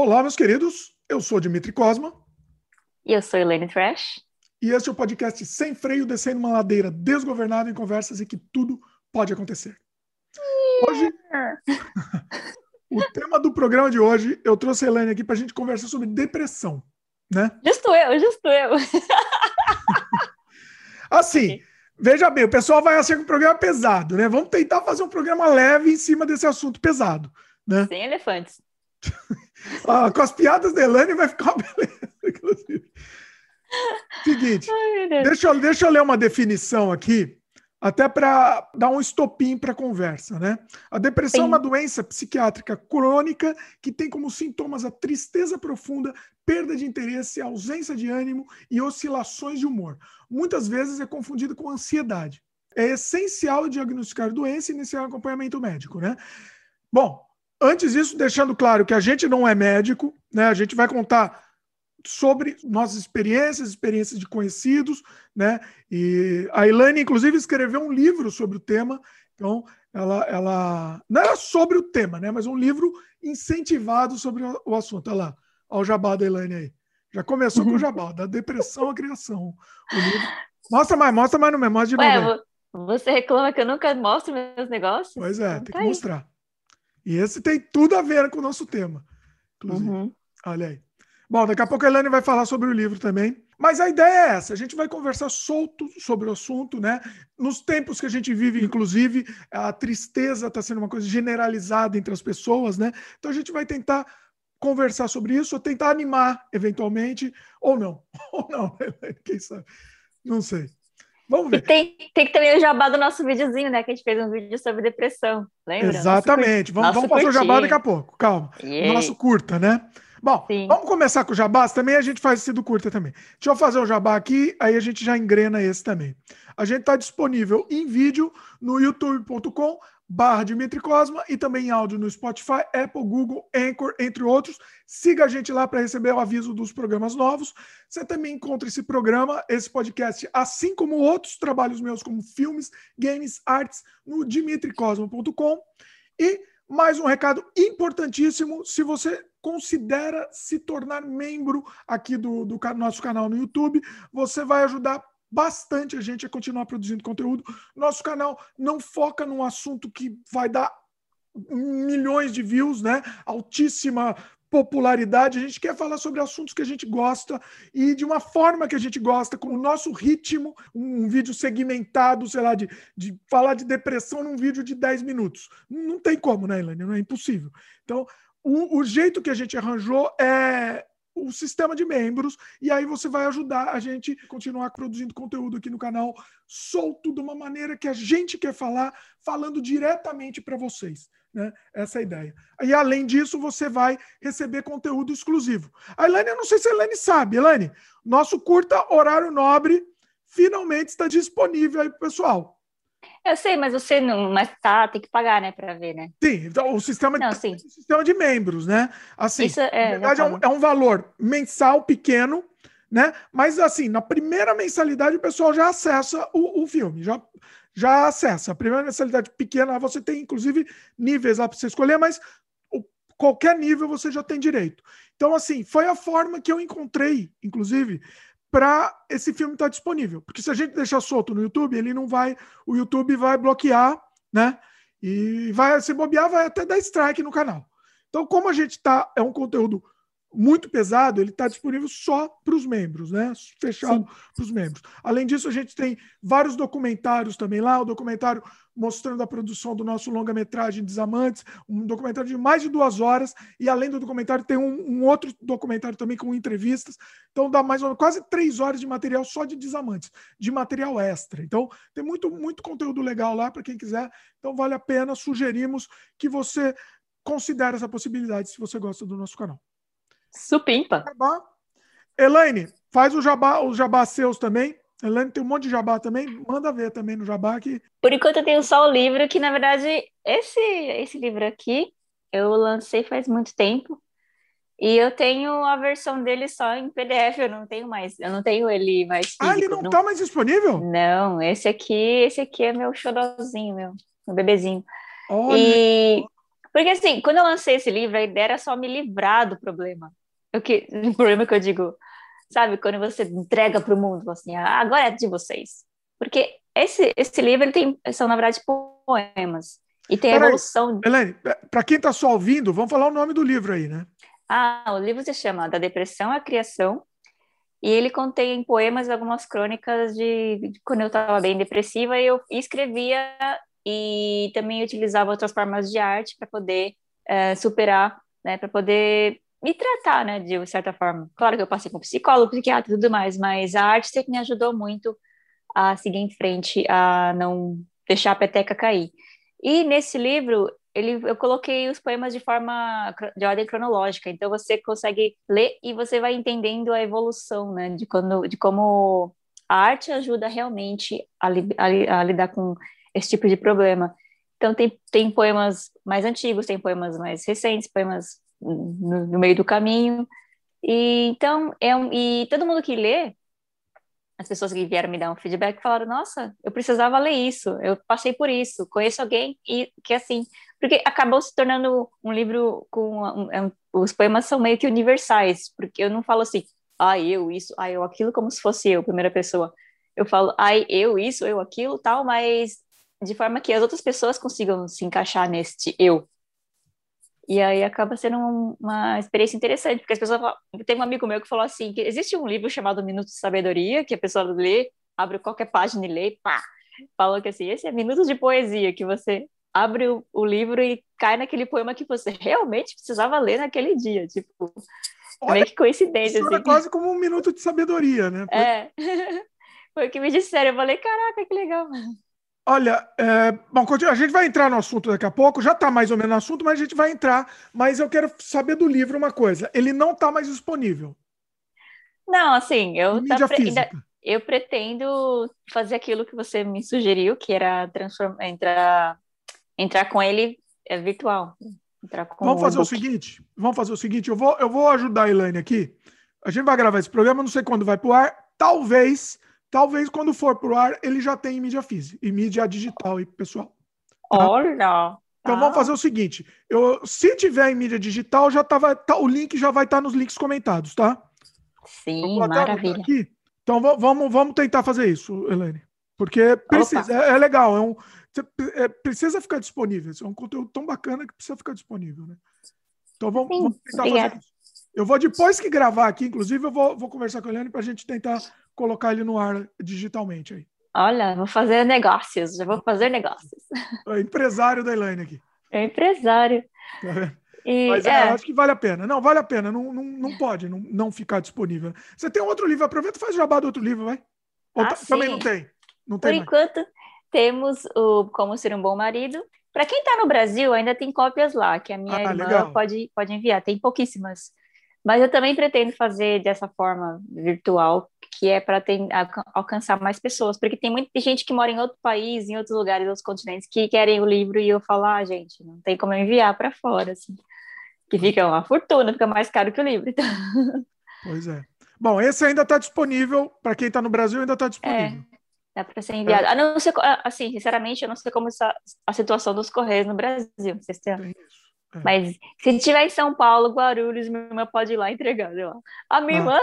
Olá, meus queridos. Eu sou Dimitri Cosma. E eu sou Elaine Trash. E este é o podcast Sem Freio, descendo uma ladeira desgovernada em conversas em que tudo pode acontecer. Hoje, o tema do programa de hoje, eu trouxe a Elaine aqui para a gente conversar sobre depressão, né? Justo eu, justo eu. assim, veja bem, o pessoal vai achar que o programa é pesado, né? Vamos tentar fazer um programa leve em cima desse assunto pesado, né? Sem elefantes. ah, com as piadas da Elaine vai ficar uma beleza, inclusive. Seguinte, Ai, deixa, eu, deixa eu ler uma definição aqui, até para dar um estopim para a conversa, né? A depressão Sim. é uma doença psiquiátrica crônica que tem como sintomas a tristeza profunda, perda de interesse, ausência de ânimo e oscilações de humor. Muitas vezes é confundido com ansiedade. É essencial diagnosticar doença e iniciar um acompanhamento médico, né? Bom, antes disso, deixando claro que a gente não é médico, né? A gente vai contar sobre nossas experiências, experiências de conhecidos, né? E a Ilane, inclusive, escreveu um livro sobre o tema. Então, ela, ela não era sobre o tema, né? Mas um livro incentivado sobre o assunto. Olha lá, olha o jabá da Elaine aí. Já começou com o jabá, da depressão à criação. Mostra mais, mostra mais no meu, mostra de Ué, novo. Você reclama que eu nunca mostro meus negócios? Pois é, tem que mostrar. E esse tem tudo a ver com o nosso tema. Inclusive. Uhum. Olha aí. Bom, daqui a pouco a Elaine vai falar sobre o livro também. Mas a ideia é essa: a gente vai conversar solto sobre o assunto, né? Nos tempos que a gente vive, inclusive, a tristeza está sendo uma coisa generalizada entre as pessoas, né? Então a gente vai tentar conversar sobre isso, tentar animar, eventualmente, ou não. Ou não, quem sabe? Não sei. Vamos ver. E tem, tem que também o jabá do nosso videozinho, né? Que a gente fez um vídeo sobre depressão. Lembra? Exatamente. Nosso, vamos, vamos fazer o jabá daqui a pouco. Calma. Nosso curta, né? Bom, Sim. vamos começar com o jabás também, a gente faz esse do curta também. Deixa eu fazer o jabá aqui, aí a gente já engrena esse também. A gente está disponível em vídeo no youtube.com barra Dimitri Cosma e também em áudio no Spotify, Apple, Google, Anchor, entre outros. Siga a gente lá para receber o aviso dos programas novos. Você também encontra esse programa, esse podcast, assim como outros trabalhos meus, como filmes, games, artes, no dimitricosma.com. E mais um recado importantíssimo: se você considera se tornar membro aqui do, do nosso canal no YouTube, você vai ajudar bastante a gente a continuar produzindo conteúdo. Nosso canal não foca num assunto que vai dar milhões de views, né? Altíssima popularidade, a gente quer falar sobre assuntos que a gente gosta e de uma forma que a gente gosta, com o nosso ritmo, um vídeo segmentado, sei lá, de, de falar de depressão num vídeo de 10 minutos. Não tem como, né, Elaine? Não é impossível. Então, o, o jeito que a gente arranjou é o sistema de membros, e aí você vai ajudar a gente a continuar produzindo conteúdo aqui no canal solto de uma maneira que a gente quer falar, falando diretamente para vocês. Né? Essa é a ideia. E além disso, você vai receber conteúdo exclusivo. A Elaine, eu não sei se a Elaine sabe, Elaine, nosso curta horário nobre finalmente está disponível aí para o pessoal. Eu sei, mas você não, mas tá, tem que pagar, né, para ver, né? Sim, então o sistema, não, sim. O sistema de membros, né? Assim, Isso é, na verdade é um, é um, valor mensal pequeno, né? Mas assim, na primeira mensalidade o pessoal já acessa o, o filme, já já acessa. A primeira mensalidade pequena, você tem inclusive níveis lá para você escolher, mas o, qualquer nível você já tem direito. Então, assim, foi a forma que eu encontrei, inclusive, para esse filme estar tá disponível. Porque se a gente deixar solto no YouTube, ele não vai, o YouTube vai bloquear, né? E vai se bobear, vai até dar strike no canal. Então, como a gente tá, é um conteúdo muito pesado, ele está disponível só para os membros, né? Fechado para os membros. Além disso, a gente tem vários documentários também lá, o documentário mostrando a produção do nosso longa-metragem Desamantes, um documentário de mais de duas horas, e além do documentário, tem um, um outro documentário também com entrevistas. Então dá mais ou menos quase três horas de material só de Desamantes, de material extra. Então tem muito, muito conteúdo legal lá para quem quiser. Então vale a pena, sugerimos que você considere essa possibilidade se você gosta do nosso canal. Supimpa. Jabá. Elaine, faz o jabá, os jabá seus também. Elaine tem um monte de jabá também, manda ver também no jabá que. Por enquanto eu tenho só o livro, que na verdade esse, esse livro aqui eu lancei faz muito tempo. E eu tenho a versão dele só em PDF, eu não tenho mais, eu não tenho ele mais físico. Ah, ele não, não... tá mais disponível? Não, esse aqui, esse aqui é meu xodózinho, meu, meu bebezinho. Olha. E Porque assim, quando eu lancei esse livro, a ideia era só me livrar do problema. O, que, o problema que eu digo, sabe, quando você entrega para o mundo, assim, ah, agora é de vocês. Porque esse, esse livro tem, são, na verdade, poemas. E tem Pera a evolução. Helene, para quem está só ouvindo, vamos falar o nome do livro aí, né? Ah, o livro se chama Da Depressão à Criação. E ele contém poemas algumas crônicas de, de quando eu estava bem depressiva e eu escrevia e também utilizava outras formas de arte para poder é, superar, né, para poder me tratar, né, de certa forma. Claro que eu passei com psicólogo, psiquiatra e tudo mais, mas a arte sempre me ajudou muito a seguir em frente, a não deixar a peteca cair. E nesse livro, ele, eu coloquei os poemas de forma de ordem cronológica, então você consegue ler e você vai entendendo a evolução, né, de, quando, de como a arte ajuda realmente a, a, a lidar com esse tipo de problema. Então, tem, tem poemas mais antigos, tem poemas mais recentes, poemas no, no meio do caminho. E então, é um, e todo mundo que lê, as pessoas que vieram me dar um feedback falaram: Nossa, eu precisava ler isso, eu passei por isso, conheço alguém e que é assim, porque acabou se tornando um livro com um, um, os poemas são meio que universais, porque eu não falo assim, ah, eu isso, ah, eu aquilo, como se fosse eu, primeira pessoa. Eu falo, ai, eu isso, eu aquilo, tal, mas de forma que as outras pessoas consigam se encaixar neste eu. E aí acaba sendo um, uma experiência interessante, porque as pessoas falam, tem um amigo meu que falou assim, que existe um livro chamado Minuto de Sabedoria, que a pessoa lê, abre qualquer página e lê, pá, falou que assim, esse é Minutos de Poesia, que você abre o, o, livro e cai naquele poema que você realmente precisava ler naquele dia, tipo, Olha, meio que coincidência. Assim. É quase como um minuto de sabedoria, né? É, foi o que me disseram, eu falei, caraca, que legal. Olha, é, bom, a gente vai entrar no assunto daqui a pouco, já está mais ou menos no assunto, mas a gente vai entrar. Mas eu quero saber do livro uma coisa: ele não está mais disponível. Não, assim, eu, tá pre... eu pretendo fazer aquilo que você me sugeriu, que era entrar, entrar com ele é, virtual. vamos fazer o, o seguinte: vamos fazer o seguinte, eu vou, eu vou ajudar a Elaine aqui. A gente vai gravar esse programa, não sei quando vai para o ar. Talvez Talvez quando for pro ar ele já tenha em mídia física, em mídia digital aí, pessoal. Tá? Olha! Então vamos fazer o seguinte: eu, se tiver em mídia digital, já tava, tá, o link já vai estar tá nos links comentados, tá? Sim, maravilha. Aqui. Então vamos, vamos tentar fazer isso, Helene. Porque precisa, é, é, legal, é um, é, precisa ficar disponível. É um conteúdo tão bacana que precisa ficar disponível, né? Então vamos, Sim, vamos tentar obrigada. fazer isso. Eu vou, depois que gravar aqui, inclusive, eu vou, vou conversar com a Helene para a gente tentar colocar ele no ar digitalmente aí. Olha, vou fazer negócios, já vou fazer negócios. É empresário da Elaine aqui. É empresário. É. E, Mas é, é. acho que vale a pena. Não, vale a pena. Não, não, não pode não, não ficar disponível. Você tem outro livro, aproveita e faz jabá do outro livro, vai. Ou ah, também não tem? Não tem Por mais. enquanto, temos o Como Ser um Bom Marido. Para quem está no Brasil, ainda tem cópias lá, que a minha ah, irmã pode, pode enviar. Tem pouquíssimas. Mas eu também pretendo fazer dessa forma virtual, que é para alcançar mais pessoas, porque tem muita gente que mora em outro país, em outros lugares, em outros continentes, que querem o livro e eu falo, ah, gente, não tem como enviar para fora, assim, que fica uma fortuna, fica mais caro que o livro. Então... Pois é. Bom, esse ainda está disponível, para quem está no Brasil, ainda está disponível. É. Dá para ser enviado. É. A não ser, assim, sinceramente, eu não sei como está a situação dos Correios no Brasil. Vocês têm... Tem isso. É. Mas se tiver em São Paulo, Guarulhos, minha irmã pode ir lá entregar. Lá. A minha ah. irmã,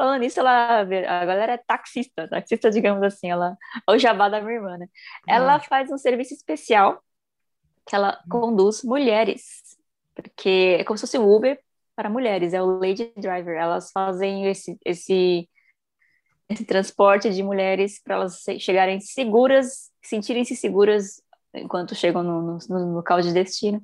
falando isso, ela, a galera é taxista, taxista, digamos assim, ela, o jabá da minha irmã, né? Ela ah. faz um serviço especial que ela hum. conduz mulheres, porque é como se fosse um Uber para mulheres, é o Lady Driver. Elas fazem esse, esse, esse transporte de mulheres para elas chegarem seguras, sentirem-se seguras enquanto chegam no, no, no local de destino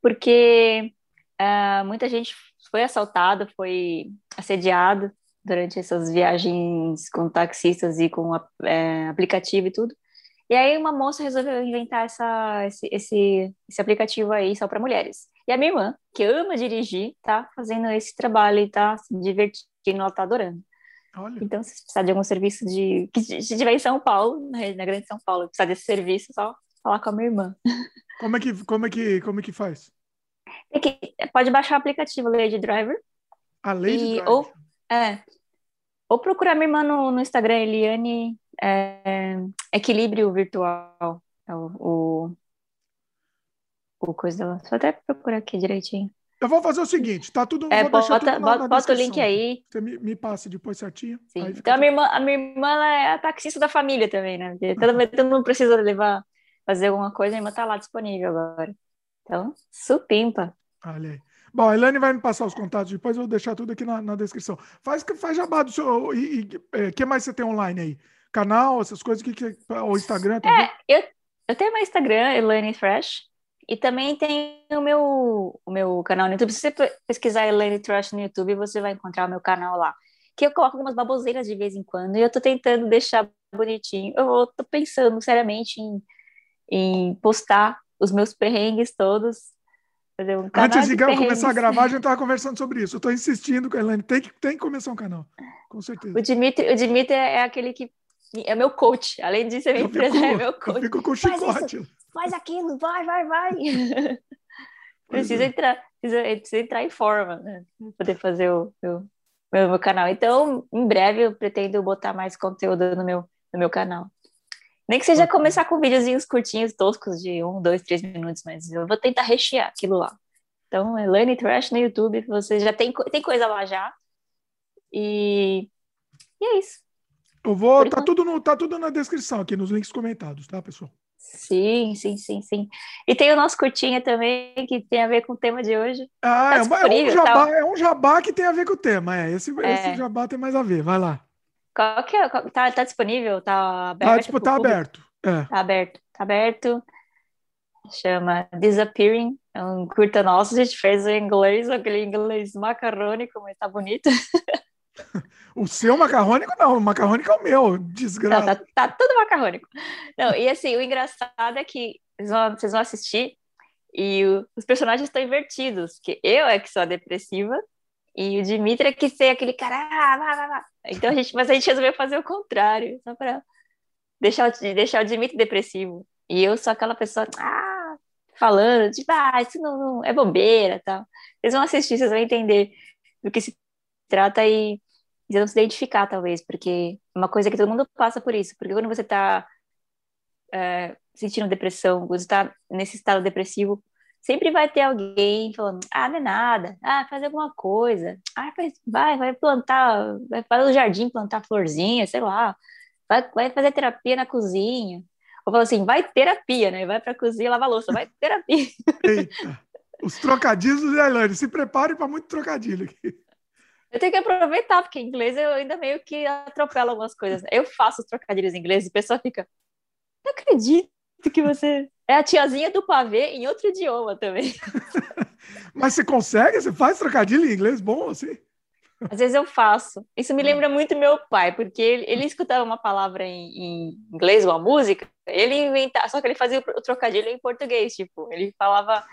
porque uh, muita gente foi assaltada, foi assediada durante essas viagens com taxistas e com é, aplicativo e tudo. E aí uma moça resolveu inventar essa, esse, esse, esse aplicativo aí só para mulheres. E a minha irmã, que ama dirigir, tá fazendo esse trabalho e tá se divertindo, ela tá adorando. Olha. Então, se precisar de algum serviço de. Que se estiver em São Paulo, na, na Grande São Paulo, precisar desse serviço, só falar com a minha irmã. Como é que, como é que, como é que faz? É que pode baixar o aplicativo Lady Driver. A Lady e, Driver. Ou, é, ou procurar minha irmã no, no Instagram, Eliane é, Equilíbrio Virtual. É o, o, o coisa dela. Só até procurar aqui direitinho. Eu vou fazer o seguinte, tá tudo. É, bota, tudo bota, bota o link aí. Você me, me passa depois certinho. Sim. Então a minha, irmã, a minha irmã é a taxista da família também, né? Todo, todo mundo precisa levar, fazer alguma coisa, a irmã tá lá disponível agora. Então, supimpa. Olha aí. Bom, a Elaine vai me passar os contatos depois, eu vou deixar tudo aqui na, na descrição. Faz, faz jabá do seu. E o é, que mais você tem online aí? Canal, essas coisas, que, que, o Instagram também? É, eu, eu tenho meu Instagram, Elaine Fresh. E também tem o meu, o meu canal no YouTube. Se você pesquisar Elaine Trash no YouTube, você vai encontrar o meu canal lá. Que eu coloco algumas baboseiras de vez em quando. E eu tô tentando deixar bonitinho. Eu tô pensando seriamente em, em postar os meus perrengues todos. Fazer um canal Antes de, de começar a gravar, a gente tava conversando sobre isso. Eu tô insistindo com a Elaine. Tem que, tem que começar um canal. Com certeza. O Dimitri, o Dimitri é aquele que é meu coach. Além disso, é meu empresa, é meu coach. Eu fico com o chicote faz aquilo, vai, vai, vai. precisa, é. entrar, precisa, precisa entrar em forma, né? Pra poder fazer o meu, meu, meu, canal. Então, em breve, eu pretendo botar mais conteúdo no meu, no meu canal. Nem que seja começar com videozinhos curtinhos, toscos, de um, dois, três minutos, mas eu vou tentar rechear aquilo lá. Então, Elaine Trash no YouTube, você já tem, tem coisa lá já. E, e é isso. Eu vou, tá tudo, no, tá tudo na descrição aqui, nos links comentados, tá, pessoal? Sim, sim, sim, sim. E tem o nosso curtinha também, que tem a ver com o tema de hoje. Ah, tá é, um jabá, é um jabá que tem a ver com o tema, é. Esse, é. esse jabá tem mais a ver, vai lá. Qual que é? Tá, tá disponível? Tá aberto? Tá, tipo, tá aberto. É. Tá aberto, tá aberto. Chama Disappearing, é um curta nosso, a gente fez em inglês, aquele inglês macarrônico, mas tá bonito. O seu macarrônico não, o macarrônico é o meu, desgraça. Não, tá, tá, tudo macarrônico. Não, e assim, o engraçado é que vocês vão, vocês vão assistir e o, os personagens estão invertidos, que eu é que sou a depressiva e o Dimitri é que ser aquele cara, ah, vá, vá, vá. Então a gente, mas a gente resolveu fazer o contrário, só para deixar, deixar o Dimitri depressivo. E eu sou aquela pessoa, ah, falando, tipo, ah, isso não, não é bobeira, tal. Vocês vão assistir, vocês vão entender do que se trata e e não se identificar, talvez, porque é uma coisa que todo mundo passa por isso. Porque quando você está é, sentindo depressão, quando você está nesse estado depressivo, sempre vai ter alguém falando, ah, não é nada, ah, faz alguma coisa, ah, vai, vai plantar, vai para o jardim plantar florzinha, sei lá, vai, vai fazer terapia na cozinha. Ou fala assim, vai terapia, né? Vai para a cozinha lavar louça, vai terapia. Eita, os trocadilhos do Elaine, se prepare para muito trocadilho aqui. Eu tenho que aproveitar, porque em inglês eu ainda meio que atropelo algumas coisas. Eu faço os trocadilhos em inglês e a pessoa fica. Não acredito que você. É a tiazinha do pavê em outro idioma também. Mas você consegue? Você faz trocadilho em inglês bom assim? Às vezes eu faço. Isso me lembra muito meu pai, porque ele, ele escutava uma palavra em, em, inglês, uma música, ele inventava, só que ele fazia o trocadilho em português, tipo, ele falava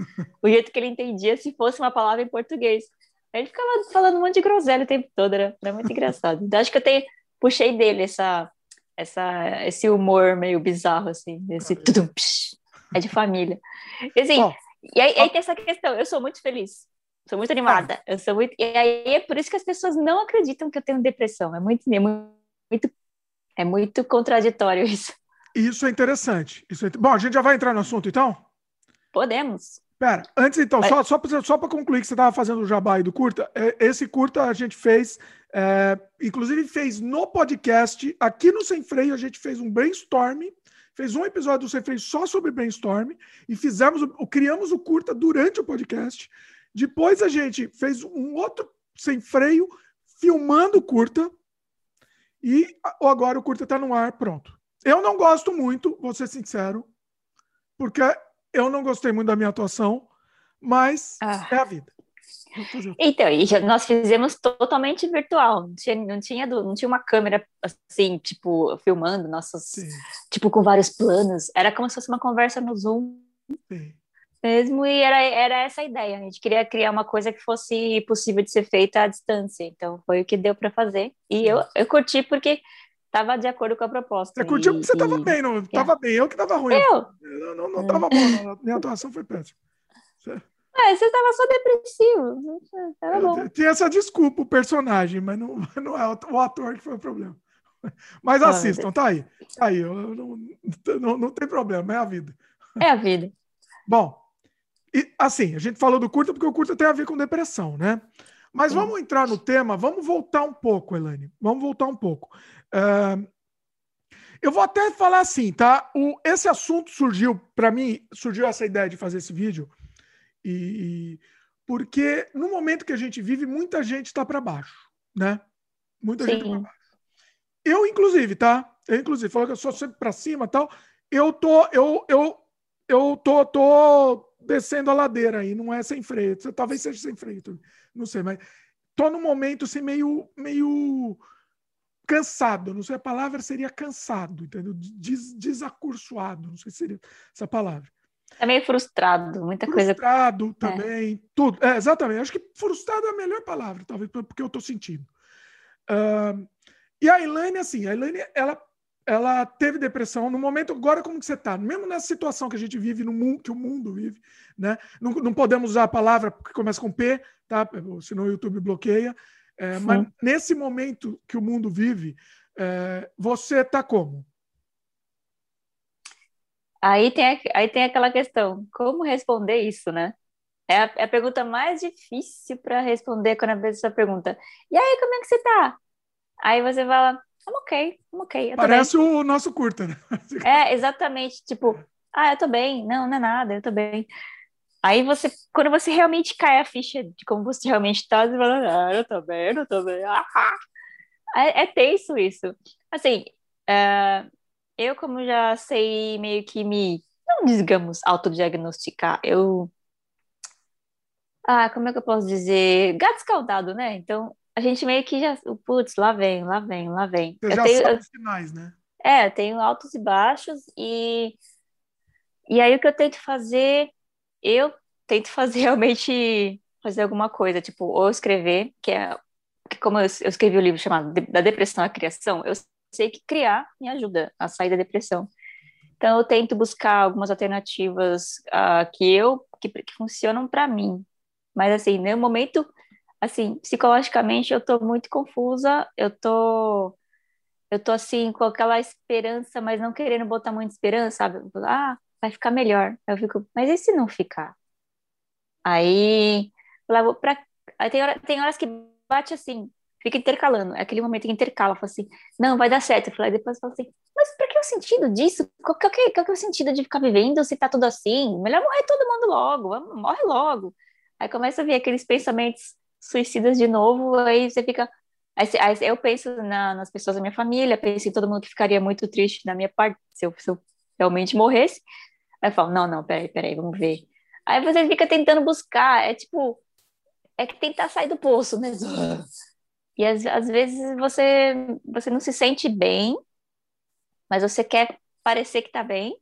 o jeito que ele entendia se fosse uma palavra em português. Ele ficava falando um monte de groselha o tempo todo, era, era muito engraçado. Então, acho que eu tenho, puxei dele essa, essa, esse humor meio bizarro, assim, esse tudum, psh, é de família. E, assim, oh, e aí, oh. aí, tem essa questão, eu sou muito feliz, sou muito animada, eu sou muito, e aí é por isso que as pessoas não acreditam que eu tenho depressão, é muito, é muito, é muito contraditório isso. Isso é interessante. Isso é... Bom, a gente já vai entrar no assunto, então? Podemos. Pera, antes então, Mas... só, só para concluir que você estava fazendo o jabá aí do curta, é, esse curta a gente fez, é, inclusive fez no podcast, aqui no Sem Freio a gente fez um brainstorm, fez um episódio do Sem Freio só sobre brainstorm e fizemos, o, criamos o curta durante o podcast. Depois a gente fez um outro Sem Freio filmando o curta e agora o curta está no ar, pronto. Eu não gosto muito, vou ser sincero, porque eu não gostei muito da minha atuação, mas ah. é a vida. Então, e nós fizemos totalmente virtual, não tinha, não tinha, não tinha uma câmera assim, tipo, filmando nossos, Sim. tipo, com vários planos, era como se fosse uma conversa no Zoom Sim. mesmo, e era, era essa a ideia, a gente queria criar uma coisa que fosse possível de ser feita à distância, então foi o que deu para fazer, e eu, eu curti porque estava de acordo com a proposta. Você curtiu porque você estava bem, não estava é. bem, eu que estava ruim. Eu? Não, não, não bom, não. minha atuação foi péssima. Você... É, você estava só depressivo. Tava bom. Tinha essa desculpa, o personagem, mas não, não é o ator que foi o problema. Mas assistam, tá aí. Tá aí, eu, não, não, não tem problema, é a vida. É a vida. Bom, E, assim, a gente falou do curta porque o curta tem a ver com depressão, né? Mas Sim. vamos entrar no tema, vamos voltar um pouco, Elane. Vamos voltar um pouco. Uh, eu vou até falar assim, tá? O, esse assunto surgiu, para mim, surgiu essa ideia de fazer esse vídeo, e porque no momento que a gente vive, muita gente está para baixo, né? Muita Sim. gente para baixo. Eu, inclusive, tá? Eu, inclusive, falou que eu sou sempre para cima tal. Eu tô, eu, eu, eu tô, tô descendo a ladeira aí, não é sem freio. Talvez seja sem freio, não sei, mas tô num momento assim meio, meio cansado, não sei a palavra seria cansado, entendeu? Des, desacursoado, não sei se seria essa palavra. É meio frustrado, muita frustrado coisa. Frustrado também, é. tudo. É, exatamente, acho que frustrado é a melhor palavra, talvez, porque eu estou sentindo. Uh, e a Elaine, assim, a Elaine, ela, ela teve depressão no momento, agora como que você está? Mesmo nessa situação que a gente vive, no mundo, que o mundo vive, né? Não, não podemos usar a palavra que começa com P, tá? Senão o YouTube bloqueia. É, mas nesse momento que o mundo vive, é, você está como? Aí tem, aí tem aquela questão, como responder isso, né? É a, é a pergunta mais difícil para responder quando a pessoa pergunta, e aí, como é que você tá? Aí você fala, I'm ok, I'm ok. Parece bem. o nosso curta, né? É, exatamente, tipo, ah, eu tô bem, não, não é nada, eu tô bem. Aí você, quando você realmente cai a ficha de como você realmente tá, você fala, ah, eu tô bem, eu tô bem. Ah, é, é tenso isso. Assim, uh, eu como já sei meio que me, não digamos, autodiagnosticar, eu... Ah, como é que eu posso dizer? Gato escaldado, né? Então, a gente meio que já, putz, lá vem, lá vem, lá vem. Você eu já tenho, sabe os sinais, né? É, eu tenho altos e baixos e... E aí o que eu tento fazer eu tento fazer realmente fazer alguma coisa, tipo, ou escrever, que é que como eu, eu escrevi o um livro chamado Da Depressão à Criação, eu sei que criar me ajuda a sair da depressão. Então eu tento buscar algumas alternativas uh, que eu que, que funcionam para mim. Mas assim, no momento assim, psicologicamente eu tô muito confusa, eu tô eu tô assim com aquela esperança, mas não querendo botar muita esperança, sabe? Ah, vai ficar melhor. Eu fico, mas e se não ficar? Aí, lá pra, aí tem, hora, tem horas que bate assim, fica intercalando. É aquele momento que intercala, fala assim, não, vai dar certo. Eu falo, depois fala assim, mas para que o sentido disso? Qual, que é, qual que é o sentido de ficar vivendo se tá tudo assim? Melhor morrer todo mundo logo, morre logo. Aí começa a vir aqueles pensamentos suicidas de novo, aí você fica. Aí, aí eu penso na, nas pessoas da minha família, penso em todo mundo que ficaria muito triste da minha parte se eu, se eu realmente morresse. Aí eu falo, não, não, peraí, peraí, vamos ver. Aí você fica tentando buscar, é tipo, é que tentar sair do poço mesmo. E às, às vezes você, você não se sente bem, mas você quer parecer que tá bem.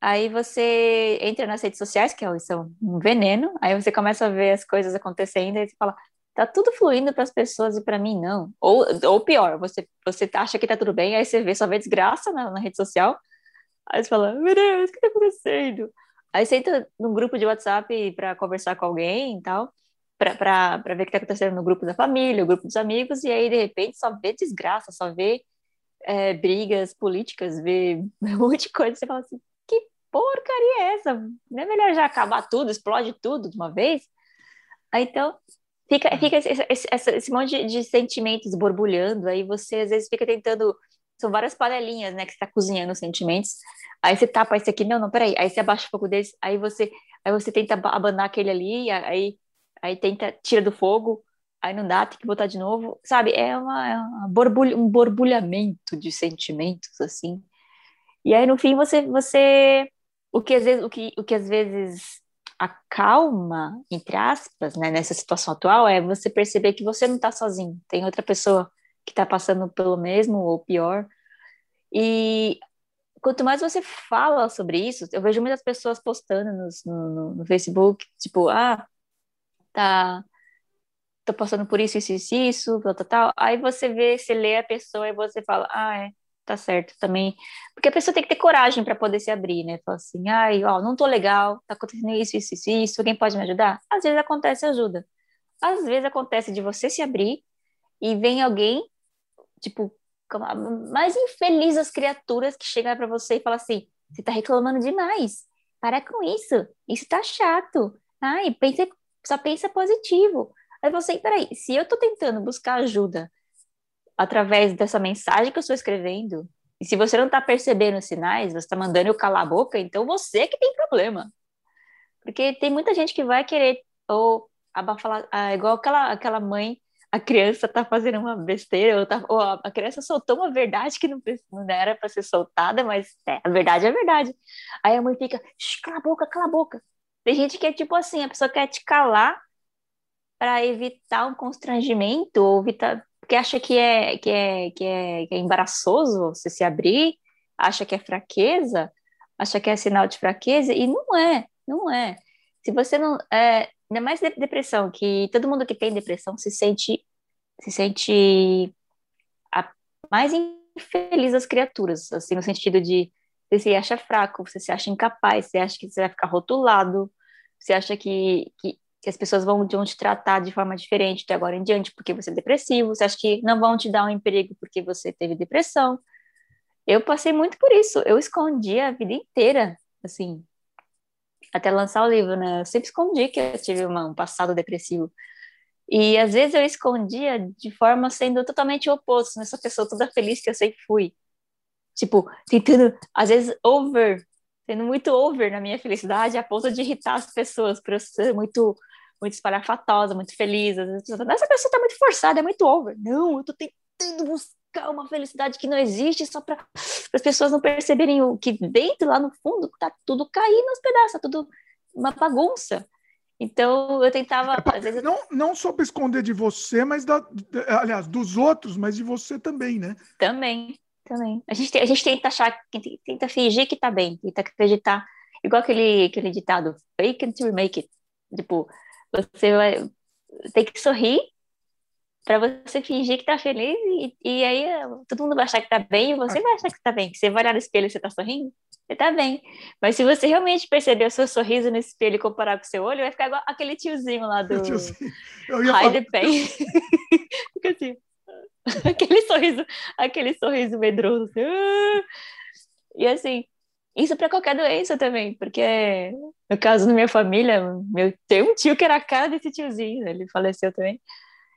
Aí você entra nas redes sociais, que é são um veneno, aí você começa a ver as coisas acontecendo e você fala, tá tudo fluindo para as pessoas e para mim não. Ou, ou pior, você, você acha que tá tudo bem, aí você vê, só vê desgraça na, na rede social, Aí você fala, meu Deus, o que tá acontecendo? Aí você entra num grupo de WhatsApp para conversar com alguém e tal, para ver o que tá acontecendo no grupo da família, o grupo dos amigos, e aí de repente só vê desgraça, só vê é, brigas políticas, vê um monte de coisa. Você fala assim, que porcaria é essa? Não é melhor já acabar tudo, explode tudo de uma vez? Aí então fica, fica esse, esse, esse monte de, de sentimentos borbulhando, aí você às vezes fica tentando são várias panelinhas, né, que você tá cozinhando os sentimentos. Aí você tapa esse aqui, não, não, peraí. Aí você abaixa o fogo desse, aí você, aí você tenta abanar aquele ali, aí, aí tenta, tira do fogo, aí não dá, tem que botar de novo. Sabe, é, uma, é uma borbulha, um borbulhamento de sentimentos, assim. E aí, no fim, você, você o que às vezes, o que, o que às vezes acalma, entre aspas, né, nessa situação atual, é você perceber que você não está sozinho, tem outra pessoa que está passando pelo mesmo ou pior. E quanto mais você fala sobre isso, eu vejo muitas pessoas postando no, no, no Facebook, tipo, ah, tá, tô passando por isso, isso, isso, isso, tal, tal, tal. Aí você vê, você lê a pessoa e você fala, ah, é, tá certo também. Porque a pessoa tem que ter coragem para poder se abrir, né? Fala assim, ai, ó, não tô legal, tá acontecendo isso, isso, isso, isso, alguém pode me ajudar? Às vezes acontece ajuda. Às vezes acontece de você se abrir e vem alguém tipo, mais infeliz as criaturas que chegam para você e falam assim: você tá reclamando demais. para com isso, isso tá chato. Ai, pensa, só pensa positivo. Aí você, peraí, se eu tô tentando buscar ajuda através dessa mensagem que eu estou escrevendo, e se você não tá percebendo os sinais, você tá mandando eu calar a boca, então você que tem problema. Porque tem muita gente que vai querer, ou abafar, ah, igual aquela, aquela mãe a criança tá fazendo uma besteira, ou, tá, ou a criança soltou uma verdade que não, não era para ser soltada, mas é, a verdade é a verdade. Aí a mãe fica, cala a boca, cala a boca. Tem gente que é tipo assim, a pessoa quer te calar para evitar um constrangimento, ou evitar, porque acha que é, que, é, que, é, que é embaraçoso você se abrir, acha que é fraqueza, acha que é sinal de fraqueza, e não é, não é. Se você não. É, ainda mais depressão, que todo mundo que tem depressão se sente se sente a mais infeliz das criaturas, assim, no sentido de você se acha fraco, você se acha incapaz, você acha que você vai ficar rotulado, você acha que, que, que as pessoas vão, vão te tratar de forma diferente de agora em diante porque você é depressivo, você acha que não vão te dar um emprego porque você teve depressão. Eu passei muito por isso, eu escondi a vida inteira, assim, até lançar o livro, né? Eu sempre escondi que eu tive uma, um passado depressivo. E às vezes eu escondia de forma sendo totalmente oposto nessa pessoa toda feliz que eu sempre fui. Tipo, tentando, às vezes, over, sendo muito over na minha felicidade, a ponto de irritar as pessoas, por eu ser muito, muito espalhafatosa, muito feliz. Às vezes, essa pessoa tá muito forçada, é muito over. Não, eu tô tentando buscar uma felicidade que não existe só para as pessoas não perceberem o que dentro, lá no fundo, tá tudo caindo aos pedaços, tá tudo uma bagunça. Então eu tentava. É, às vezes... Não, não só para esconder de você, mas da, aliás, dos outros, mas de você também, né? Também, também. A gente, a gente tenta achar, tenta fingir que tá bem, tenta acreditar. Igual aquele, aquele ditado, fake until you make it. Tipo, você vai, tem que sorrir para você fingir que tá feliz e, e, aí todo mundo vai achar que tá bem e você vai achar que tá bem. Você vai olhar no espelho e você tá sorrindo, você tá bem. Mas se você realmente perceber o seu sorriso no espelho e comparar com o seu olho, vai ficar igual aquele tiozinho lá do. Hide falar... Pain. Fica assim. aquele sorriso, aquele sorriso medroso. Assim. Ah! E assim, isso para qualquer doença também, porque no caso da minha família, meu, tem um tio que era a cara desse tiozinho, ele faleceu também.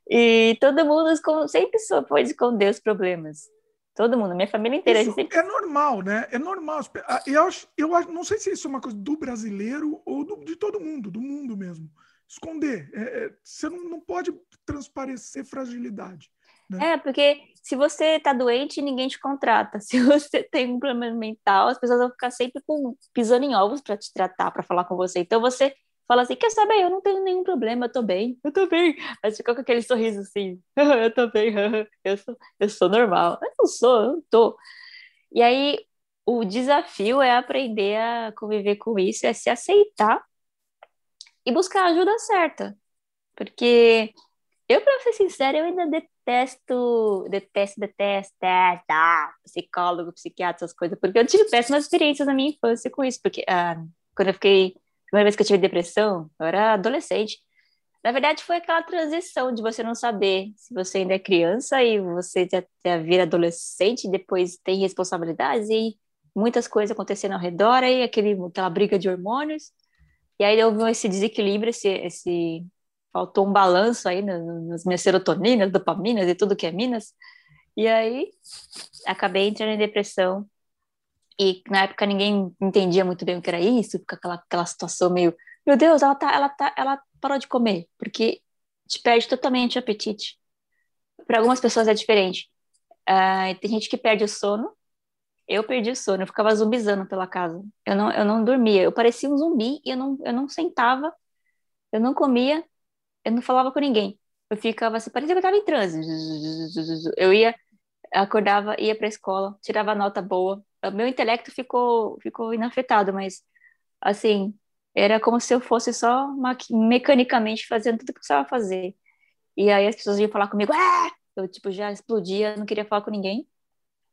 E todo mundo sempre foi esconder os problemas. Todo mundo, minha família inteira. Isso sempre... É normal, né? É normal. Eu, acho, eu acho, não sei se isso é uma coisa do brasileiro ou do, de todo mundo, do mundo mesmo. Esconder. É, é, você não, não pode transparecer fragilidade. Né? É, porque se você está doente, ninguém te contrata. Se você tem um problema mental, as pessoas vão ficar sempre com, pisando em ovos para te tratar, para falar com você. Então você fala assim, quer saber, eu não tenho nenhum problema, eu tô bem, eu tô bem. Mas ficou com aquele sorriso assim, eu tô bem, eu sou, eu sou normal. Eu não sou, eu não tô. E aí, o desafio é aprender a conviver com isso, é se aceitar e buscar a ajuda certa. Porque eu, para ser sincera, eu ainda detesto, detesto, detesto, detesto, psicólogo, psiquiatra, essas coisas, porque eu tive péssimas experiências na minha infância com isso, porque ah, quando eu fiquei primeira vez que eu tive depressão, eu era adolescente. Na verdade, foi aquela transição de você não saber se você ainda é criança e você já vira adolescente, depois tem responsabilidades e muitas coisas acontecendo ao redor, aí aquele, aquela briga de hormônios. E aí houve esse desequilíbrio, esse, esse faltou um balanço aí nas minhas serotoninas, dopaminas e tudo que é minas. E aí acabei entrando em depressão e na época ninguém entendia muito bem o que era isso, fica aquela, aquela situação meio, meu Deus, ela tá, ela tá, ela parou de comer, porque te perde totalmente o apetite. Para algumas pessoas é diferente. Uh, tem gente que perde o sono. Eu perdi o sono, eu ficava zumbizando pela casa. Eu não, eu não dormia, eu parecia um zumbi e eu não, eu não sentava, eu não comia, eu não falava com ninguém. Eu ficava assim, parecia que eu estava em transe. Eu ia, acordava, ia para a escola, tirava nota boa, o meu intelecto ficou, ficou inafetado, mas, assim, era como se eu fosse só mecanicamente fazendo tudo que eu precisava fazer. E aí as pessoas iam falar comigo, ah! eu, tipo, já explodia, não queria falar com ninguém.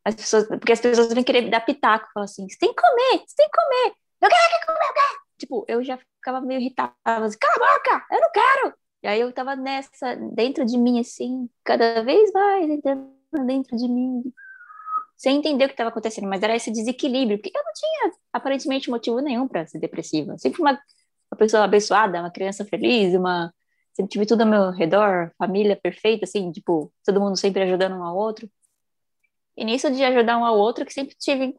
As pessoas, porque as pessoas vêm querer dar pitaco, falar assim, você tem que comer, você tem que comer, eu quero que comer, eu quero. Tipo, eu já ficava meio irritada, assim, cala a boca, eu não quero. Aí eu tava nessa, dentro de mim, assim, cada vez mais entrando dentro de mim, sem entender o que estava acontecendo, mas era esse desequilíbrio, porque eu não tinha aparentemente motivo nenhum para ser depressiva. Sempre uma, uma pessoa abençoada, uma criança feliz, uma sempre tive tudo ao meu redor, família perfeita, assim, tipo, todo mundo sempre ajudando um ao outro. E nisso de ajudar um ao outro, que sempre tive,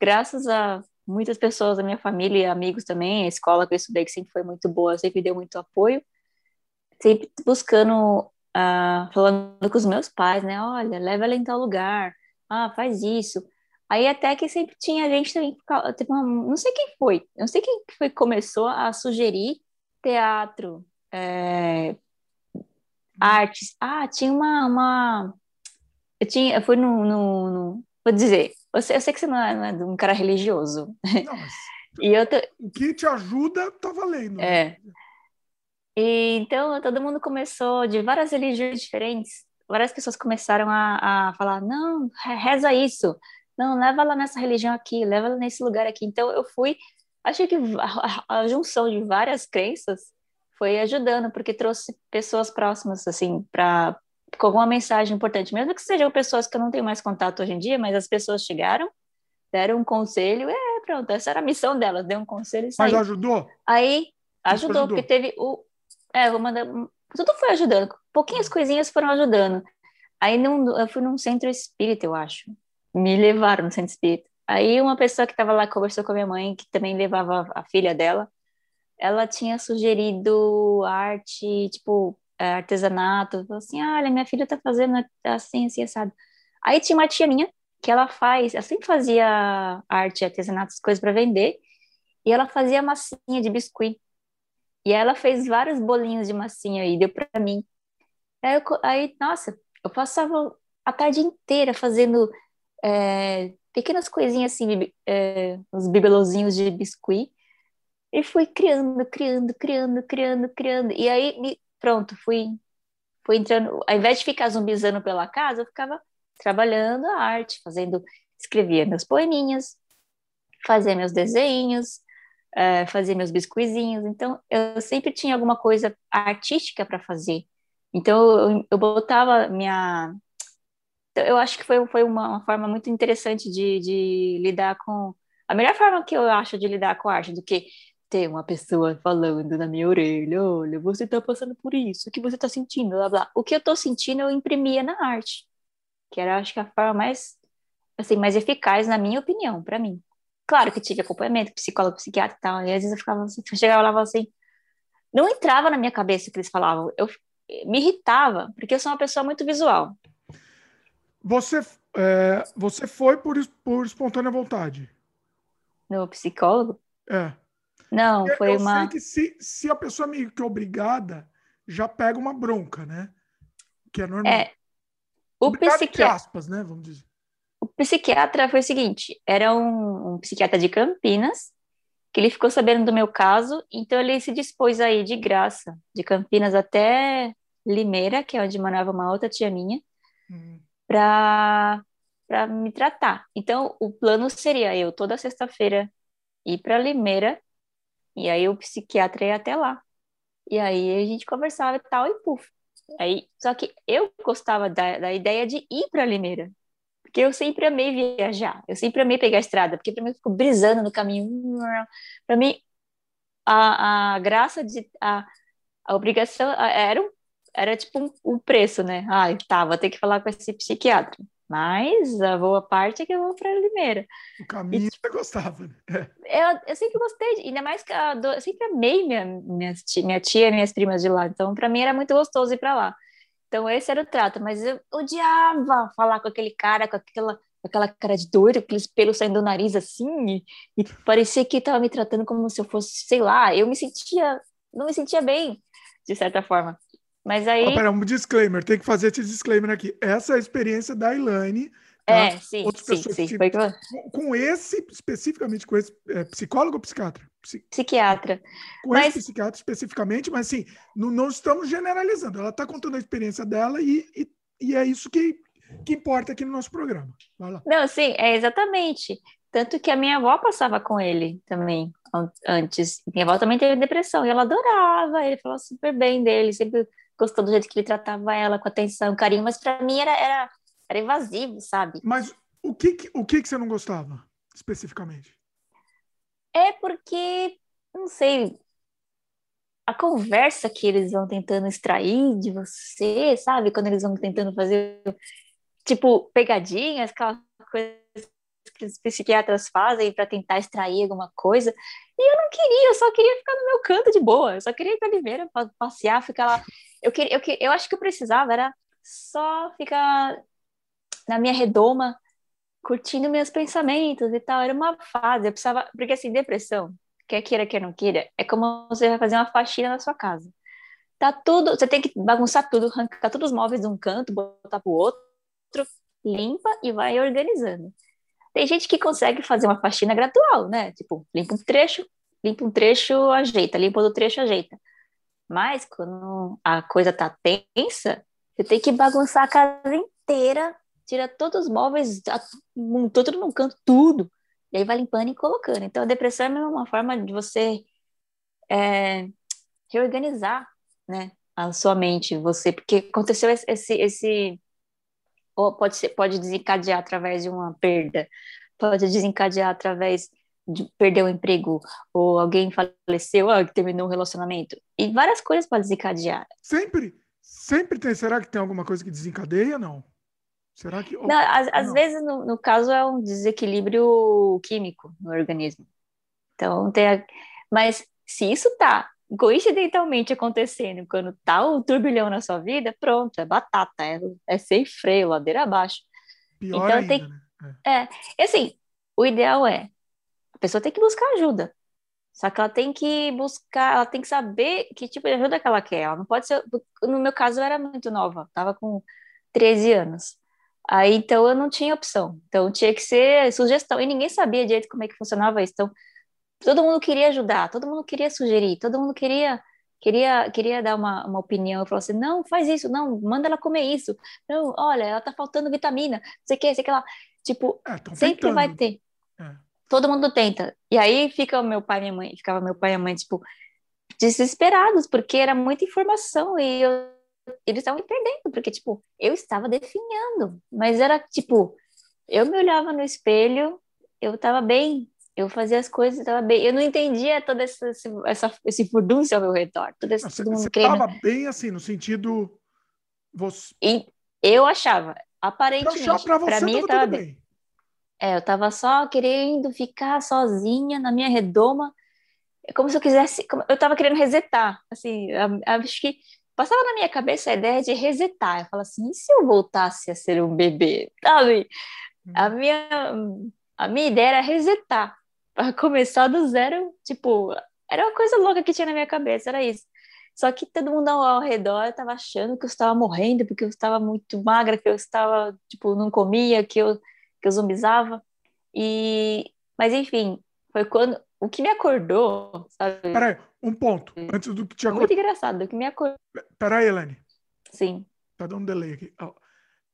graças a muitas pessoas da minha família, amigos também, a escola que eu estudei, que sempre foi muito boa, sempre deu muito apoio, sempre buscando, uh, falando com os meus pais, né, olha, leva ela em tal lugar, ah, faz isso. Aí até que sempre tinha gente também, não sei quem foi, não sei quem foi que começou a sugerir teatro, é, artes. Ah, tinha uma, uma... Eu, tinha, eu fui no, no, no... Vou dizer, eu sei, eu sei que você não é, não é um cara religioso. Não, mas e eu o que te ajuda tá valendo. É. E, então, todo mundo começou, de várias religiões diferentes, várias pessoas começaram a, a falar, não, reza isso, não, leva lá nessa religião aqui, leva lá nesse lugar aqui. Então, eu fui, achei que a, a, a junção de várias crenças foi ajudando, porque trouxe pessoas próximas, assim, para com alguma mensagem importante, mesmo que sejam pessoas que eu não tenho mais contato hoje em dia, mas as pessoas chegaram, deram um conselho, é, pronto, essa era a missão delas, deu um conselho e saiu. Mas ajudou? Aí, ajudou, ajudou, porque teve o... É, vou mandar... Tudo foi ajudando, pouquinhas coisinhas foram ajudando. Aí, num, eu fui num centro espírita, eu acho. Me levaram no centro espírita. Aí, uma pessoa que estava lá conversou com a minha mãe, que também levava a filha dela, ela tinha sugerido arte, tipo, é, artesanato, falou assim, olha, minha filha tá fazendo assim, assim, assado. Aí tinha uma tia minha, que ela faz, ela sempre fazia arte, artesanato, coisas para vender, e ela fazia massinha de biscuit. E ela fez vários bolinhos de massinha e deu para mim. Aí, eu, aí, nossa, eu passava a tarde inteira fazendo é, pequenas coisinhas assim, é, os bibelozinhos de biscuit, e fui criando, criando, criando, criando, criando. E aí, pronto, fui, fui entrando. Ao invés de ficar zumbizando pela casa, eu ficava trabalhando a arte, fazendo. Escrevia meus poeminhas, fazia meus desenhos, uh, meus biscoizinhos. Então, eu sempre tinha alguma coisa artística para fazer. Então, eu, eu botava minha. Eu acho que foi, foi uma, uma forma muito interessante de, de lidar com. A melhor forma que eu acho de lidar com a arte do que ter uma pessoa falando na minha orelha, olha, você tá passando por isso, o que você tá sentindo, blá blá. O que eu tô sentindo eu imprimia na arte, que era acho que a forma mais assim, mais eficaz na minha opinião, para mim. Claro que tive acompanhamento, psicólogo, psiquiatra e tal, e às vezes eu ficava assim, eu chegava lá e falava assim, não entrava na minha cabeça o que eles falavam, eu me irritava, porque eu sou uma pessoa muito visual. Você, é, você foi por, por espontânea vontade? No psicólogo? É. Não, foi eu uma. Sei que se, se a pessoa meio que obrigada, já pega uma bronca, né? Que é normal. É. O psiquiatra. aspas, né? Vamos dizer. O psiquiatra foi o seguinte: era um, um psiquiatra de Campinas, que ele ficou sabendo do meu caso, então ele se dispôs a ir de graça, de Campinas até Limeira, que é onde morava uma outra tia minha, hum. para para me tratar. Então, o plano seria eu toda sexta-feira ir para Limeira e aí o psiquiatra ia até lá. E aí a gente conversava e tal, e puf. Aí, só que eu gostava da, da ideia de ir para Limeira. Porque eu sempre amei viajar. Eu sempre amei pegar a estrada. Porque para mim eu fico brisando no caminho. Para mim, a, a graça de. A, a obrigação era, era tipo um, um preço, né? Ah, tá, vou ter que falar com esse psiquiatra. Mas a boa parte é que eu vou para Limeira. O caminho e, você gostava, né? Eu, eu sempre gostei, ainda mais que a, eu sempre amei minha, minha, tia, minha tia e minhas primas de lá. Então, para mim era muito gostoso ir para lá. Então, esse era o trato. Mas eu odiava falar com aquele cara, com aquela, aquela cara de doido, aqueles pelos saindo do nariz assim, e, e parecia que estava me tratando como se eu fosse, sei lá, eu me sentia, não me sentia bem, de certa forma. Mas aí. Oh, pera, um disclaimer, tem que fazer esse disclaimer aqui. Essa é a experiência da Elaine. Tá? É, sim, Outras sim, pessoas sim. Que, com, com, esse, especificamente, com esse é, psicólogo ou psiquiatra? Psi... Psiquiatra. Com mas... esse psiquiatra especificamente, mas assim, não, não estamos generalizando. Ela está contando a experiência dela e, e, e é isso que, que importa aqui no nosso programa. Vai lá. Não, sim, é exatamente. Tanto que a minha avó passava com ele também antes. Minha avó também teve depressão e ela adorava, ele falou super bem dele, sempre gostou do jeito que ele tratava ela, com atenção, carinho, mas para mim era, era, era invasivo, sabe? Mas O que, que o que, que você não gostava, especificamente? É porque, não sei, a conversa que eles vão tentando extrair de você, sabe? Quando eles vão tentando fazer, tipo, pegadinhas, aquela coisa que os psiquiatras fazem para tentar extrair alguma coisa. E eu não queria, eu só queria ficar no meu canto de boa, eu só queria ir para Oliveira, passear, ficar lá. Eu, queria, eu, eu acho que eu precisava, era só ficar na minha redoma, curtindo meus pensamentos e tal. Era uma fase, eu precisava. Porque assim, depressão, quer queira, quer não queira, é como você vai fazer uma faxina na sua casa. Tá tudo, você tem que bagunçar tudo, arrancar todos os móveis de um canto, botar pro outro, limpa e vai organizando. Tem gente que consegue fazer uma faxina gradual, né? Tipo, limpa um trecho, limpa um trecho, ajeita, limpa outro trecho, ajeita. Mas quando a coisa tá tensa, você tem que bagunçar a casa inteira, tira todos os móveis, montou tudo no canto, tudo. E aí vai limpando e colocando. Então a depressão é uma forma de você é, reorganizar, né? A sua mente, você, porque aconteceu esse, esse ou pode, ser, pode desencadear através de uma perda, pode desencadear através de perder o emprego, ou alguém faleceu, ah, terminou o relacionamento. E várias coisas podem desencadear. Sempre, sempre tem. Será que tem alguma coisa que desencadeia? Não. Será que. Não, às, às vezes, no, no, caso, é um desequilíbrio químico no organismo. Então, tem. A... Mas se isso tá coincidentalmente acontecendo quando tá o turbilhão na sua vida, pronto, é batata, é, é sem freio, ladeira abaixo. Pior então ainda, tem né? é. é, assim, o ideal é a pessoa tem que buscar ajuda. Só que ela tem que buscar, ela tem que saber que tipo de ajuda que ela quer. Ela não pode ser, no meu caso eu era muito nova, tava com 13 anos. Aí então eu não tinha opção. Então tinha que ser sugestão e ninguém sabia direito como é que funcionava isso. Então todo mundo queria ajudar, todo mundo queria sugerir, todo mundo queria queria queria dar uma, uma opinião, falou assim, não, faz isso, não, manda ela comer isso, não, olha, ela tá faltando vitamina, sei que, sei que lá, tipo, é, sempre tentando. vai ter. É. Todo mundo tenta. E aí fica o meu pai e minha mãe, ficava meu pai e minha mãe, tipo, desesperados, porque era muita informação e eu, eles estavam perdendo, porque, tipo, eu estava definhando, mas era, tipo, eu me olhava no espelho, eu estava bem, eu fazia as coisas, estava bem. Eu não entendia todo esse, essa, esse furdúncio ao meu redor. Todo esse, você estava bem assim, no sentido. Você... E eu achava, aparentemente, para mim estava bem. bem. É, eu estava só querendo ficar sozinha na minha redoma, é como se eu quisesse. Eu estava querendo resetar. Assim, acho que passava na minha cabeça a ideia de resetar. Eu falava assim, e se eu voltasse a ser um bebê? Sabe? A hum. minha, a minha ideia era resetar para começar do zero, tipo, era uma coisa louca que tinha na minha cabeça, era isso. Só que todo mundo ao, redor estava achando que eu estava morrendo, porque eu estava muito magra, que eu estava, tipo, não comia, que eu, que eu zumbizava. E... Mas, enfim, foi quando... O que me acordou, sabe? Peraí, um ponto, antes do que te acordou. Muito engraçado, o que me acordou... Peraí, Elane. Sim. Tá dando um delay aqui.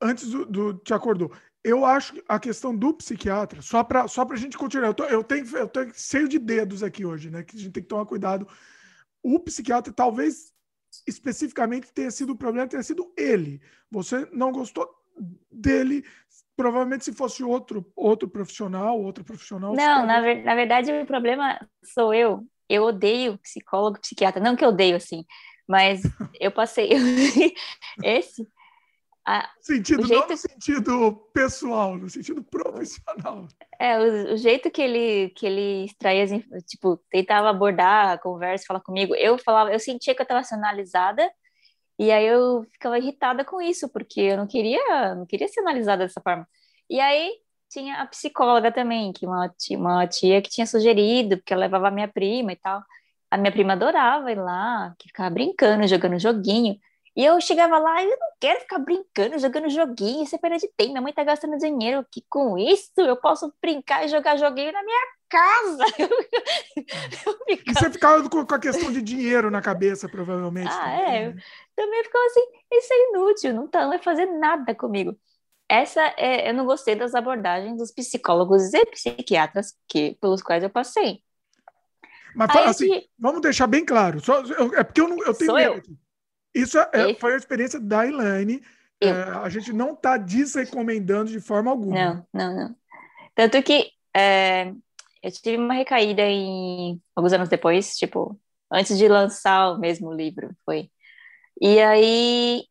Antes do, do te acordou eu acho que a questão do psiquiatra, só para só a gente continuar, eu, tô, eu, tenho, eu tenho cheio de dedos aqui hoje, né? Que a gente tem que tomar cuidado. O psiquiatra, talvez especificamente tenha sido o problema, tenha sido ele. Você não gostou dele, provavelmente se fosse outro outro profissional, outro profissional. Não, na, ver, na verdade o problema sou eu. Eu odeio psicólogo, psiquiatra. Não que eu odeio assim, mas eu passei. Esse a, sentido, jeito... não no sentido pessoal, no sentido profissional. É, o, o, jeito que ele, que ele extraía, tipo, tentava abordar a conversa, falar comigo, eu falava, eu sentia que eu estava sendo analisada, e aí eu ficava irritada com isso, porque eu não queria, não queria ser analisada dessa forma. E aí tinha a psicóloga também, que uma tia, uma tia que tinha sugerido, porque ela levava a minha prima e tal. A minha prima adorava ir lá, que ficava brincando, jogando joguinho. E eu chegava lá, eu não quero ficar brincando, jogando joguinho, isso é perda de tempo. Minha mãe tá gastando dinheiro aqui com isso, eu posso brincar e jogar joguinho na minha casa. E você ficava com, a questão de dinheiro na cabeça, provavelmente. Ah, também. é. Né? Também ficava assim, isso é inútil, não, tá, não vai fazer nada comigo. Essa é, eu não gostei das abordagens dos psicólogos e psiquiatras que, pelos quais eu passei. Mas assim, vamos deixar bem claro. Só, eu, é porque eu, não, eu tenho medo aqui. Isso é, foi a experiência da Elaine, é, a gente não está desrecomendando de forma alguma. Não, não, não. Tanto que é, eu tive uma recaída em alguns anos depois, tipo, antes de lançar o mesmo livro, foi. E aí.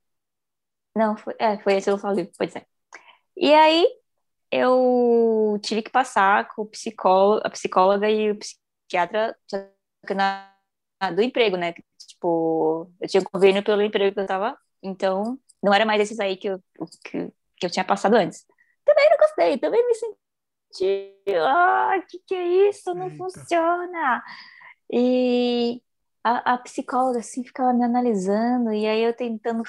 Não, foi, é, foi esse o livro, pois é. E aí eu tive que passar com o psicólogo, a psicóloga e o psiquiatra na, do emprego, né? Tipo, eu tinha convênio pelo emprego que eu tava, então não era mais esses aí que eu, que, que eu tinha passado antes. Também não gostei, também me senti, ah, que que é isso? Não Eita. funciona. E a, a psicóloga, assim, ficava me analisando, e aí eu tentando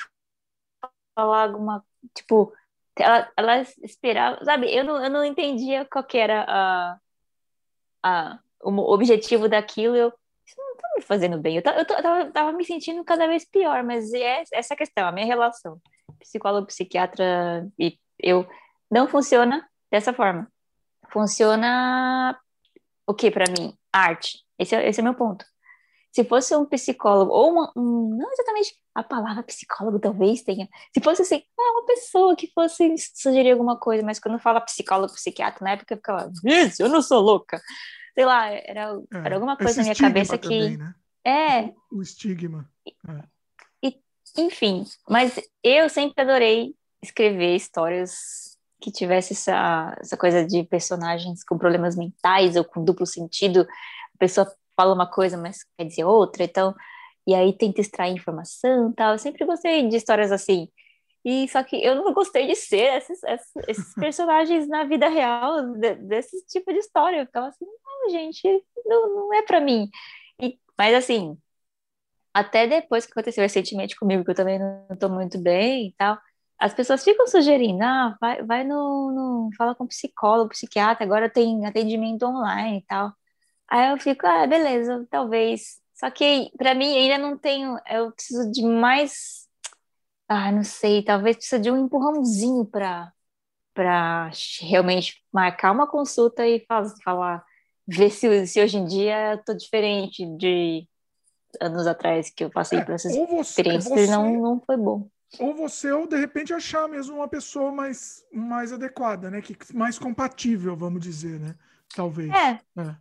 falar alguma, tipo, ela, ela esperava, sabe, eu não, eu não entendia qual que era a, a, o objetivo daquilo, eu, isso não tá me fazendo bem, eu, eu, tava, tava me sentindo cada vez pior, mas é essa questão, a minha relação, psicólogo, psiquiatra e eu, não funciona dessa forma, funciona o que para mim? Arte, esse é, esse é meu ponto se fosse um psicólogo, ou uma, um, não exatamente a palavra psicólogo talvez tenha, se fosse assim, ah, uma pessoa que fosse sugerir alguma coisa, mas quando fala psicólogo, psiquiatra, na época eu ficava, isso, eu não sou louca. Sei lá, era, é, era alguma coisa na minha cabeça também, que. Né? É. O estigma. É. E, enfim, mas eu sempre adorei escrever histórias que tivesse essa, essa coisa de personagens com problemas mentais ou com duplo sentido, a pessoa fala uma coisa, mas quer dizer outra, então, e aí tenta extrair informação tal. Eu sempre gostei de histórias assim. E só que eu não gostei de ser esses, esses, personagens na vida real, de, desse tipo de história. Eu ficava assim, não, gente, não, não é para mim. E, mas assim, até depois que aconteceu recentemente comigo, que eu também não estou muito bem e tal, as pessoas ficam sugerindo, ah, vai, vai no, no, fala com psicólogo, psiquiatra, agora tem atendimento online e tal. Aí eu fico, ah, beleza, talvez. Só que para mim ainda não tenho, eu preciso de mais, ah, não sei, talvez precisa de um empurrãozinho para para realmente marcar uma consulta e falar, ver se, se hoje em dia eu tô diferente de anos atrás que eu passei é, por essas você, experiências você, não, não foi bom. Ou você, ou de repente achar mesmo uma pessoa mais, mais adequada, né? Que, mais compatível, vamos dizer, né? Talvez. É. é.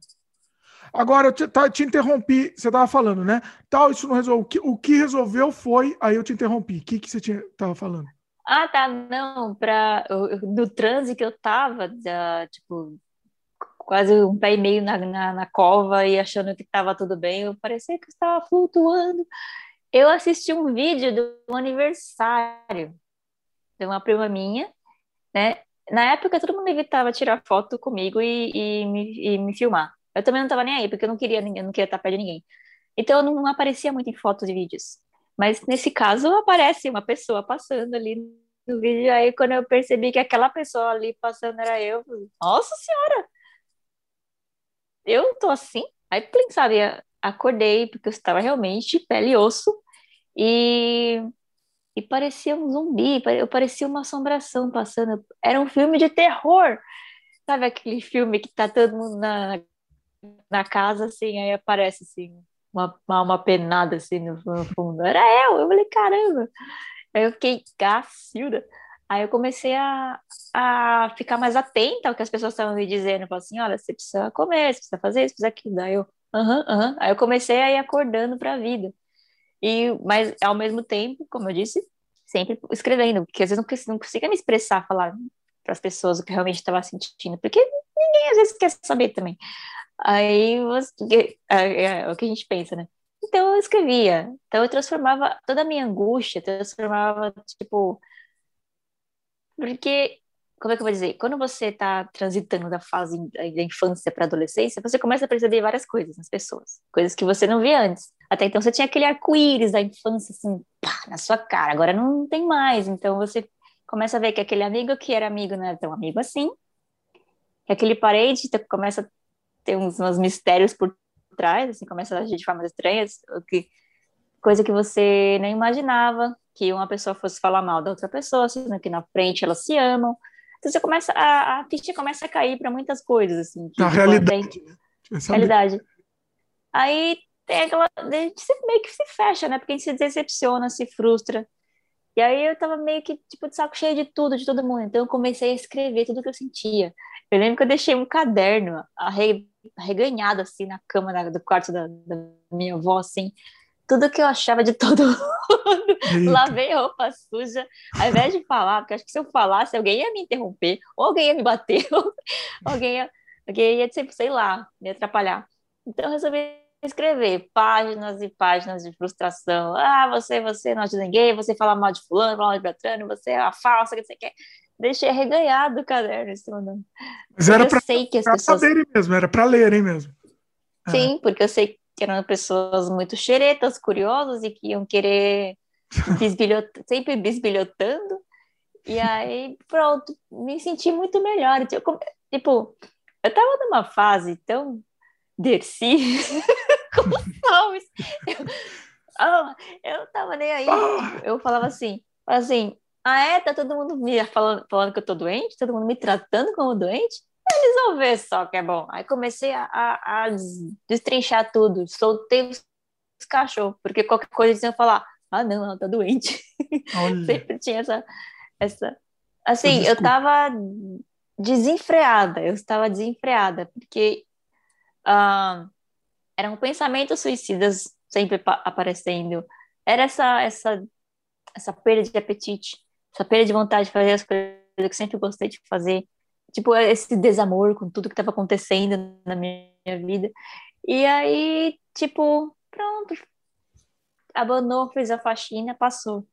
Agora, eu te, tá, te interrompi, você estava falando, né? Tal, isso não resolveu. O que, o que resolveu foi. Aí eu te interrompi. O que, que você estava falando? Ah, tá. Não, pra, do transe que eu tava, da, tipo, quase um pé e meio na, na, na cova e achando que estava tudo bem, eu parecia que estava flutuando. Eu assisti um vídeo do aniversário de uma prima minha, né? Na época, todo mundo evitava tirar foto comigo e, e, me, e me filmar. Eu também não tava nem aí, porque eu não queria ninguém, não queria estar perto de ninguém. Então eu não aparecia muito em fotos e vídeos. Mas nesse caso aparece uma pessoa passando ali no vídeo. Aí quando eu percebi que aquela pessoa ali passando era eu, nossa senhora! Eu tô assim? Aí, plim, sabe, acordei, porque eu estava realmente pele e osso. E, e parecia um zumbi, eu parecia uma assombração passando. Era um filme de terror. Sabe aquele filme que tá todo mundo na na casa, assim, aí aparece, assim, uma, uma penada, assim, no, no fundo. Era eu! Eu falei, caramba! Aí eu fiquei gacilda. Aí eu comecei a, a ficar mais atenta ao que as pessoas estavam me dizendo. Eu falei assim, olha, você precisa comer, você precisa fazer isso, precisa aquilo. Aí eu, aham, aham. Aí eu comecei a ir acordando para a vida. E, mas, ao mesmo tempo, como eu disse, sempre escrevendo, porque às vezes não, não consigo me expressar, falar para as pessoas o que realmente estava sentindo, porque ninguém às vezes quer saber também. Aí você, é, é, o que a gente pensa, né? Então eu escrevia. Então eu transformava toda a minha angústia, transformava, tipo. Porque, como é que eu vou dizer? Quando você está transitando da fase da infância para a adolescência, você começa a perceber várias coisas nas pessoas, coisas que você não via antes. Até então você tinha aquele arco-íris da infância, assim, pá, na sua cara, agora não tem mais. Então você começa a ver que aquele amigo que era amigo não é tão amigo assim, que aquele parente começa tem uns, uns mistérios por trás, assim, começa a agir de formas estranhas, que, coisa que você nem imaginava, que uma pessoa fosse falar mal da outra pessoa, sendo que na frente elas se amam. Então você começa, a, a ficha começa a cair para muitas coisas, assim. Que, na realidade. Né? realidade. Aí tem aquela, a gente meio que se fecha, né? Porque a gente se decepciona, se frustra. E aí eu tava meio que, tipo, de saco cheio de tudo, de todo mundo. Então eu comecei a escrever tudo que eu sentia. Eu lembro que eu deixei um caderno arreganhado, assim, na cama do quarto da, da minha avó, assim. Tudo que eu achava de todo mundo. Lavei roupa suja. Ao invés de falar, porque acho que se eu falasse, alguém ia me interromper, ou alguém ia me bater, ou alguém ia, alguém ia, tipo, sei lá, me atrapalhar. Então eu resolvi escrever páginas e páginas de frustração. Ah, você, você não ajuda ninguém, você fala mal de fulano, fala mal de Beltrano, você é a falsa, que você quer. Deixei arreganhado o caderno em cima do... Mas era para pessoas... saberem mesmo, era para lerem mesmo. É. Sim, é. porque eu sei que eram pessoas muito xeretas, curiosas e que iam querer bisbilhot... sempre bisbilhotando. E aí, pronto, me senti muito melhor. Tipo, eu tava numa fase tão Dercy Gonçalves. Eu, oh, eu tava nem aí. Eu falava assim, assim, ah é? Tá todo mundo me falando, falando que eu tô doente? Todo mundo me tratando como doente? Eles vão ver só que é bom. Aí comecei a, a, a destrinchar tudo, soltei os cachorros, porque qualquer coisa eles iam falar, ah não, ela tá doente. Sempre tinha essa, essa... Assim, eu tava desenfreada, eu estava desenfreada, porque uh, eram pensamentos suicidas sempre aparecendo. Era essa, essa, essa perda de apetite, essa perda de vontade de fazer as coisas que sempre gostei de fazer. Tipo, esse desamor com tudo que estava acontecendo na minha vida. E aí, tipo, pronto. Abandonou, fez a faxina, passou.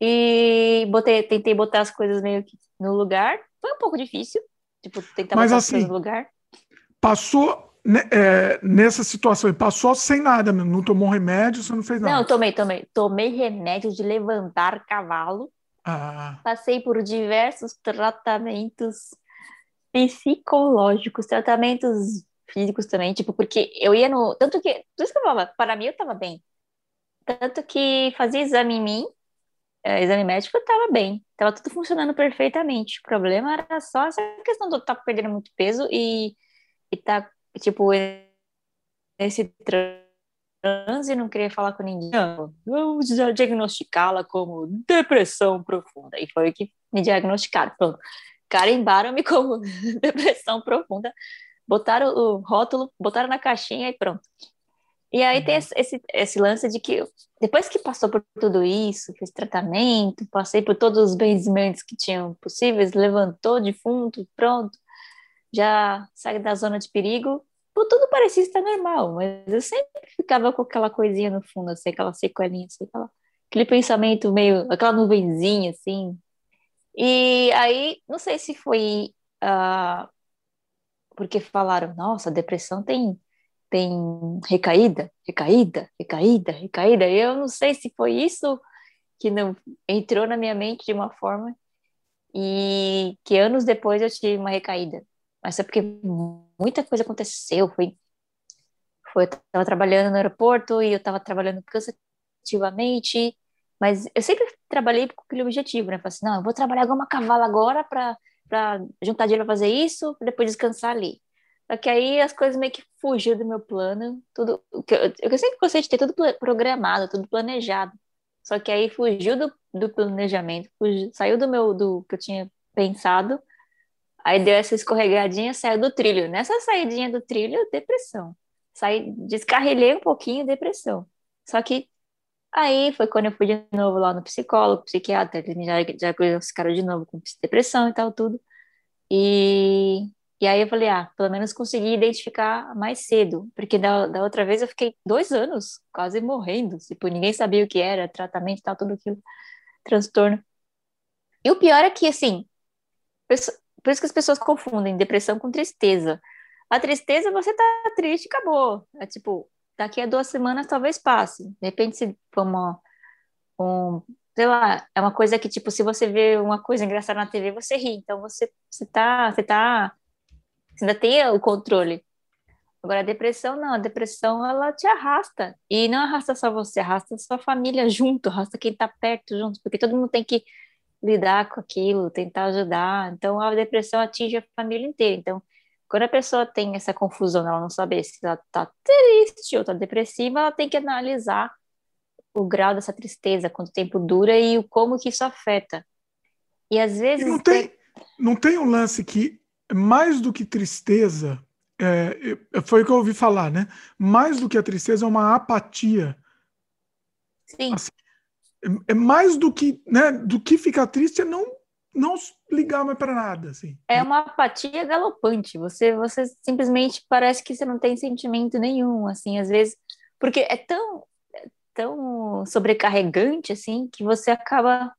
E botei, tentei botar as coisas meio que no lugar. Foi um pouco difícil, tipo, tentar Mas, botar assim, as coisas no lugar. Passou é, nessa situação, ele passou sem nada, não tomou remédio, você não fez nada? Não, tomei, tomei. Tomei remédio de levantar cavalo. Ah. Passei por diversos tratamentos psicológicos, tratamentos físicos também, tipo, porque eu ia no. Tanto que. Por isso que eu falava, para mim eu tava bem. Tanto que fazia exame em mim, é, exame médico, eu tava bem. Tava tudo funcionando perfeitamente. O problema era só essa questão do estar tá perdendo muito peso e, e tá tipo, esse transe não queria falar com ninguém. Não, vamos diagnosticá-la como depressão profunda. E foi o que me diagnosticaram. Pronto. Carimbaram-me como depressão profunda, botaram o rótulo, botaram na caixinha e pronto. E aí tem uhum. esse, esse lance de que depois que passou por tudo isso, fez tratamento, passei por todos os benzimentos que tinham possíveis, levantou defunto, pronto, já sai da zona de perigo, tudo parecia estar normal, mas eu sempre ficava com aquela coisinha no fundo, assim, aquela sequelinha, assim, aquela, aquele pensamento meio, aquela nuvenzinha, assim. E aí, não sei se foi uh, porque falaram, nossa, depressão tem, tem recaída, recaída, recaída, recaída. Eu não sei se foi isso que não entrou na minha mente de uma forma e que anos depois eu tive uma recaída mas é porque muita coisa aconteceu. Foi, foi eu estava trabalhando no aeroporto e eu estava trabalhando cansativamente, mas eu sempre trabalhei com aquele objetivo, né? Falei assim, não, eu vou trabalhar igual uma cavala agora para juntar dinheiro para fazer isso, depois descansar ali. Só que aí as coisas meio que fugiram do meu plano, tudo, eu, eu sempre gostei de ter tudo programado, tudo planejado. Só que aí fugiu do, do planejamento, fugiu, saiu do meu do que eu tinha pensado Aí deu essa escorregadinha, saiu do trilho. Nessa saidinha do trilho, depressão. Saí, descarrilhei um pouquinho, depressão. Só que aí foi quando eu fui de novo lá no psicólogo, psiquiatra, ele já, já diagnosticaram de novo com depressão e tal, tudo. E, e aí eu falei, ah, pelo menos consegui identificar mais cedo, porque da, da outra vez eu fiquei dois anos quase morrendo, tipo, ninguém sabia o que era, tratamento e tal, tudo aquilo, transtorno. E o pior é que, assim, por isso que as pessoas confundem depressão com tristeza. A tristeza, você tá triste acabou. É tipo, daqui a duas semanas talvez passe. De repente, se for uma, um, sei lá, é uma coisa que, tipo, se você vê uma coisa engraçada na TV, você ri. Então, você, você tá, você tá, você ainda tem o controle. Agora, a depressão, não. A depressão, ela te arrasta. E não arrasta só você, arrasta sua família junto, arrasta quem tá perto junto, porque todo mundo tem que lidar com aquilo, tentar ajudar. Então, a depressão atinge a família inteira. Então, quando a pessoa tem essa confusão, ela não saber se ela está triste ou está depressiva, ela tem que analisar o grau dessa tristeza, quanto tempo dura e o como que isso afeta. E às vezes. E não tem, não tem um lance que, mais do que tristeza, é, foi o que eu ouvi falar, né? Mais do que a tristeza é uma apatia. Sim. Assim, é, mais do que, né, do que ficar triste é não não ligar mais para nada, assim. É uma apatia galopante. Você você simplesmente parece que você não tem sentimento nenhum, assim, às vezes, porque é tão é tão sobrecarregante assim que você acaba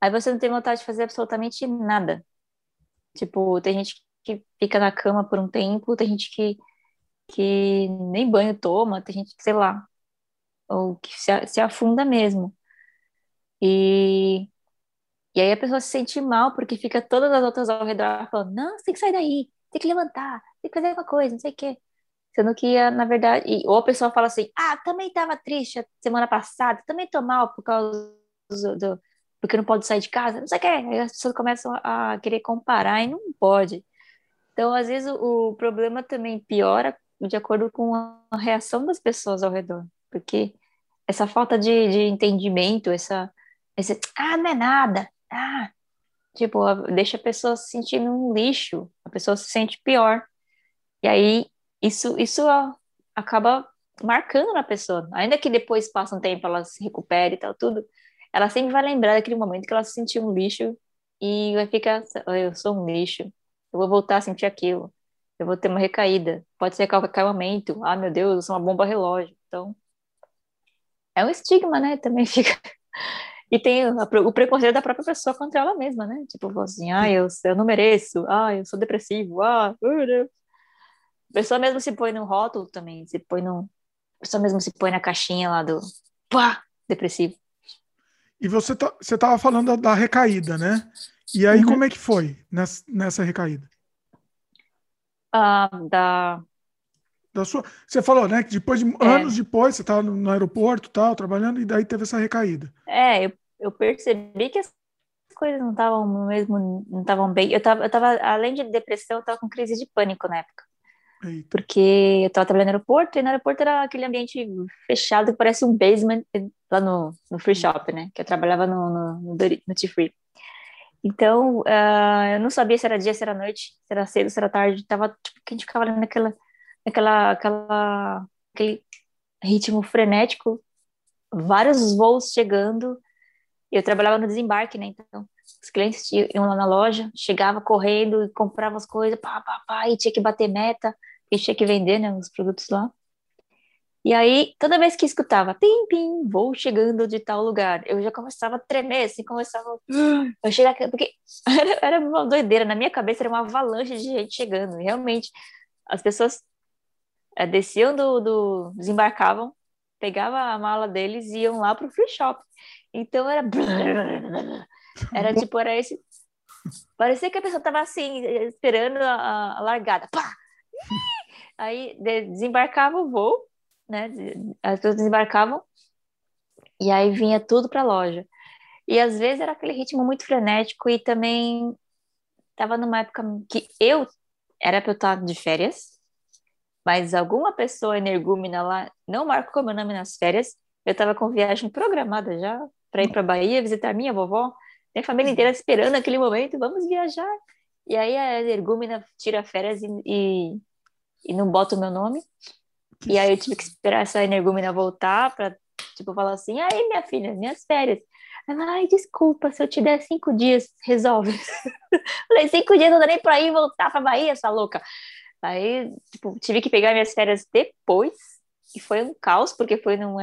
aí você não tem vontade de fazer absolutamente nada. Tipo, tem gente que fica na cama por um tempo, tem gente que que nem banho toma, tem gente que, sei lá, ou que se, se afunda mesmo. E, e aí a pessoa se sente mal porque fica todas as outras ao redor falando: não, você tem que sair daí, tem que levantar, tem que fazer alguma coisa, não sei o quê. Sendo que, na verdade, e, ou a pessoa fala assim: ah, também estava triste semana passada, também tô mal por causa do, do, porque não pode sair de casa, não sei o quê. Aí as pessoas começam a querer comparar e não pode. Então, às vezes, o, o problema também piora de acordo com a reação das pessoas ao redor, porque essa falta de, de entendimento, essa, esse, ah, não é nada, ah, tipo, deixa a pessoa se sentindo um lixo, a pessoa se sente pior. E aí, isso, isso acaba marcando na pessoa. Ainda que depois passe um tempo, ela se recupere e tal, tudo, ela sempre vai lembrar daquele momento que ela se sentiu um lixo e vai ficar, eu sou um lixo, eu vou voltar a sentir aquilo, eu vou ter uma recaída, pode ser qualquer momento, ah, meu Deus, eu sou uma bomba relógio. Então, é um estigma, né? Também fica. E tem o preconceito da própria pessoa contra ela mesma, né? Tipo, assim, ah, eu, eu não mereço, ah, eu sou depressivo, ah, meu Deus. A pessoa mesmo se põe no rótulo também, se põe no. A pessoa mesmo se põe na caixinha lá do. Pá, depressivo. E você tá, você tava falando da, da recaída, né? E aí, uhum. como é que foi nessa, nessa recaída? Ah, da da sua. Você falou, né? Que depois de é. anos depois, você estava no, aeroporto, tal, trabalhando, e daí teve essa recaída. É, eu, eu percebi que as coisas não estavam mesmo, não estavam bem. Eu estava eu tava, além de depressão, eu estava com crise de pânico na época. Eita. Porque eu estava trabalhando no aeroporto, e no aeroporto era aquele ambiente fechado que parece um basement lá no, no free shop, né? Que eu trabalhava no, no, no, no T-Free. Então, uh, eu não sabia se era dia, se era noite, se era cedo, se era tarde. Tava, tipo, que a gente ficava ali naquela aquela, aquela, aquele ritmo frenético, vários voos chegando. Eu trabalhava no desembarque, né? Então, os clientes iam lá na loja, chegava correndo e comprava as coisas, pá, pá, pá, e tinha que bater meta, e tinha que vender, né, os produtos lá. E aí, toda vez que escutava, pim, pim, vou chegando de tal lugar, eu já começava a tremer, assim, começava. Eu chegava, porque era, era uma doideira, na minha cabeça era uma avalanche de gente chegando, e realmente, as pessoas é, desciam do, do, desembarcavam, pegava a mala deles e iam lá pro free shop. Então era era tipo era esse parecia que a pessoa tava assim esperando a, a largada. Pá! Aí desembarcava o voo, né? As pessoas desembarcavam e aí vinha tudo para a loja. E às vezes era aquele ritmo muito frenético e também estava numa época que eu era para eu estar de férias mas alguma pessoa energúmena lá não marcou meu nome nas férias. Eu estava com viagem programada já para ir para Bahia visitar minha vovó, minha família inteira esperando aquele momento, vamos viajar. E aí a energúmena tira férias e, e, e não bota o meu nome. E aí eu tive que esperar essa energúmena voltar para tipo falar assim: "Aí, minha filha, minhas férias". Ela, ai, desculpa, se eu te der cinco dias, resolve. Falei, cinco dias não dá nem para ir voltar para Bahia, essa louca. Aí, tipo, tive que pegar minhas férias depois, e foi um caos, porque foi num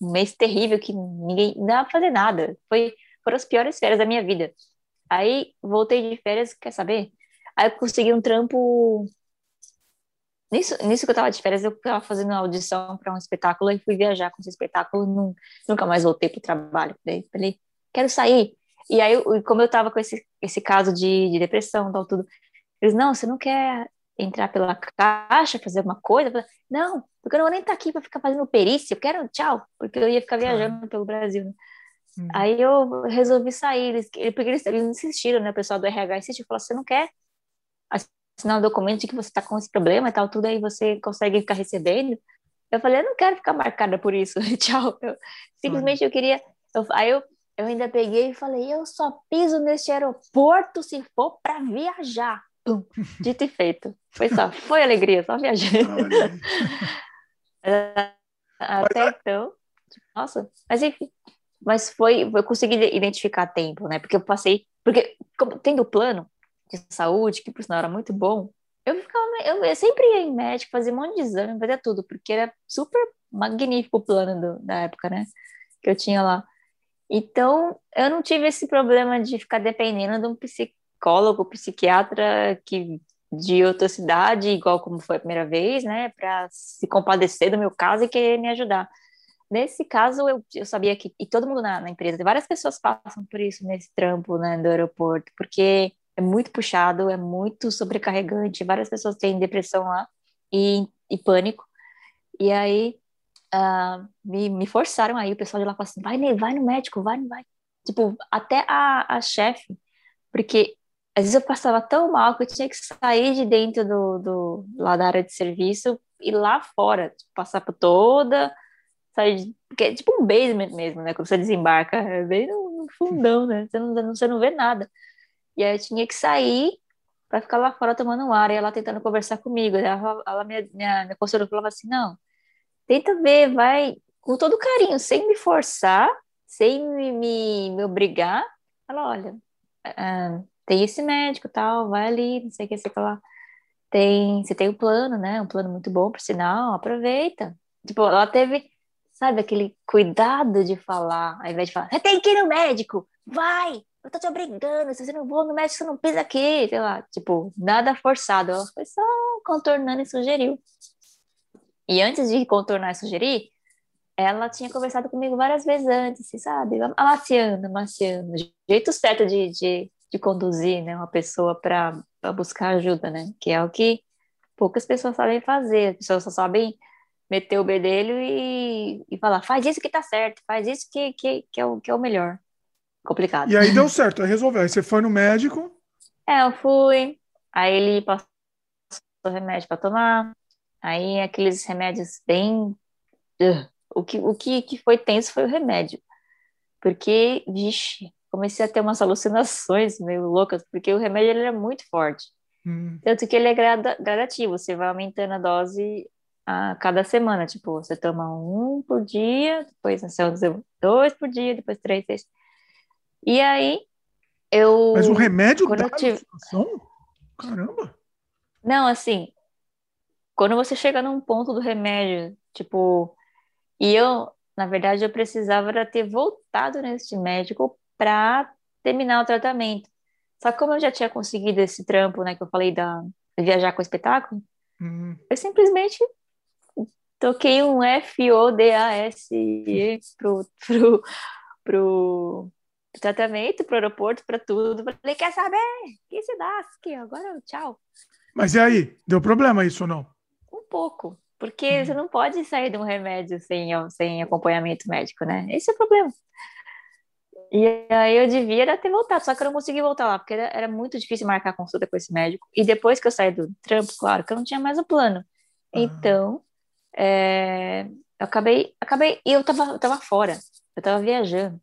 um mês terrível que ninguém não dava pra fazer nada. Foi, foram as piores férias da minha vida. Aí, voltei de férias, quer saber? Aí eu consegui um trampo. Nisso, nisso que eu tava de férias, eu tava fazendo uma audição para um espetáculo e fui viajar com esse espetáculo, não, nunca mais voltei pro trabalho. Daí falei, quero sair. E aí, como eu tava com esse, esse caso de, de depressão, tal, tudo, eles, não, você não quer entrar pela caixa, fazer alguma coisa. Não, porque eu não vou nem estar tá aqui para ficar fazendo perícia, eu quero tchau, porque eu ia ficar viajando pelo Brasil. Né? Hum. Aí eu resolvi sair, eles, porque eles, eles insistiram, né? O pessoal do RH insistiu, falou: você não quer assinar um documento de que você está com esse problema e tal, tudo aí você consegue ficar recebendo. Eu falei, eu não quero ficar marcada por isso, tchau. Eu, simplesmente eu queria. Eu, aí eu, eu ainda peguei e falei, eu só piso neste aeroporto se for para viajar. Dito e feito. Foi só, foi alegria, só viajei. Até então, nossa, mas enfim, mas foi, eu consegui identificar tempo, né? Porque eu passei, porque como, tendo plano de saúde, que por sinal era muito bom, eu ficava, eu, eu sempre ia em médico, fazia um monte de exame, fazia tudo, porque era super magnífico o plano do, da época, né? Que eu tinha lá. Então, eu não tive esse problema de ficar dependendo de um psicólogo, psiquiatra que de outra cidade, igual como foi a primeira vez, né, para se compadecer do meu caso e querer me ajudar. Nesse caso, eu, eu sabia que, e todo mundo na, na empresa, várias pessoas passam por isso nesse trampo, né, do aeroporto, porque é muito puxado, é muito sobrecarregante, várias pessoas têm depressão lá e, e pânico, e aí uh, me, me forçaram aí, o pessoal de lá falou assim, vai, vai no médico, vai, vai. Tipo, até a, a chefe, porque às vezes eu passava tão mal que eu tinha que sair de dentro do, do lá da área de serviço e lá fora, tipo, passar por toda, sair de, porque é tipo um basement mesmo, né? Quando você desembarca, é bem no, no fundão, né? Você não, você não vê nada. E aí eu tinha que sair para ficar lá fora tomando ar, e ela tentando conversar comigo. Ela, ela me, minha, minha conselheira falava assim: não, tenta ver, vai com todo carinho, sem me forçar, sem me, me, me obrigar. Ela, olha, uh, tem esse médico tal, vai ali, não sei o que, sei lá. Tem, você tem o um plano, né? Um plano muito bom, por sinal, aproveita. Tipo, ela teve, sabe, aquele cuidado de falar, ao invés de falar, você tem que ir no médico, vai, eu tô te obrigando, se você não for no médico, você não pisa aqui, sei lá. Tipo, nada forçado, ela foi só contornando e sugeriu. E antes de contornar e sugerir, ela tinha conversado comigo várias vezes antes, sabe? Amaciando, amaciando. Jeito certo de, de de conduzir né, uma pessoa para buscar ajuda, né? Que é o que poucas pessoas sabem fazer. As pessoas só sabem meter o bedelho e, e falar, faz isso que tá certo, faz isso que, que, que, é, o, que é o melhor. Complicado. E aí deu certo, aí resolveu. Aí você foi no médico? É, eu fui. Aí ele passou remédio para tomar. Aí aqueles remédios bem. O que, o que, que foi tenso foi o remédio. Porque, vixe, comecei a ter umas alucinações meio loucas, porque o remédio ele é muito forte. Hum. Tanto que ele é grada, gradativo, você vai aumentando a dose a cada semana. Tipo, você toma um por dia, depois dois por dia, depois três, seis. E aí, eu. Mas o remédio dá tive... Caramba! Não, assim, quando você chega num ponto do remédio, tipo, e eu, na verdade, eu precisava ter voltado nesse médico para terminar o tratamento. Só que como eu já tinha conseguido esse trampo, né, que eu falei da viajar com o espetáculo, uhum. eu simplesmente toquei um F-O-D-A-S-E pro, pro, pro tratamento, pro aeroporto, para tudo. Falei, quer saber? Que se dá aqui, agora tchau. Mas e aí? Deu problema isso ou não? Um pouco, porque uhum. você não pode sair de um remédio sem, sem acompanhamento médico, né? Esse é o problema. E aí eu devia ter voltado, só que eu não consegui voltar lá, porque era, era, muito difícil marcar consulta com esse médico. E depois que eu saí do trampo, claro, que eu não tinha mais o plano. Ah. Então, é, eu acabei, acabei, e eu tava, eu tava fora, eu tava viajando.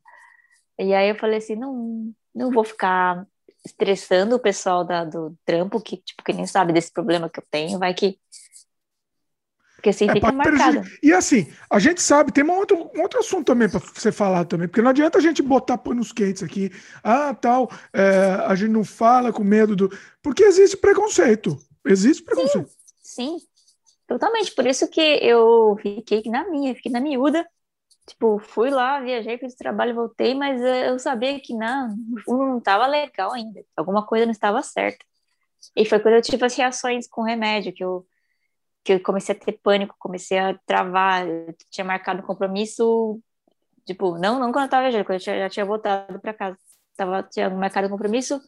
E aí eu falei assim, não, não vou ficar estressando o pessoal da, do trampo, que, tipo, que nem sabe desse problema que eu tenho, vai que porque assim é, fica marcado. E assim, a gente sabe, tem um outro, um outro assunto também para você falar também, porque não adianta a gente botar panos quentes aqui, ah, tal, é, a gente não fala com medo do. Porque existe preconceito. Existe preconceito. Sim, sim, totalmente. Por isso que eu fiquei na minha, fiquei na miúda. Tipo, fui lá, viajei, fiz trabalho, voltei, mas eu sabia que não, não estava legal ainda. Alguma coisa não estava certa. E foi quando eu tive as reações com remédio, que eu que eu comecei a ter pânico, comecei a travar, tinha marcado um compromisso, tipo, não, não quando eu tava viajando, quando eu já tinha voltado para casa, tava, tinha marcado um compromisso,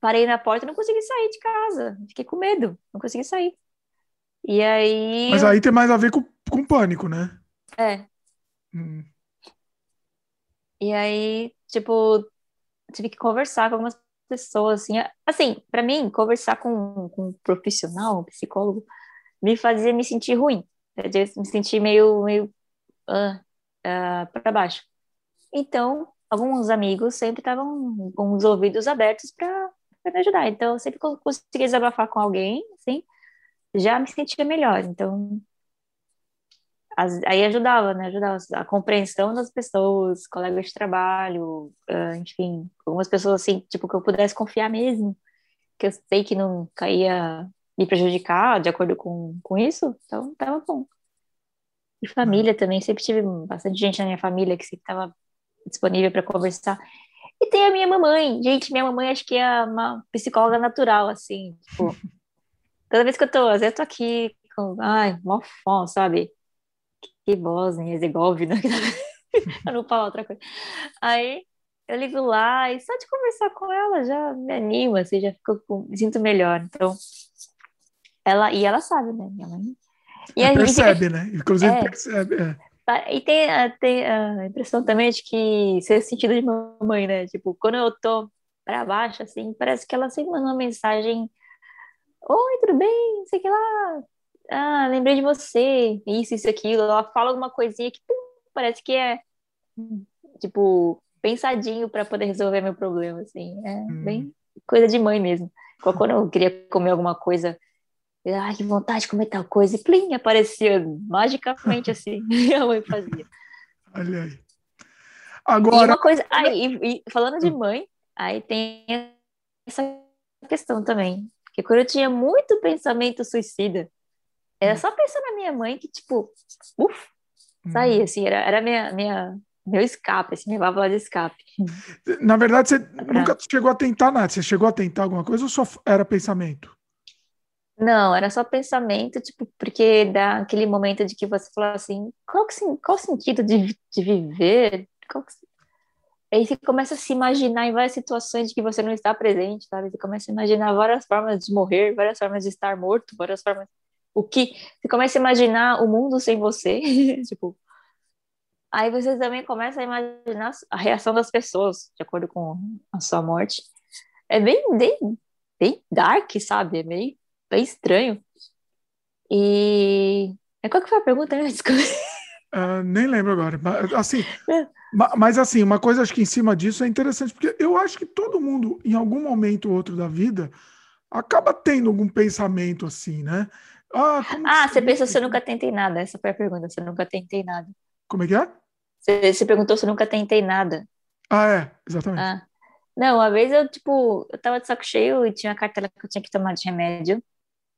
parei na porta, não consegui sair de casa, fiquei com medo, não consegui sair. E aí... Mas aí tem mais a ver com, com pânico, né? É. Hum. E aí, tipo, tive que conversar com algumas pessoas, assim, assim, para mim, conversar com, com um profissional, um psicólogo, me fazia me sentir ruim. Me senti meio, meio uh, uh, para baixo. Então, alguns amigos sempre estavam com os ouvidos abertos para me ajudar. Então, eu sempre conseguia desabafar com alguém, assim, já me sentia melhor. Então, as, aí ajudava, né? Ajudava a compreensão das pessoas, colegas de trabalho, uh, enfim, algumas pessoas assim, tipo, que eu pudesse confiar mesmo, que eu sei que não caía me prejudicar de acordo com, com isso, então tava bom. E família também, sempre tive bastante gente na minha família que sempre estava disponível para conversar. E tem a minha mamãe, gente, minha mamãe acho que é uma psicóloga natural, assim, tipo, toda vez que eu tô, às vezes eu tô aqui com, ai, mó fome, sabe? Que Bósnia, Herzegovina, eu não falo outra coisa. Aí eu ligo lá e só de conversar com ela já me anima, assim, já fico, me sinto melhor. Então, ela, e ela sabe, né, minha mãe. E a percebe, gente, né? Inclusive é, percebe. É. E tem, tem a impressão também de que ser sentido de mamãe, né? Tipo, quando eu tô para baixo, assim, parece que ela sempre manda uma mensagem. Oi, tudo bem? Não sei o que lá. Ah, lembrei de você. Isso, isso, aquilo. Ela fala alguma coisinha que pum, parece que é, tipo, pensadinho para poder resolver meu problema, assim. É hum. bem coisa de mãe mesmo. Quando eu queria comer alguma coisa ai, que vontade de comer tal coisa, e plim, aparecia magicamente assim, minha mãe fazia. Olha aí. Agora. E uma coisa, aí, e, e, falando de mãe, aí tem essa questão também, porque quando eu tinha muito pensamento suicida, era só pensar na minha mãe que, tipo, uff, saía, hum. assim, era, era minha, minha, meu escape, assim, minha válvula de escape. Na verdade, você pra... nunca chegou a tentar nada, você chegou a tentar alguma coisa ou só era pensamento? Não, era só pensamento, tipo, porque dá aquele momento de que você fala assim, qual, que, qual o sentido de, de viver? Qual que, aí você começa a se imaginar em várias situações de que você não está presente, sabe? Você começa a imaginar várias formas de morrer, várias formas de estar morto, várias formas... O que... Você começa a imaginar o mundo sem você, tipo... Aí você também começa a imaginar a reação das pessoas, de acordo com a sua morte. É bem, bem, bem dark, sabe? É meio bem estranho. E. Qual que foi a pergunta, né? Desculpa. Uh, nem lembro agora. Mas, assim, é. mas assim, uma coisa acho que em cima disso é interessante, porque eu acho que todo mundo, em algum momento ou outro da vida, acaba tendo algum pensamento assim, né? Ah, ah você pensa se eu nunca tentei nada. Essa foi a pergunta, se eu nunca tentei nada. Como é que é? Você, você perguntou se eu nunca tentei nada. Ah, é, exatamente. Ah. Não, uma vez eu, tipo, eu tava de saco cheio e tinha uma cartela que eu tinha que tomar de remédio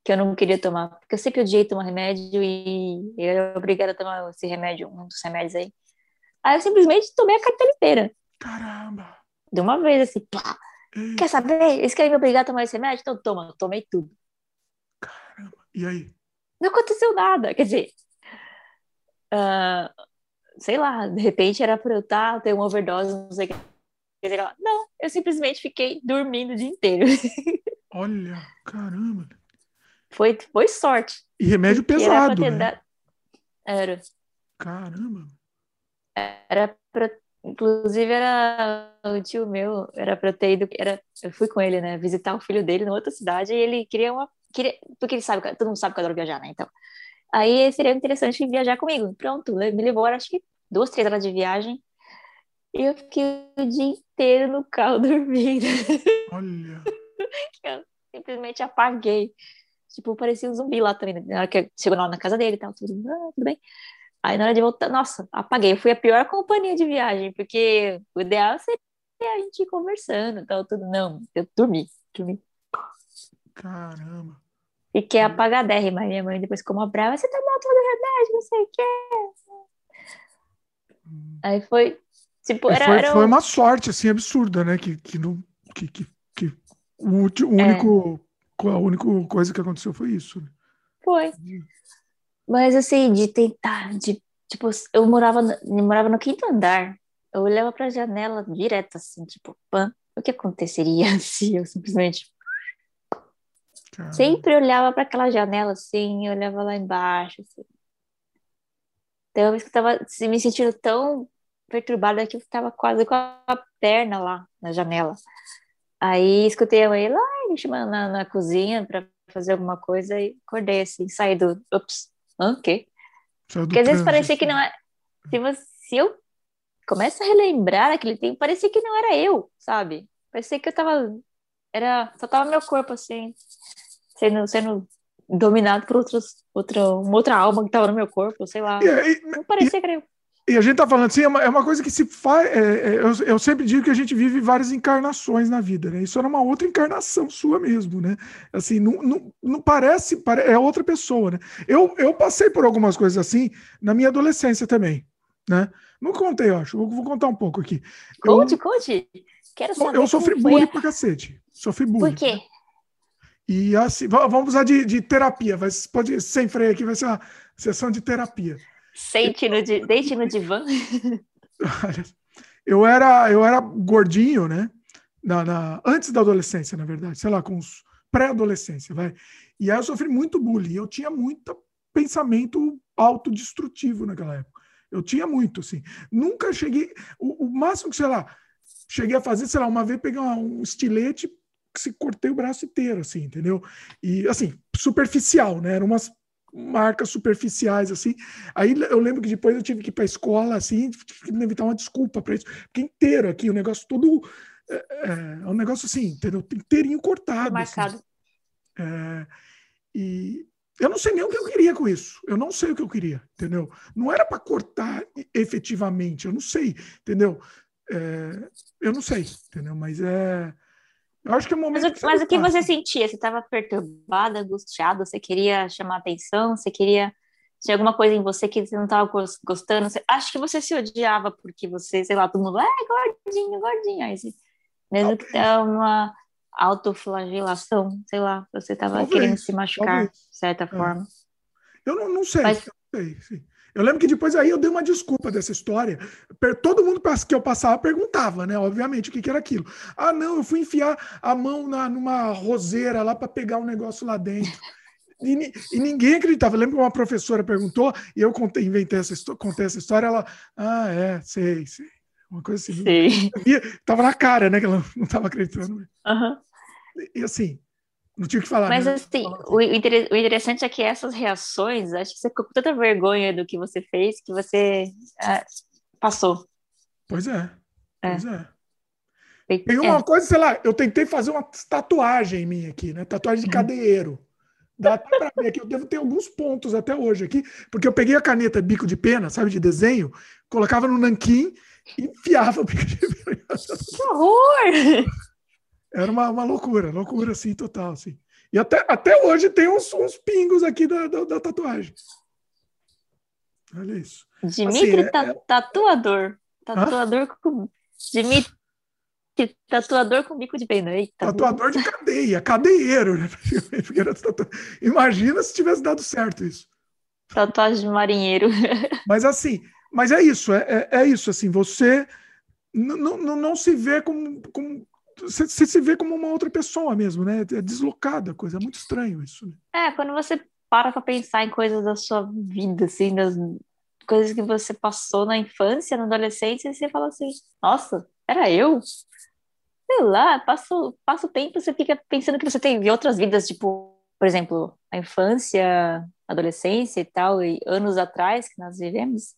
que eu não queria tomar, porque eu sempre odiei tomar remédio e eu era obrigada a tomar esse remédio, um dos remédios aí. Aí eu simplesmente tomei a cartela inteira. Caramba! De uma vez, assim, pá! Quer saber? Eles querem me obrigar a tomar esse remédio? Então toma, eu tomei tudo. Caramba! E aí? Não aconteceu nada, quer dizer... Uh, sei lá, de repente era pra eu estar, tá, ter uma overdose, não sei o que. Não, eu simplesmente fiquei dormindo o dia inteiro. Olha, caramba! Foi, foi sorte. E remédio pesado, era né? Era. Caramba. Era pra... Inclusive, era o tio meu, era pra ter ido. Era... Eu fui com ele, né? Visitar o filho dele em outra cidade e ele queria uma. Queria... Porque ele sabe, todo mundo sabe que eu adoro viajar, né? Então. Aí seria interessante viajar comigo. Pronto, me levou, acho que duas, três horas de viagem. E eu fiquei o dia inteiro no carro dormindo. Olha. eu simplesmente apaguei. Tipo, parecia um zumbi lá também. Né? Na hora que chegou lá na casa dele e tal, tudo, ah, tudo bem. Aí na hora de voltar, nossa, apaguei. Eu fui a pior companhia de viagem, porque o ideal seria a gente ir conversando e tal, tudo. Não, eu dormi, dormi. Caramba. Fiquei apagadérrima. Minha mãe depois ficou uma brava, você tomou todo o remédio, não sei o quê. Hum. Aí foi, tipo, era... Foi, era foi uma sorte, assim, absurda, né? Que, que, não, que, que, que o, o único... É a única coisa que aconteceu foi isso. Né? Foi. Mas assim, de tentar, de tipo, eu morava, eu morava no quinto andar. Eu olhava para a janela direto assim, tipo, pã, o que aconteceria se eu simplesmente Caramba. sempre olhava para aquela janela assim, olhava lá embaixo assim. Então, eu estava me sentindo tão perturbada que eu estava quase com a perna lá na janela. Aí escutei a mãe lá chamando na, na cozinha para fazer alguma coisa e acordei assim, saí do. Ups, o quê? Porque às vezes parecia que não é. Se, você, se eu começo a relembrar aquele tempo, parecia que não era eu, sabe? Parecia que eu tava. Era, só tava meu corpo assim, sendo, sendo dominado por outros, outra, uma outra alma que tava no meu corpo, sei lá. E, e, não parecia e, que era eu. E a gente tá falando assim, é uma, é uma coisa que se faz. É, é, eu, eu, sempre digo que a gente vive várias encarnações na vida, né? Isso era uma outra encarnação sua mesmo, né? Assim, não, não, não parece, é outra pessoa, né? Eu, eu passei por algumas coisas assim na minha adolescência também, né? Não contei, eu acho. Vou, vou contar um pouco aqui. Conte, eu, conte. Quero saber. Eu sofri bullying pra cacete. Sofri bullying. Por quê? E assim, vamos usar de, de terapia. Vai, pode, sem freio aqui, vai ser uma sessão de terapia. Sente no, deite no divã. eu era, eu era gordinho, né? Na, na, antes da adolescência, na verdade, sei lá, com os pré-adolescência, vai. E aí eu sofri muito bullying. Eu tinha muito pensamento autodestrutivo naquela época. Eu tinha muito, assim. Nunca cheguei. O, o máximo que, sei lá, cheguei a fazer, sei lá, uma vez peguei um estilete se cortei o braço inteiro, assim, entendeu? E, assim, superficial, né? Eram umas marcas superficiais, assim. Aí eu lembro que depois eu tive que ir para a escola, assim, tive que inventar uma desculpa para isso. Porque inteiro aqui, o negócio todo. É, é, é um negócio assim, entendeu? Inteirinho cortado. Assim. Marcado. Assim. É, e eu não sei nem o que eu queria com isso. Eu não sei o que eu queria, entendeu? Não era para cortar efetivamente, eu não sei, entendeu? É, eu não sei, entendeu? Mas é. Eu acho que é momento. Mas, o, mas o que você sentia? Você estava perturbada, angustiada? Você queria chamar atenção? Você queria. Tinha alguma coisa em você que você não estava gostando? Você... Acho que você se odiava porque você, sei lá, todo mundo, é gordinho, gordinho. Aí você... Mesmo que tenha uma autoflagelação, sei lá, você estava querendo se machucar, talvez. de certa é. forma. Eu não, não sei, Mas... eu sei, sim. Eu lembro que depois aí eu dei uma desculpa dessa história. Todo mundo que eu passava perguntava, né? Obviamente, o que, que era aquilo. Ah, não, eu fui enfiar a mão na, numa roseira lá para pegar um negócio lá dentro. E, e, ninguém acreditava. Eu lembro que uma professora perguntou, e eu contei, inventei essa, contei essa história, ela, ah, é, sei, sei. Uma coisa assim. Sei. tava na cara, né? Que ela não estava acreditando. Uhum. E assim, não tinha o que falar. Mas né? assim, o, o, interessante é que essas reações, acho que você ficou com tanta vergonha do que você fez que você é, passou. Pois é. é. Pois é. Tem uma é. coisa, sei lá, eu tentei fazer uma tatuagem minha aqui, né? Tatuagem de uhum. cadeiro. Dá até pra ver aqui, eu devo ter alguns pontos até hoje aqui, porque eu peguei a caneta bico de pena, sabe, de desenho, colocava no nanquim e enfiava o bico de pena. Que horror! Era uma, uma loucura, loucura assim, total. Assim. E até, até hoje tem uns, uns pingos aqui da, da, da tatuagem. Olha isso. Dimitri assim, é, é... tatuador. Tatuador Hã? com. Dimitri tatuador com bico de pena. Eita, tatuador de cadeia, cadeieiro, né? Imagina se tivesse dado certo isso. Tatuagem de marinheiro. Mas assim, mas é isso, é, é, é isso, assim, você não, não se vê como, como você, se vê como uma outra pessoa mesmo, né? É deslocada a coisa, é muito estranho isso. Né? É, quando você para para pensar em coisas da sua vida, assim, das coisas que você passou na infância, na adolescência, você fala assim, nossa, era eu? Sei lá, passa, o tempo, você fica pensando que você teve outras vidas, tipo, por exemplo, a infância, adolescência e tal, e anos atrás que nós vivemos,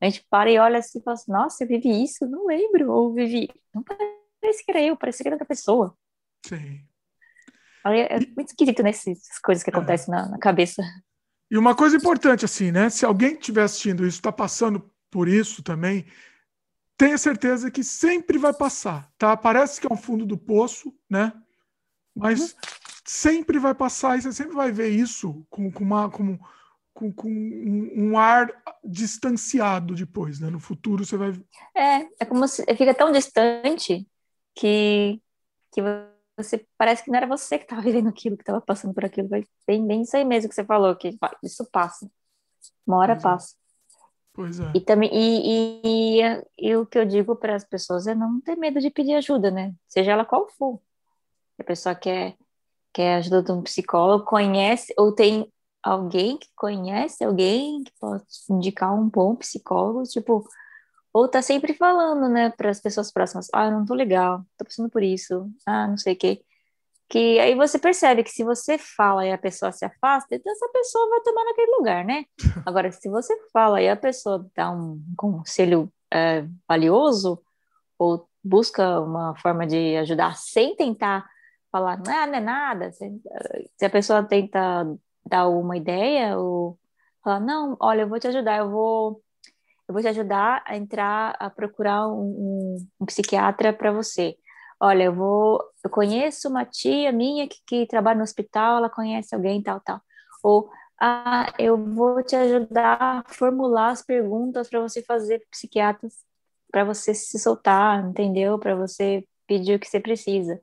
a gente para e olha assim e fala assim, nossa, eu vivi isso, não lembro, ou vivi, não parecia que era eu, parecia que era outra pessoa. Sim. É muito esquisito, né? Essas coisas que é. acontecem é. na, na, cabeça. E uma coisa importante, assim, né? Se alguém estiver assistindo isso, está passando por isso também, tenha certeza que sempre vai passar, tá? Parece que é um fundo do poço, né? Mas uhum. sempre vai passar e você sempre vai ver isso com, com uma. Com, com, com um, um, ar distanciado depois, né? No futuro você vai. É, é como se fica tão distante que, que você parece que não era você que estava vivendo aquilo, que estava passando por aquilo. Bem, bem isso aí mesmo que você falou, que isso passa. Uma hora pois é. passa. É. Pois é. E, também, e, e, e, e o que eu digo para as pessoas é não ter medo de pedir ajuda, né? Seja ela qual for. A pessoa quer, quer ajuda de um psicólogo, conhece, ou tem alguém que conhece alguém que pode indicar um bom psicólogo, tipo, ou tá sempre falando, né, para as pessoas próximas, ah, eu não tô legal, tô passando por isso, ah, não sei o quê. que aí você percebe que se você fala e a pessoa se afasta, então essa pessoa vai tomar naquele lugar, né? Agora, se você fala e a pessoa dá um conselho é, valioso ou busca uma forma de ajudar sem tentar falar, não é, não é nada, se, se a pessoa tenta dar uma ideia ou falar, não, olha, eu vou te ajudar, eu vou eu vou te ajudar a entrar, a procurar um, um, um psiquiatra para você olha, eu vou, eu conheço uma tia minha que, que trabalha no hospital, ela conhece alguém, tal, tal. Ou, ah, eu vou te ajudar a formular as perguntas para você fazer psiquiatras, para você se soltar, entendeu? Para você pedir o que você precisa.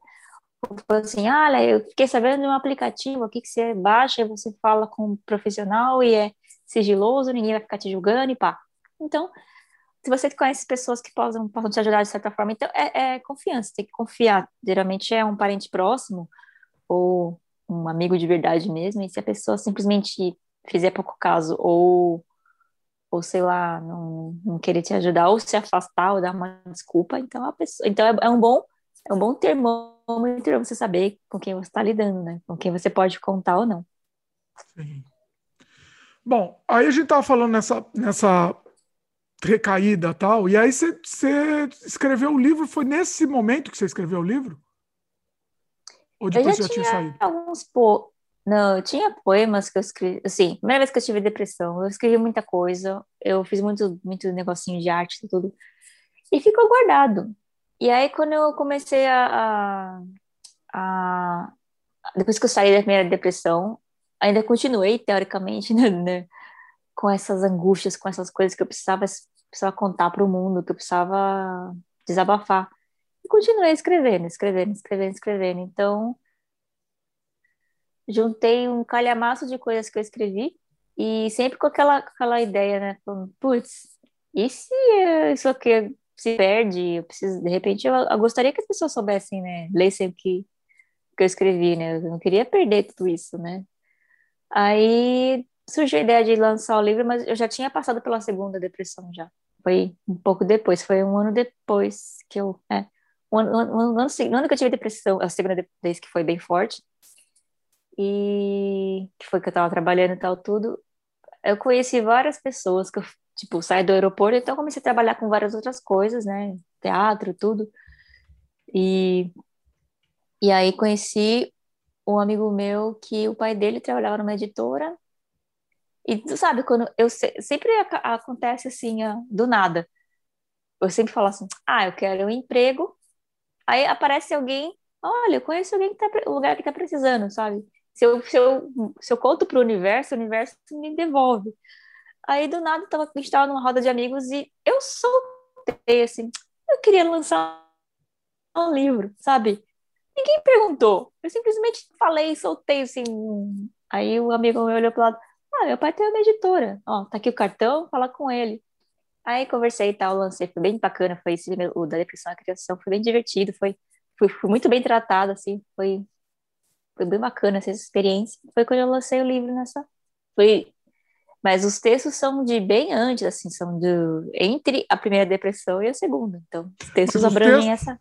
Ou assim, ah, olha, eu fiquei sabendo de um aplicativo aqui que você baixa você fala com um profissional e é sigiloso, ninguém vai ficar te julgando e pá. Então, se você conhece pessoas que possam, possam te ajudar de certa forma, então é, é confiança, tem que confiar. Geralmente é um parente próximo ou um amigo de verdade mesmo, e se a pessoa simplesmente fizer pouco caso ou ou sei lá, não, não querer te ajudar, ou se afastar, ou dar uma desculpa, então a pessoa, então é, é um bom é um bom termômetro você saber com quem você está lidando, né? Com quem você pode contar ou não. Sim. Bom, aí a gente estava falando nessa, nessa recaída tal. E aí você, escreveu o livro, foi nesse momento que você escreveu o livro? Ou depois eu já, já tinha, saído? Alguns po... Não, eu tinha poemas que eu escrevi, assim, primeira vez que eu tive depressão, eu escrevi muita coisa, eu fiz muito, muito negocinho de arte e tudo, e ficou guardado. E aí, quando eu comecei a, a, a depois que eu saí da primeira depressão, ainda continuei, teoricamente, né, né, com essas angústias, com essas coisas que eu precisava, precisava contar para o mundo, eu precisava desabafar. E continuei escrevendo, escrevendo, escrevendo, escrevendo. Então, juntei um calhamaço de coisas que eu escrevi e sempre com aquela, aquela ideia, né? Putz, e se isso aqui se perde? Eu preciso, de repente, eu, eu gostaria que as pessoas soubessem, né? Lessem o que, que eu escrevi, né? Eu não queria perder tudo isso, né? Aí surgiu a ideia de lançar o livro, mas eu já tinha passado pela segunda depressão já. Foi um pouco depois, foi um ano depois que eu. É, um ano, um ano, um ano que eu tive depressão, a segunda vez que foi bem forte, e que foi que eu tava trabalhando e tal, tudo. Eu conheci várias pessoas que eu, tipo, saí do aeroporto, então comecei a trabalhar com várias outras coisas, né? Teatro, tudo. E, e aí conheci um amigo meu que o pai dele trabalhava numa editora e tu sabe, quando eu sempre acontece assim, do nada. Eu sempre falo assim: ah, eu quero um emprego. Aí aparece alguém, olha, eu conheço alguém que tá, o lugar que tá precisando, sabe? Se eu, se eu, se eu conto pro universo, o universo me devolve. Aí do nada tava, a gente tava numa roda de amigos e eu soltei assim: eu queria lançar um livro, sabe? Ninguém perguntou. Eu simplesmente falei, soltei assim. Aí o amigo meu olhou pro lado: ah, meu pai tem uma editora. Ó, tá aqui o cartão, fala com ele. Aí conversei e tal, lancei, foi bem bacana, foi esse, o da depressão à criação, foi bem divertido, foi, foi, foi muito bem tratado, assim, foi, foi bem bacana essa experiência. Foi quando eu lancei o livro nessa, foi, mas os textos são de bem antes, assim, são de, entre a primeira depressão e a segunda, então os textos abrangem essa...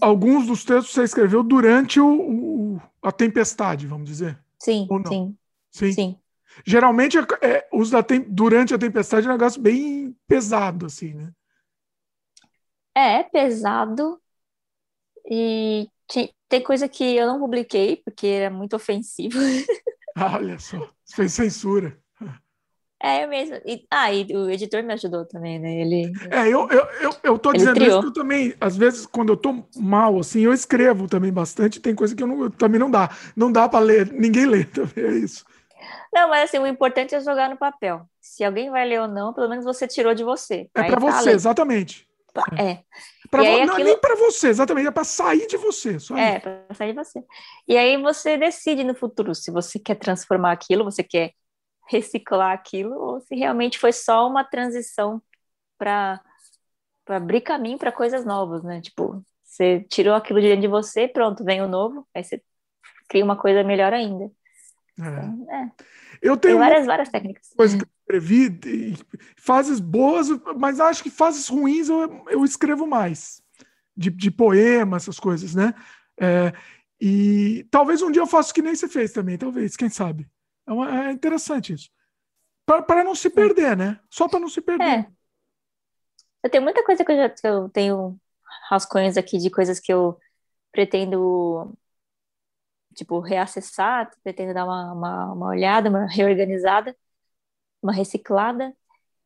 Alguns dos textos você escreveu durante o, o a tempestade, vamos dizer? Sim, sim. Sim. Sim. Geralmente, é, os da durante a tempestade é um negócio bem pesado, assim, né? É, é pesado. E tem coisa que eu não publiquei, porque era muito ofensivo. Ah, olha só, fez censura. É, eu mesmo. E, ah, e o editor me ajudou também, né? Ele. É, eu, eu, eu, eu tô dizendo triou. isso que eu também, às vezes, quando eu tô mal, assim, eu escrevo também bastante, tem coisa que eu não, também não dá. Não dá para ler, ninguém lê também, é isso. Não, mas assim, o importante é jogar no papel. Se alguém vai ler ou não, pelo menos você tirou de você. É para você, exatamente. É. Pra, aí, não é aquilo... nem para você, exatamente, é para sair de você. Só é, para sair de você. E aí você decide no futuro se você quer transformar aquilo, você quer reciclar aquilo, ou se realmente foi só uma transição para abrir caminho para coisas novas, né? Tipo, você tirou aquilo de dentro de você, pronto, vem o novo, aí você cria uma coisa melhor ainda. É. é. Eu tenho Tem várias, várias técnicas. Coisas que eu escrevi, fases boas, mas acho que fases ruins eu, eu escrevo mais. De, de poema, essas coisas, né? É, E talvez um dia eu faça que nem você fez também, talvez, quem sabe. É, uma, é interessante isso. Para não se perder, né? Só para não se perder. Eu tenho muita coisa que eu já que eu tenho rascunhos aqui de coisas que eu pretendo tipo reacessar, pretendo dar uma, uma, uma olhada, uma reorganizada, uma reciclada.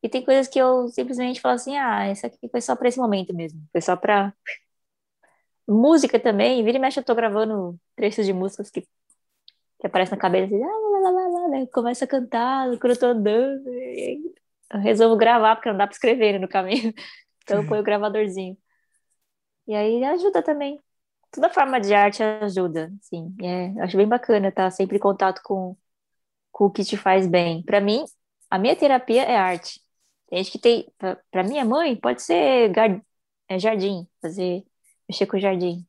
E tem coisas que eu simplesmente falo assim: ah, isso aqui foi só para esse momento mesmo, foi só para música também. Vira e mexe, eu tô gravando trechos de músicas que, que aparecem na cabeça assim, ah, lá, lá, lá, né? começa a cantar quando eu tô andando. eu resolvo gravar, porque não dá para escrever né, no caminho. Então eu ponho o gravadorzinho. E aí ajuda também. Toda forma de arte ajuda, sim. É, acho bem bacana estar sempre em contato com, com o que te faz bem. Para mim, a minha terapia é arte. Tem gente que tem, para minha mãe, pode ser é jardim, fazer, mexer com jardim,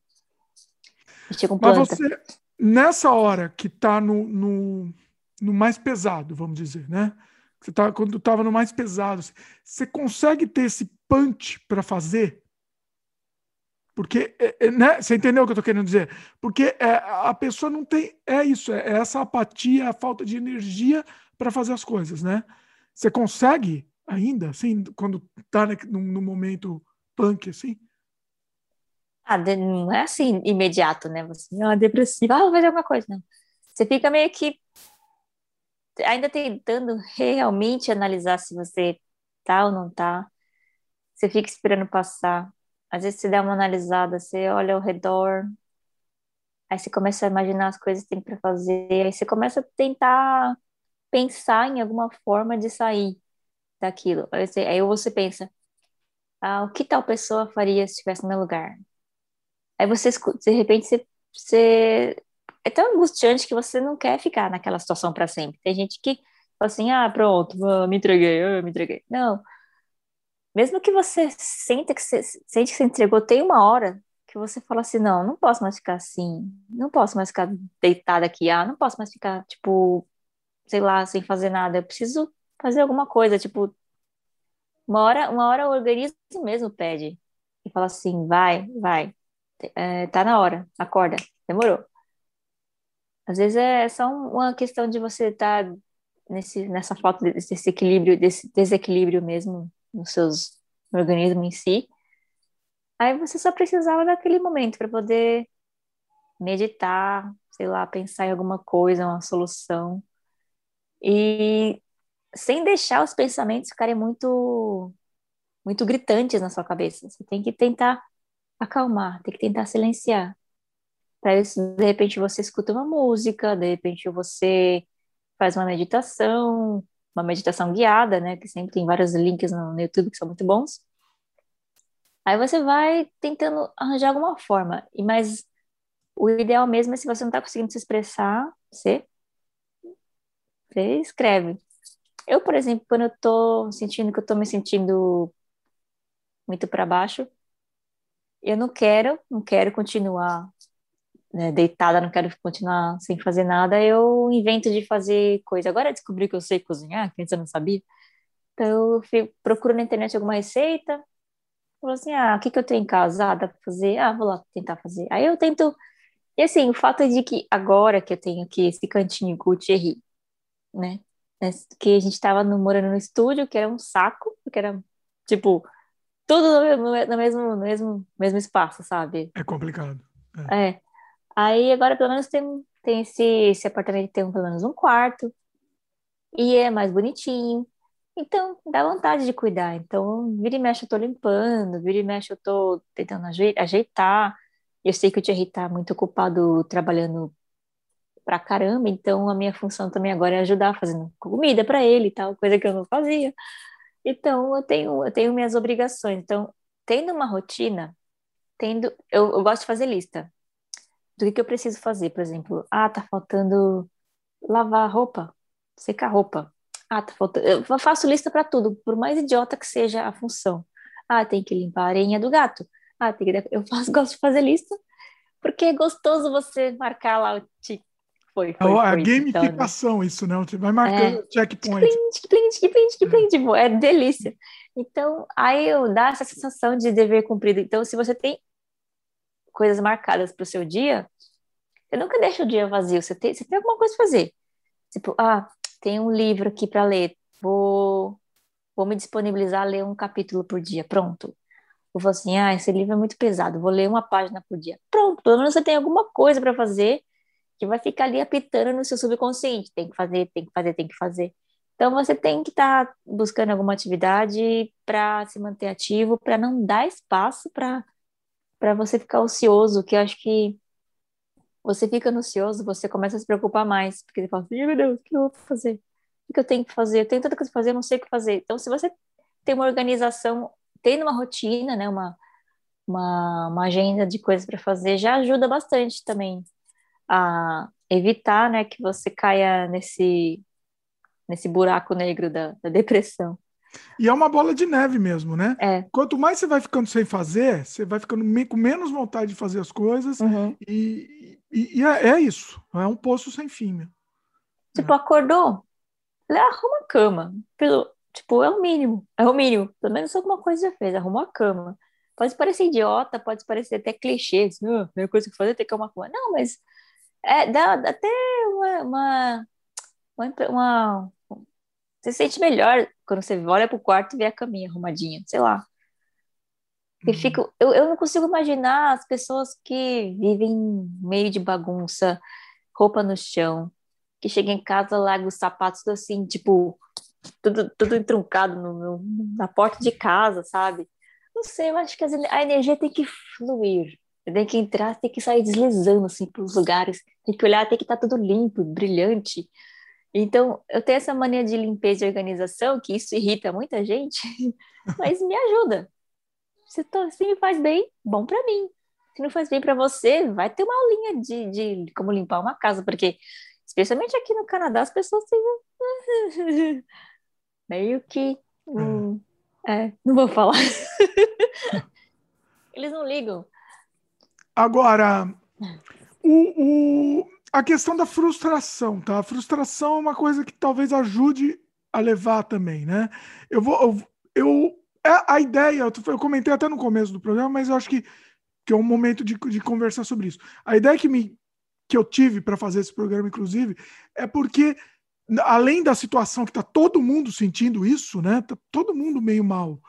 mexer com planta. Mas você, nessa hora que tá no, no, no mais pesado, vamos dizer, né? Você tá, quando estava no mais pesado, você consegue ter esse punch para fazer? Porque, é, é, né? Você entendeu o que eu estou querendo dizer? Porque é, a pessoa não tem. É isso, é, é essa apatia, a falta de energia para fazer as coisas, né? Você consegue ainda, assim, quando está no, momento punk, assim? Ah, não é assim imediato, né? Você é depressiva, ah, vou fazer alguma coisa, não. Você fica meio que ainda tentando realmente analisar se você tá ou não tá. Você fica esperando passar. Às vezes você dá uma analisada, você olha ao redor, aí você começa a imaginar as coisas que tem para fazer, aí você começa a tentar pensar em alguma forma de sair daquilo. Aí você, aí você pensa, ah, o que tal pessoa faria se estivesse no meu lugar? Aí você de repente você, você é tão angustiante que você não quer ficar naquela situação para sempre. Tem gente que fala assim, ah, pronto, me entreguei, eu me entreguei. Não. Mesmo que você sente que você, sente que você entregou, tem uma hora que você fala assim, não, não posso mais ficar assim, não posso mais ficar deitada aqui, ah, não posso mais ficar, tipo, sei lá, sem fazer nada. Eu preciso fazer alguma coisa, tipo, uma hora, uma hora o organismo mesmo pede e fala assim, vai, vai, é, tá na hora, acorda, demorou. Às vezes é só uma questão de você estar tá nesse, nessa falta desse equilíbrio, desse desequilíbrio mesmo nos seus no organismo em si. Aí você só precisava daquele momento para poder meditar, sei lá, pensar em alguma coisa, uma solução. E sem deixar os pensamentos ficarem muito muito gritantes na sua cabeça. Você tem que tentar acalmar, tem que tentar silenciar. Para isso, de repente você escuta uma música, de repente você faz uma meditação, uma meditação guiada, né? Que sempre tem vários links no, no YouTube que são muito bons. Aí você vai tentando arranjar alguma forma. E mas o ideal mesmo é se você não está conseguindo se expressar, você, você escreve. Eu, por exemplo, quando eu estou sentindo que eu estou me sentindo muito para baixo, eu não quero, não quero continuar né, deitada, não quero continuar sem fazer nada, eu invento de fazer coisa. Agora descobri que eu sei cozinhar, que antes eu não sabia. Então eu fico, procuro na internet alguma receita, falo assim, ah, o que, que eu tenho em casa? Ah, dá pra fazer? Ah, vou lá tentar fazer. Aí eu tento... E assim, o fato é de que agora que eu tenho aqui esse cantinho Thierry, né? Que a gente tava no, morando no estúdio, que era um saco, porque era, tipo, tudo no, no, no mesmo, no mesmo, mesmo espaço, sabe? É complicado. É. é. Aí agora pelo menos tem, tem esse, esse apartamento tem pelo menos um quarto e é mais bonitinho. Então dá vontade de cuidar. Então, vira e mexe eu tô limpando, vira e mexe eu tô tentando ajeitar. Eu sei que o Thierry tá muito ocupado trabalhando pra caramba, então a minha função também agora é ajudar fazendo comida para ele e tal, coisa que eu não fazia. Então eu tenho eu tenho minhas obrigações. Então, tendo uma rotina, tendo eu, eu gosto de fazer lista do que, que eu preciso fazer. Por exemplo, ah, tá faltando lavar roupa, secar roupa. Ah, tá faltando. Eu faço lista para tudo, por mais idiota que seja a função. Ah, tem que limpar a areinha do gato. Ah, tem que... eu faço, gosto de fazer lista, porque é gostoso você marcar lá o tic. Foi, foi, é a gamificação, então, isso, né? Você vai marcando é, checkpoint. Print, print, tipo, é delícia. Então, aí eu dá essa sensação de dever cumprido. Então, se você tem coisas marcadas para o seu dia, Você nunca deixa o dia vazio, você tem, você tem alguma coisa para fazer. Tipo, ah, tem um livro aqui para ler, vou, vou me disponibilizar a ler um capítulo por dia, pronto. Eu vou assim, ah, esse livro é muito pesado, vou ler uma página por dia. Pronto, pelo menos você tem alguma coisa para fazer que vai ficar ali apitando no seu subconsciente. Tem que fazer, tem que fazer, tem que fazer. Então você tem que estar tá buscando alguma atividade para se manter ativo, para não dar espaço para para você ficar ocioso, que eu acho que você fica ansioso, você começa a se preocupar mais, porque você fala, meu Deus, o que eu vou fazer? O que eu tenho que fazer? Eu tenho tanta coisa para fazer, eu não sei o que fazer. Então, se você tem uma organização, tendo uma rotina, né, uma, uma, uma agenda de coisas para fazer, já ajuda bastante também a evitar, né, que você caia nesse nesse buraco negro da, da depressão. E é uma bola de neve mesmo, né? É. Quanto mais você vai ficando sem fazer, você vai ficando com menos vontade de fazer as coisas. Uhum. E, e, e é, é, isso. É um poço sem fim. Tipo, é. acordou, arruma a cama. Pelo, tipo, é o mínimo. É o mínimo. Pelo menos alguma coisa já fez. Arrumou a cama. Pode parecer idiota, pode parecer até clichê. Assim, oh, a primeira coisa que fazer é ter que arrumar a cama. Não, mas é, dá, dá até uma, uma, uma, uma você se sente melhor quando você olha pro quarto e vê a caminha arrumadinha, sei lá. Uhum. fico, eu, eu não consigo imaginar as pessoas que vivem meio de bagunça, roupa no chão, que chegam em casa, largam os sapatos assim, tipo, tudo, tudo entruncado no, no, na porta de casa, sabe? Não sei, eu acho que a energia tem que fluir. Tem que entrar, tem que sair deslizando assim pelos lugares, tem que olhar, tem que estar tá tudo limpo, brilhante. Então, eu tenho essa mania de limpeza e organização, que isso irrita muita gente, mas me ajuda. Se, tô, se me faz bem, bom para mim. Se não faz bem para você, vai ter uma aulinha de, de como limpar uma casa, porque, especialmente aqui no Canadá, as pessoas têm meio que. Hum, é, não vou falar. Eles não ligam. Agora, o, o, a questão da frustração, tá? A frustração é uma coisa que talvez ajude a levar também, né? Eu vou. Eu, eu é a ideia, eu comentei até no começo do programa, mas eu acho que, que é um momento de, de conversar sobre isso. A ideia que, me, que eu tive para fazer esse programa, inclusive, é porque, além da situação que está todo mundo sentindo isso, né? Tá todo mundo meio mal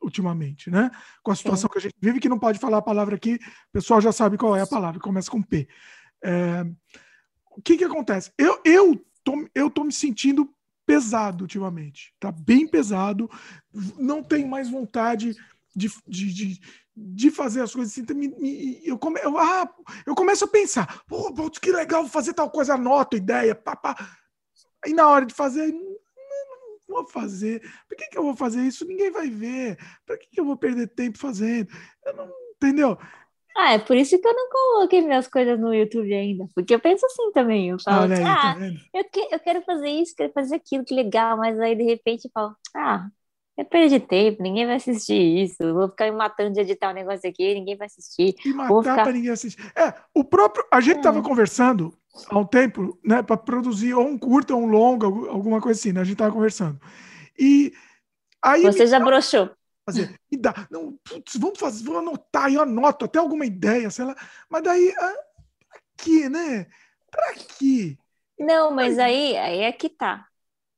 ultimamente, né? Com a situação Sim. que a gente vive, que não pode falar a palavra aqui, o pessoal já sabe qual é a palavra, começa com P. É, o que que acontece? Eu, eu, tô, eu tô me sentindo pesado ultimamente, tá bem pesado, não tenho mais vontade de, de, de, de fazer as coisas assim. Me, me, eu, come, eu, ah, eu começo a pensar, pô, que legal fazer tal coisa, anoto ideia, papá. E na hora de fazer, não, vou fazer. Por que, que eu vou fazer isso? Ninguém vai ver. Para que, que eu vou perder tempo fazendo? Eu não, entendeu? Ah, é por isso que eu não coloquei minhas coisas no YouTube ainda. Porque eu penso assim também. Eu falo, aí, ah, tá eu, que, eu quero fazer isso, quero fazer aquilo, que legal. Mas aí, de repente, eu falo, ah, é perda de tempo, ninguém vai assistir isso. Vou ficar me matando de editar um negócio aqui, ninguém vai assistir. E matar ficar... para ninguém assistir. É, o próprio. A gente estava é. conversando há um tempo, né, para produzir ou um curto ou um longo, alguma coisa assim, né? A gente estava conversando. E aí. Você já broxou fazer. E dá, não, putz, vamos fazer, vou anotar, eu anoto até alguma ideia, sei lá. Mas daí, ah, pra quê, né? Pra quê? Não, mas aí, aí é que tá.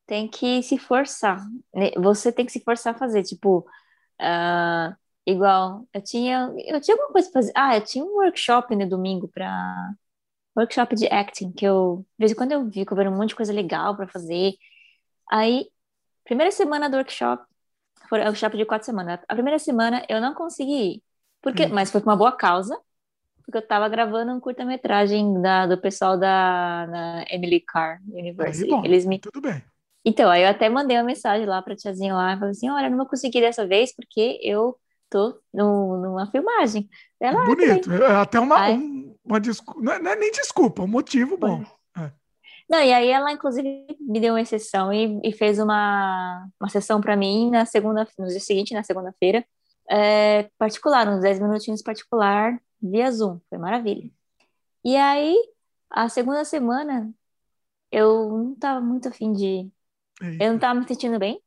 Tem que se forçar. Né? Você tem que se forçar a fazer. Tipo, uh, igual, eu tinha, eu tinha alguma coisa pra fazer. Ah, eu tinha um workshop no domingo para workshop de acting, que eu, de vez em quando eu vi que eu um monte de coisa legal para fazer. Aí, primeira semana do workshop, foi o workshop de quatro semanas. A primeira semana eu não consegui ir, porque, hum. mas foi com uma boa causa, porque eu estava gravando um curta-metragem da, do pessoal da, da Emily Carr University. Aí, bom, Eles me... Tudo bem. Então, aí eu até mandei uma mensagem lá para a tiazinha lá, falei assim, olha, não vou conseguir dessa vez porque eu tô no, numa filmagem. Ela, ah, Bonito, é até uma, um, uma desculpa, não, é, não é nem desculpa, é um motivo bom. Não, e aí ela, inclusive, me deu uma exceção e, e fez uma, uma sessão para mim na segunda, no dia seguinte, na segunda-feira, é, particular, uns 10 minutinhos particular, via Zoom. Foi maravilha. E aí, a segunda semana, eu não tava muito afim de. Eita. Eu não tava me sentindo bem.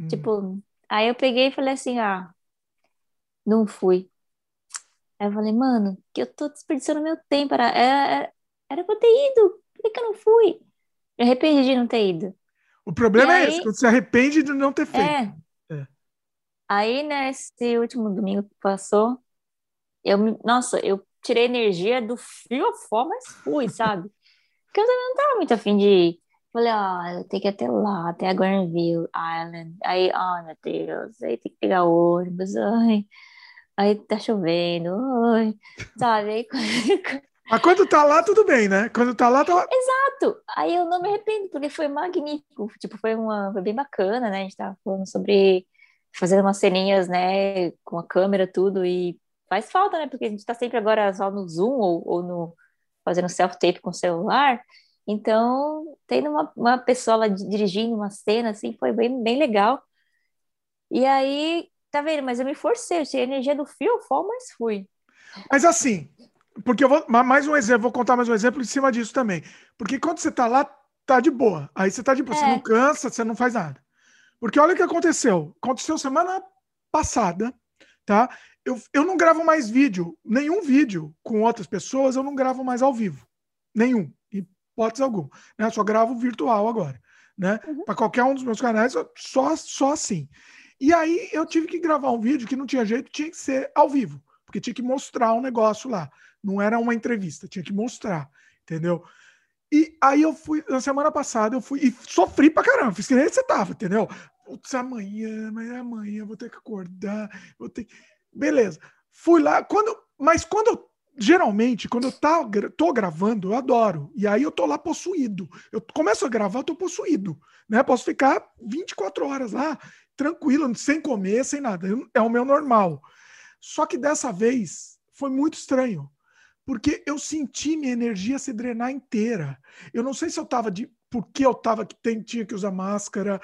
Hum. Tipo, aí eu peguei e falei assim: ah, não fui. Aí eu falei, mano, que eu tô desperdiçando meu tempo, era, era, era pra eu ter ido, que, que eu não fui? Me arrependi de não ter ido. O problema e é aí, esse, quando você arrepende de não ter feito. É. é. Aí, nesse último domingo que passou, eu, nossa, eu tirei energia do fio a fó, mas fui, sabe? Porque eu também não tava muito afim de ir. Falei, ó, oh, eu tenho que ir até lá, até a Granville Island. Aí, oh, meu Deus, aí tem que pegar ônibus, ai. Aí tá chovendo, ai. Sabe? Aí, Mas quando tá lá, tudo bem, né? Quando tá lá, tá lá. Exato! Aí eu não me arrependo, porque foi magnífico. Tipo, foi, uma, foi bem bacana, né? A gente tava falando sobre fazendo umas ceninhas, né? Com a câmera, tudo. E faz falta, né? Porque a gente tá sempre agora só no Zoom ou, ou no fazendo self-tape com o celular. Então, tendo uma, uma pessoa lá dirigindo uma cena, assim, foi bem, bem legal. E aí, tá vendo? Mas eu me forcei, eu tinha energia do fio, fall, mas fui. Mas assim, porque eu vou. Mais um exemplo, vou contar mais um exemplo em cima disso também. Porque quando você tá lá, tá de boa. Aí você tá de boa, é. você não cansa, você não faz nada. Porque olha o que aconteceu. Aconteceu semana passada, tá? Eu, eu não gravo mais vídeo, nenhum vídeo com outras pessoas, eu não gravo mais ao vivo. Nenhum hipótese alguma. Né? só gravo virtual agora. Né? Uhum. Para qualquer um dos meus canais, só, só assim. E aí eu tive que gravar um vídeo que não tinha jeito, tinha que ser ao vivo, porque tinha que mostrar um negócio lá. Não era uma entrevista, tinha que mostrar, entendeu? E aí eu fui, na semana passada, eu fui e sofri pra caramba, fiz que nem você tava, entendeu? Putz, amanhã, mas amanhã vou ter que acordar, vou ter Beleza. Fui lá, quando, mas quando eu geralmente, quando eu tá, tô gravando, eu adoro. E aí eu tô lá possuído. Eu começo a gravar, eu tô possuído. Né? Posso ficar 24 horas lá, tranquilo, sem comer, sem nada. É o meu normal. Só que dessa vez foi muito estranho. Porque eu senti minha energia se drenar inteira. Eu não sei se eu tava de. Porque eu tava que tem, tinha que usar máscara.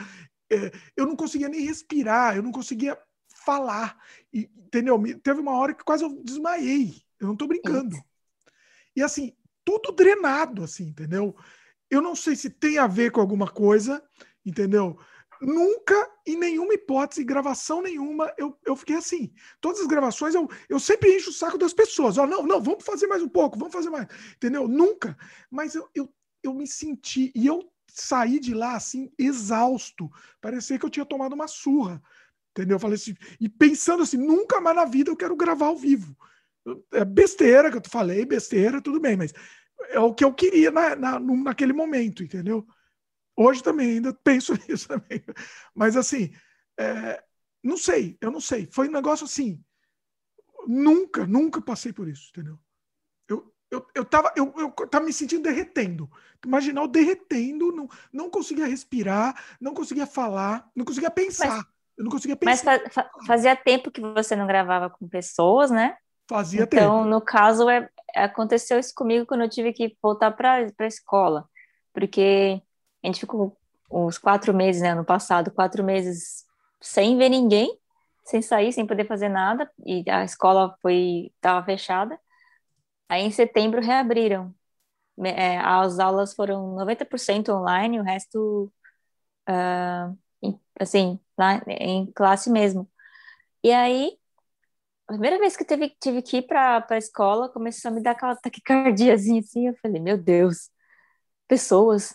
É, eu não conseguia nem respirar, eu não conseguia falar. E, entendeu? Teve uma hora que quase eu desmaiei. Eu não tô brincando. E assim, tudo drenado, assim, entendeu? Eu não sei se tem a ver com alguma coisa, entendeu? Nunca, em nenhuma hipótese, gravação nenhuma, eu, eu fiquei assim. Todas as gravações, eu, eu sempre encho o saco das pessoas. Ó, não, não, vamos fazer mais um pouco, vamos fazer mais. Entendeu? Nunca. Mas eu, eu, eu me senti, e eu saí de lá, assim, exausto. Parecia que eu tinha tomado uma surra. Entendeu? Eu falei assim, e pensando assim, nunca mais na vida eu quero gravar ao vivo. É besteira que eu falei, besteira, tudo bem, mas é o que eu queria na, na, naquele momento, entendeu? Hoje também ainda penso nisso também. Mas assim, é, não sei, eu não sei. Foi um negócio assim. Nunca, nunca passei por isso, entendeu? Eu, eu, eu, tava, eu, eu tava me sentindo derretendo. Imaginar eu derretendo, não, não conseguia respirar, não conseguia falar, não conseguia pensar. Mas, eu não conseguia pensar. Mas fa fazia tempo que você não gravava com pessoas, né? Fazia então, tempo. Então, no caso, é, aconteceu isso comigo quando eu tive que voltar para a escola, porque a gente ficou uns quatro meses, né, ano passado, quatro meses sem ver ninguém, sem sair, sem poder fazer nada, e a escola foi estava fechada. Aí, em setembro, reabriram. É, as aulas foram 90% online, o resto, uh, assim, lá em classe mesmo. E aí, a primeira vez que teve, tive que ir para a escola, começou a me dar aquela taquicardiazinha assim. Eu falei, meu Deus, pessoas.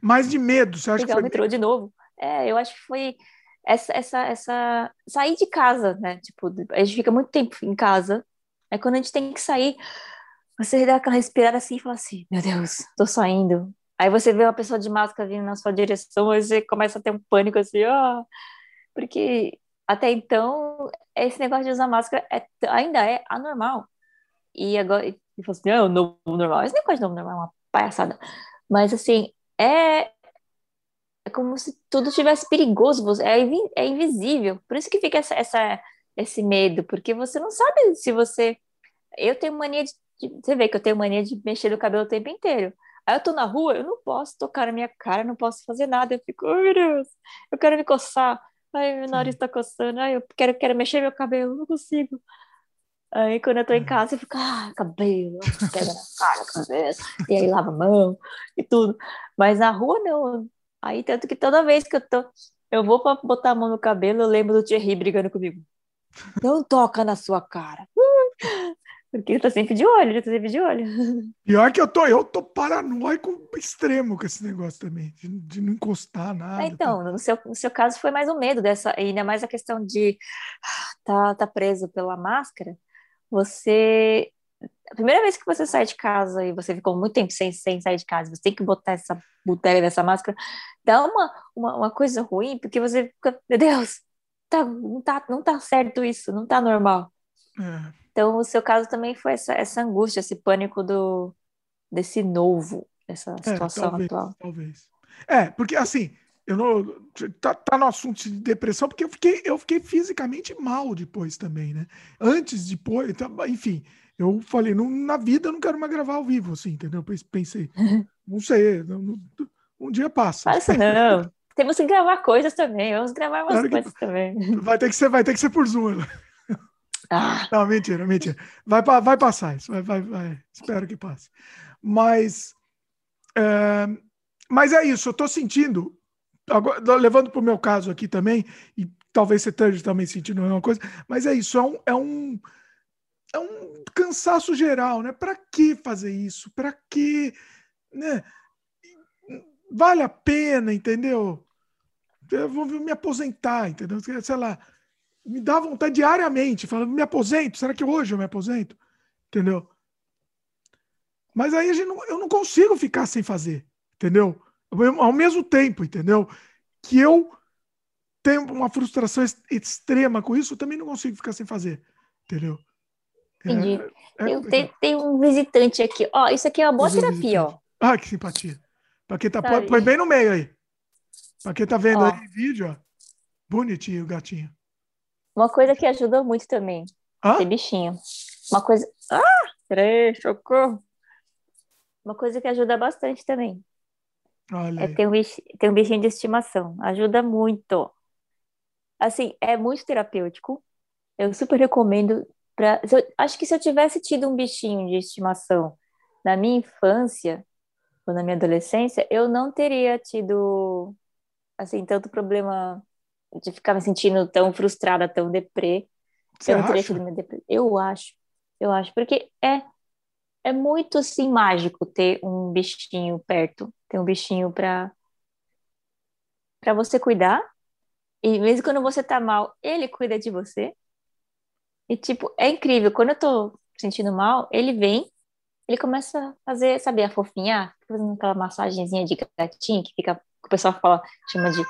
Mais de medo, você acha Pegar que foi... o metrô de novo. É, eu acho que foi essa, essa, essa. Sair de casa, né? Tipo, a gente fica muito tempo em casa. É quando a gente tem que sair, você dá aquela respirada assim e fala assim: meu Deus, tô saindo. Aí você vê uma pessoa de máscara vindo na sua direção, aí você começa a ter um pânico assim, ó. Oh, porque até então, esse negócio de usar máscara é, ainda é anormal. E agora, e falou assim, é o novo normal. Esse negócio de novo normal é uma palhaçada. Mas, assim, é, é como se tudo tivesse perigoso, é, é invisível. Por isso que fica essa, essa, esse medo, porque você não sabe se você. Eu tenho mania de. Você vê que eu tenho mania de mexer no cabelo o tempo inteiro. Aí eu tô na rua, eu não posso tocar na minha cara, não posso fazer nada. Eu fico, oh, meu Deus, eu quero me coçar. Ai, meu nariz tá coçando. Ai, eu quero, quero mexer meu cabelo, não consigo. Aí quando eu tô em casa, eu fico, ah, cabelo, pega na cara, cabeça, e aí lava a mão e tudo. Mas na rua não. Aí tanto que toda vez que eu tô, eu vou pra botar a mão no cabelo, eu lembro do Thierry brigando comigo. Não toca na sua cara. Porque ele tá sempre de olho, ele tá sempre de olho. Pior que eu tô, eu tô paranoico extremo com esse negócio também, de, de não encostar nada. É, então, tá. no, seu, no seu caso foi mais o medo dessa, ainda mais a questão de tá, tá preso pela máscara. Você. A primeira vez que você sai de casa e você ficou muito tempo sem, sem sair de casa, você tem que botar essa botella dessa máscara, dá uma, uma, uma coisa ruim, porque você fica, meu Deus, tá, não, tá, não tá certo isso, não tá normal. É. Então, o seu caso também foi essa, essa angústia, esse pânico do, desse novo, essa é, situação é, talvez, atual. Talvez. É, porque assim, eu não. Tá, tá, no assunto de depressão, porque eu fiquei, eu fiquei fisicamente mal depois também, né? Antes, depois, então, enfim, eu falei, não, na vida eu não quero mais gravar ao vivo, assim, entendeu? Pensei, não sei, não, um dia passa. Passa não. Temos que gravar coisas também, vamos gravar umas claro coisas também. Vai ter que ser, vai ter que ser por Zoom. Né? Ah. Não, mentira, mentira. Vai, vai passar isso, vai, vai, vai. Espero que passe. Mas, é, mas é isso, eu estou sentindo, agora, levando para o meu caso aqui também, e talvez você esteja também sentindo a mesma coisa, mas é isso, é um, é um, é um cansaço geral, né? Para que fazer isso? Para que, né? Vale a pena, entendeu? Eu vou me aposentar, entendeu? Sei lá, me dá vontade diariamente, falando, me aposento, será que hoje eu me aposento? Entendeu? Mas aí não, eu não consigo ficar sem fazer, entendeu? Ao mesmo tempo, entendeu? Que eu tenho uma frustração extrema com isso, eu também não consigo ficar sem fazer, entendeu? Entendi. É, é eu tenho, um visitante aqui. Ó, isso aqui é uma boa terapia, ó. Ah, que simpatia. Pra quem tá, põe, põe, bem no meio aí. Pra quem tá vendo ó. aí vídeo, ó. Bonitinho o gatinho. Uma coisa que ajuda muito também. Hã? Ter bichinho. Uma coisa. Ah! Peraí, socorro. Uma coisa que ajuda bastante também. Olha é ter um, bichinho, ter um bichinho de estimação. Ajuda muito. Assim, é muito terapêutico. Eu super recomendo. Pra, eu, acho que se eu tivesse tido um bichinho de estimação na minha infância ou na minha adolescência, eu não teria tido assim tanto problema de ficar me sentindo tão frustrada, tão deprê. Você eu não teria tido minha deprê. Eu acho, eu acho, porque é é muito assim mágico ter um bichinho perto, ter um bichinho para para você cuidar. E mesmo quando você tá mal, ele cuida de você. E tipo, é incrível, quando eu tô sentindo mal, ele vem, ele começa a fazer, sabe, a fofinha, fazendo aquela massagenzinha de gatinho que fica, que o pessoal fala, chama de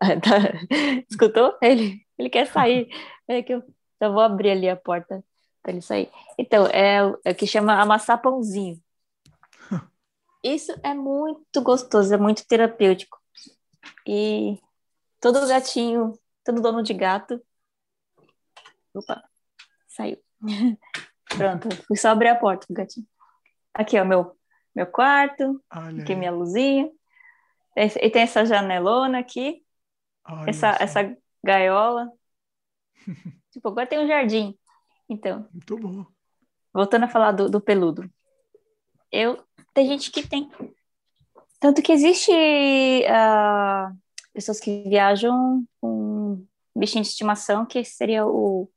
Tá. Escutou? Ele, ele quer sair. É que eu só vou abrir ali a porta para ele sair. Então, é, é o que chama amassar pãozinho. Isso é muito gostoso, é muito terapêutico. E todo gatinho, todo dono de gato. Opa, saiu. Pronto, fui só abrir a porta do gatinho. Aqui, ó, meu, meu quarto. Olha aqui, aí. minha luzinha. E tem essa janelona aqui essa, essa gaiola. tipo, agora tem um jardim. Então. Muito bom. Voltando a falar do, do peludo. Eu. Tem gente que tem. Tanto que existe uh, pessoas que viajam com bichinho de estimação, que seria o.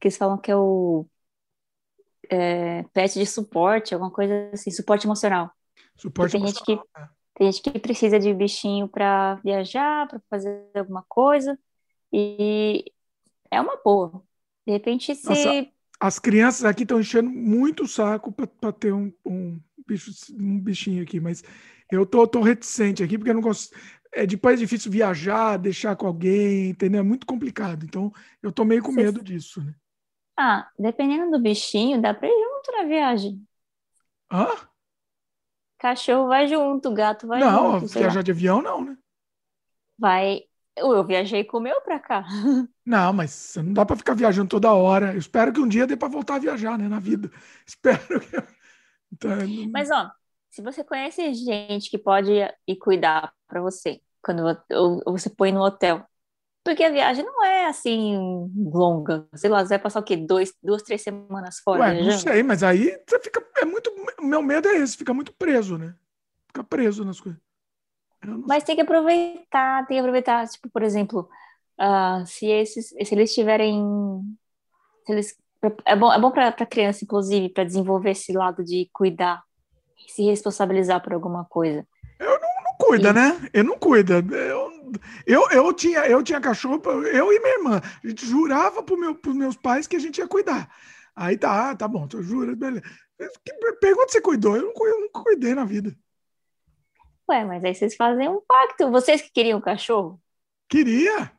que eles falam que é o. É, pet de suporte, alguma coisa assim, suporte emocional. Suporte tem emocional. gente que é. Tem gente que precisa de bichinho para viajar, para fazer alguma coisa, e é uma boa. De repente, se. Nossa, as crianças aqui estão enchendo muito o saco para ter um, um, bicho, um bichinho aqui, mas eu tô, tô reticente aqui, porque eu não gosto. É, depois é difícil viajar, deixar com alguém, entendeu? É muito complicado. Então, eu tô meio com medo disso, né? Ah, dependendo do bichinho, dá para ir junto na viagem. Hã? Cachorro vai junto, gato vai não, junto. Não, viajar de avião não, né? Vai. Eu viajei com o meu pra cá. Não, mas não dá pra ficar viajando toda hora. Eu espero que um dia dê pra voltar a viajar, né? Na vida. Espero que. Então, mas, ó, se você conhece gente que pode ir cuidar pra você, quando você põe no hotel, porque a viagem não é assim longa. Sei lá, você vai passar o quê? Dois, duas, três semanas fora? Ué, não sei, mas aí você fica. É muito. Meu medo é esse, fica muito preso, né? Fica preso nas coisas. Mas tem que aproveitar, tem que aproveitar, tipo, por exemplo, uh, se esses, se eles tiverem, se eles É bom, é bom para criança, inclusive, para desenvolver esse lado de cuidar, se responsabilizar por alguma coisa. Eu não, não cuida, e... né? Ele não cuida. Eu, eu, eu, tinha, eu tinha cachorro, eu e minha irmã. A gente jurava para meu, os meus pais que a gente ia cuidar. Aí tá, tá bom, tu jura, beleza. Pergunta se cuidou. Eu não, eu nunca cuidei na vida. Ué, mas aí vocês fazem um pacto. Vocês que queriam cachorro? Queria.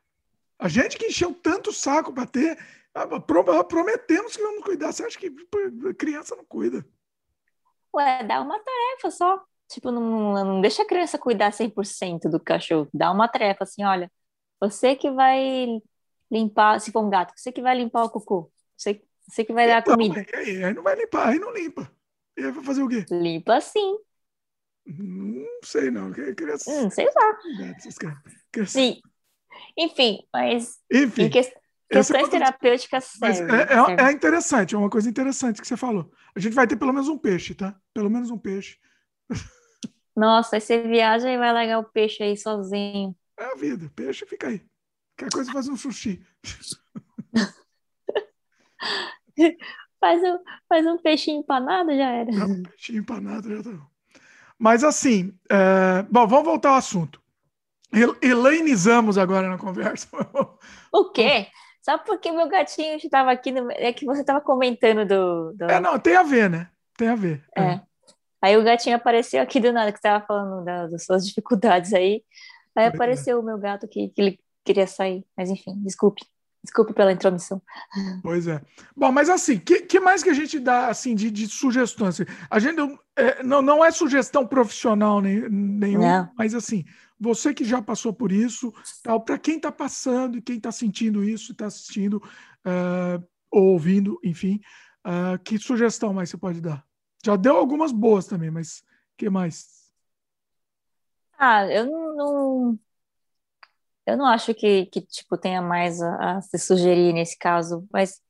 A gente que encheu tanto saco para ter, ah, prometemos que vamos cuidar. Você acha que criança não cuida? Ué, dá uma tarefa só. Tipo, não, não deixa a criança cuidar 100% do cachorro. Dá uma tarefa assim, olha, você que vai limpar, se for um gato, você que vai limpar o cocô. Você, você que vai então, dar comida. Aí, aí não vai limpar, aí não limpa. E aí vai fazer o quê? Limpa sim. Não sei não. Criança... Hum, sei lá. Sim. Enfim, mas Enfim, que... questões é terapêuticas servem, é, é, é, interessante, é uma coisa interessante que você falou. A gente vai ter pelo menos um peixe, tá? Pelo menos um peixe. Nossa, aí você viaja e vai largar o peixe aí sozinho. É a vida, peixe fica aí. Qualquer coisa faz um sushi. faz, um, faz um peixinho empanado, já era. É, um peixinho empanado já tá. Mas assim, é... bom, vamos voltar ao assunto. Elainizamos agora na conversa. O quê? Só porque meu gatinho estava aqui, no... é que você estava comentando do, do, É, não, tem a ver, né? Tem a ver. É. é. Aí o gatinho apareceu aqui do nada, que estava falando da, das suas dificuldades aí. Aí apareceu o meu gato que, que ele queria sair. Mas enfim, desculpe. Desculpe pela intromissão. Pois é. Bom, mas assim, que, que mais que a gente dá assim de, de sugestões? A gente é, não, não é sugestão profissional nenhuma, mas assim, você que já passou por isso, tal, para quem está passando e quem está sentindo isso, está assistindo uh, ou ouvindo, enfim, uh, que sugestão mais você pode dar? Já deu algumas boas também, mas que mais? Ah, eu não, não eu não acho que, que tipo, tenha mais a, a se sugerir nesse caso, mas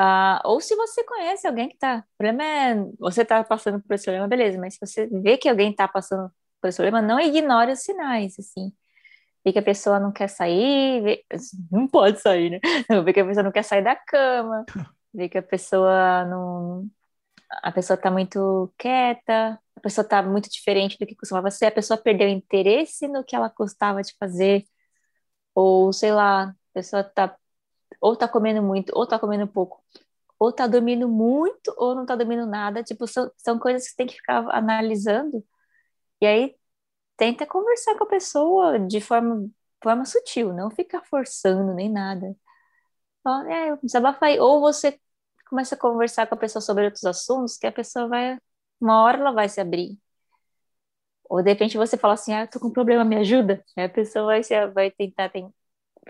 uh, ou se você conhece alguém que tá, o problema é, você tá passando por esse problema, beleza, mas se você vê que alguém tá passando por esse problema, não ignore os sinais, assim, vê que a pessoa não quer sair, vê, não pode sair, né, vê que a pessoa não quer sair da cama, vê que a pessoa não, a pessoa tá muito quieta, a pessoa tá muito diferente do que costumava ser, a pessoa perdeu interesse no que ela gostava de fazer, ou sei lá, a pessoa tá ou tá comendo muito, ou tá comendo pouco, ou tá dormindo muito, ou não tá dormindo nada. Tipo, são, são coisas que você tem que ficar analisando. E aí tenta conversar com a pessoa de forma, forma sutil, não ficar forçando nem nada. É, desabafa aí. Ou você começa a conversar com a pessoa sobre outros assuntos, que a pessoa vai, uma hora ela vai se abrir. Ou de repente você fala assim, ah, eu tô com um problema, me ajuda. Aí a pessoa vai, vai tentar tem,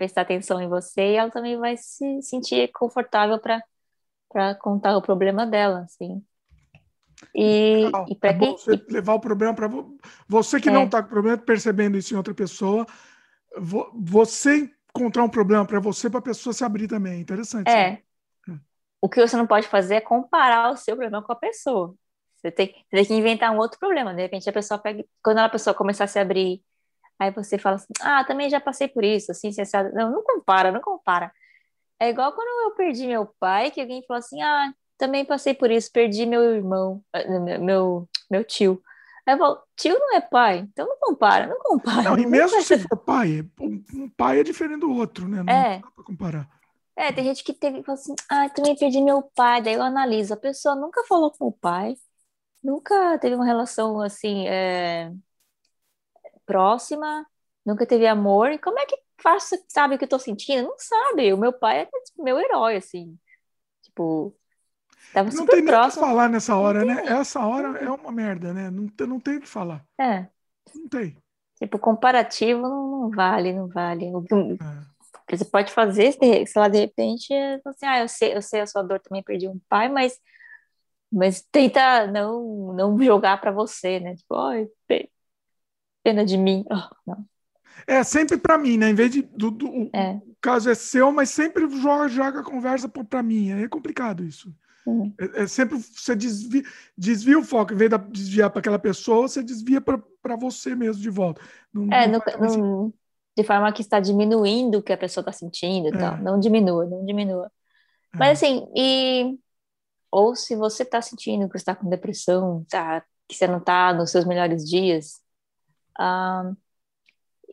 prestar atenção em você e ela também vai se sentir confortável para contar o problema dela, assim. E, e para é quem você levar o problema para você que é. não está com problema, percebendo isso em outra pessoa, você encontrar um problema para você, para a pessoa se abrir também, interessante. É. é. O que você não pode fazer é comparar o seu problema com a pessoa. Você tem, você tem que inventar um outro problema. De repente a pessoa pega, quando a pessoa começar a se abrir, aí você fala assim, ah, também já passei por isso, assim, assim, assim. Não, não compara, não compara. É igual quando eu perdi meu pai, que alguém falou assim, ah, também passei por isso, perdi meu irmão, eh, meu, meu tio. Aí eu falo, tio não é pai, então não compara, não compara. Não, e mesmo se for pai, um pai é diferente do outro, né? Não é. dá pra comparar. É, tem gente que teve, fala assim, ah, também perdi meu pai, daí eu analiso, a pessoa nunca falou com o pai, nunca teve uma relação assim é, próxima, nunca teve amor. E como é que faço, sabe o que eu tô sentindo? Não sabe. O meu pai é tipo, meu herói, assim. Tipo, tava não tem próximo. o que falar nessa hora, né? Essa hora é uma merda, né? Não, não tem o que falar. É. Não tem. Tipo, comparativo não, não vale, não vale. O que, é. você pode fazer, sei lá, de repente, é assim, ah, eu sei, eu sei a sua dor, também perdi um pai, mas mas tenta não não jogar para você, né? Tipo, ai, pena de mim. Oh, não. É sempre para mim, né? Em vez de do, do é. o caso é seu, mas sempre joga, joga a conversa para mim. É complicado isso. Uhum. É, é, sempre você desvia, desvia o foco, em vez de desviar para aquela pessoa, você desvia para você mesmo de volta. Não, é, não, não, assim. de forma que está diminuindo o que a pessoa está sentindo, é. Tal. não diminua, não diminua. Mas é. assim, e ou se você está sentindo que está com depressão, tá, que você não está nos seus melhores dias,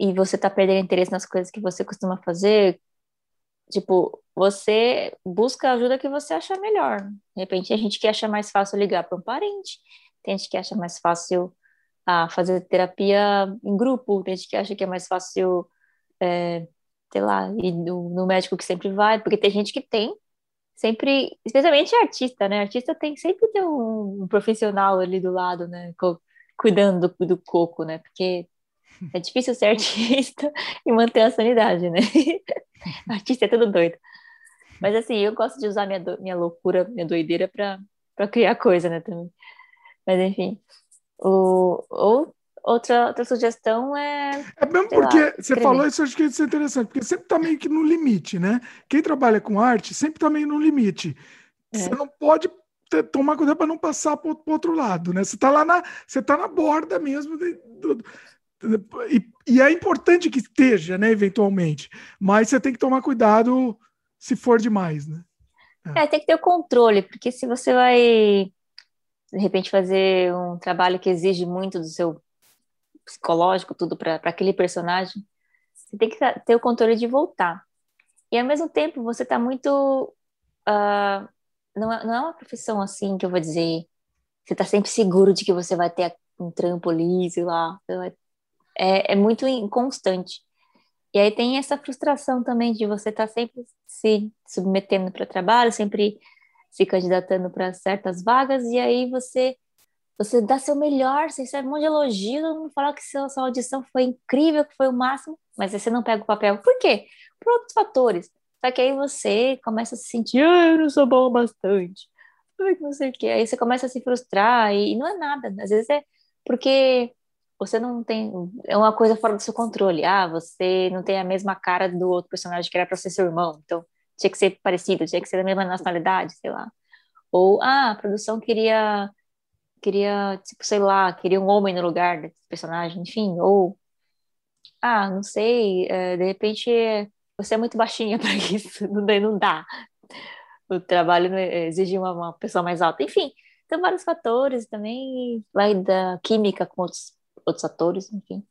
e você está perdendo interesse nas coisas que você costuma fazer, tipo, você busca a ajuda que você acha melhor. De repente, a gente que acha mais fácil ligar para um parente, tem gente que acha mais fácil ah, fazer terapia em grupo, tem gente que acha que é mais fácil, é, sei lá, ir no, no médico que sempre vai, porque tem gente que tem sempre, especialmente artista, né? Artista tem sempre tem um, um profissional ali do lado, né? Cuidando do, do, coco, né? Porque é difícil ser artista e manter a sanidade, né? artista é tudo doido. Mas assim, eu gosto de usar minha, do, minha loucura, minha doideira para criar coisa, né? Também. Mas enfim. O, ou outra, outra sugestão é. É mesmo porque lá, você falou isso, eu acho que isso é interessante, porque sempre está meio que no limite, né? Quem trabalha com arte sempre está meio no limite. É. Você não pode tomar cuidado para não passar para o outro lado, né? Você está lá na. Você tá na borda mesmo de, e, e, é importante que esteja, né, eventualmente, mas você tem que tomar cuidado se for demais, né? É. é, tem que ter o controle, porque se você vai de repente fazer um trabalho que exige muito do seu psicológico, tudo para aquele personagem, você tem que ter o controle de voltar. E ao mesmo tempo, você está muito. Uh, não, é, não é uma profissão assim que eu vou dizer. Você está sempre seguro de que você vai ter um trampo ali, sei lá. É, é muito inconstante. E aí tem essa frustração também de você estar tá sempre se submetendo para trabalho, sempre se candidatando para certas vagas, e aí você você dá seu melhor, você recebe um monte de elogio, todo mundo fala que sua, sua audição foi incrível, que foi o máximo, mas aí você não pega o papel. Por quê? Por outros fatores. Só que aí você começa a se sentir, ah, eu não sou bom bastante. Ai, não sei o quê. Aí você começa a se frustrar e, não é nada. Às vezes é porque você não tem. É uma coisa fora do seu controle. Ah, você não tem a mesma cara do outro personagem que era para ser seu irmão. Então, tinha que ser parecido, tinha que ser da mesma nacionalidade, sei lá. Ou, ah, a produção queria, queria, tipo, sei lá, queria um homem no lugar desse personagem, enfim, ou, ah, não sei, é, de repente você é muito baixinha para isso, não, não dá. O trabalho exige uma, uma pessoa mais alta, enfim, tem vários fatores também, vai da química com outros, outros atores, enfim.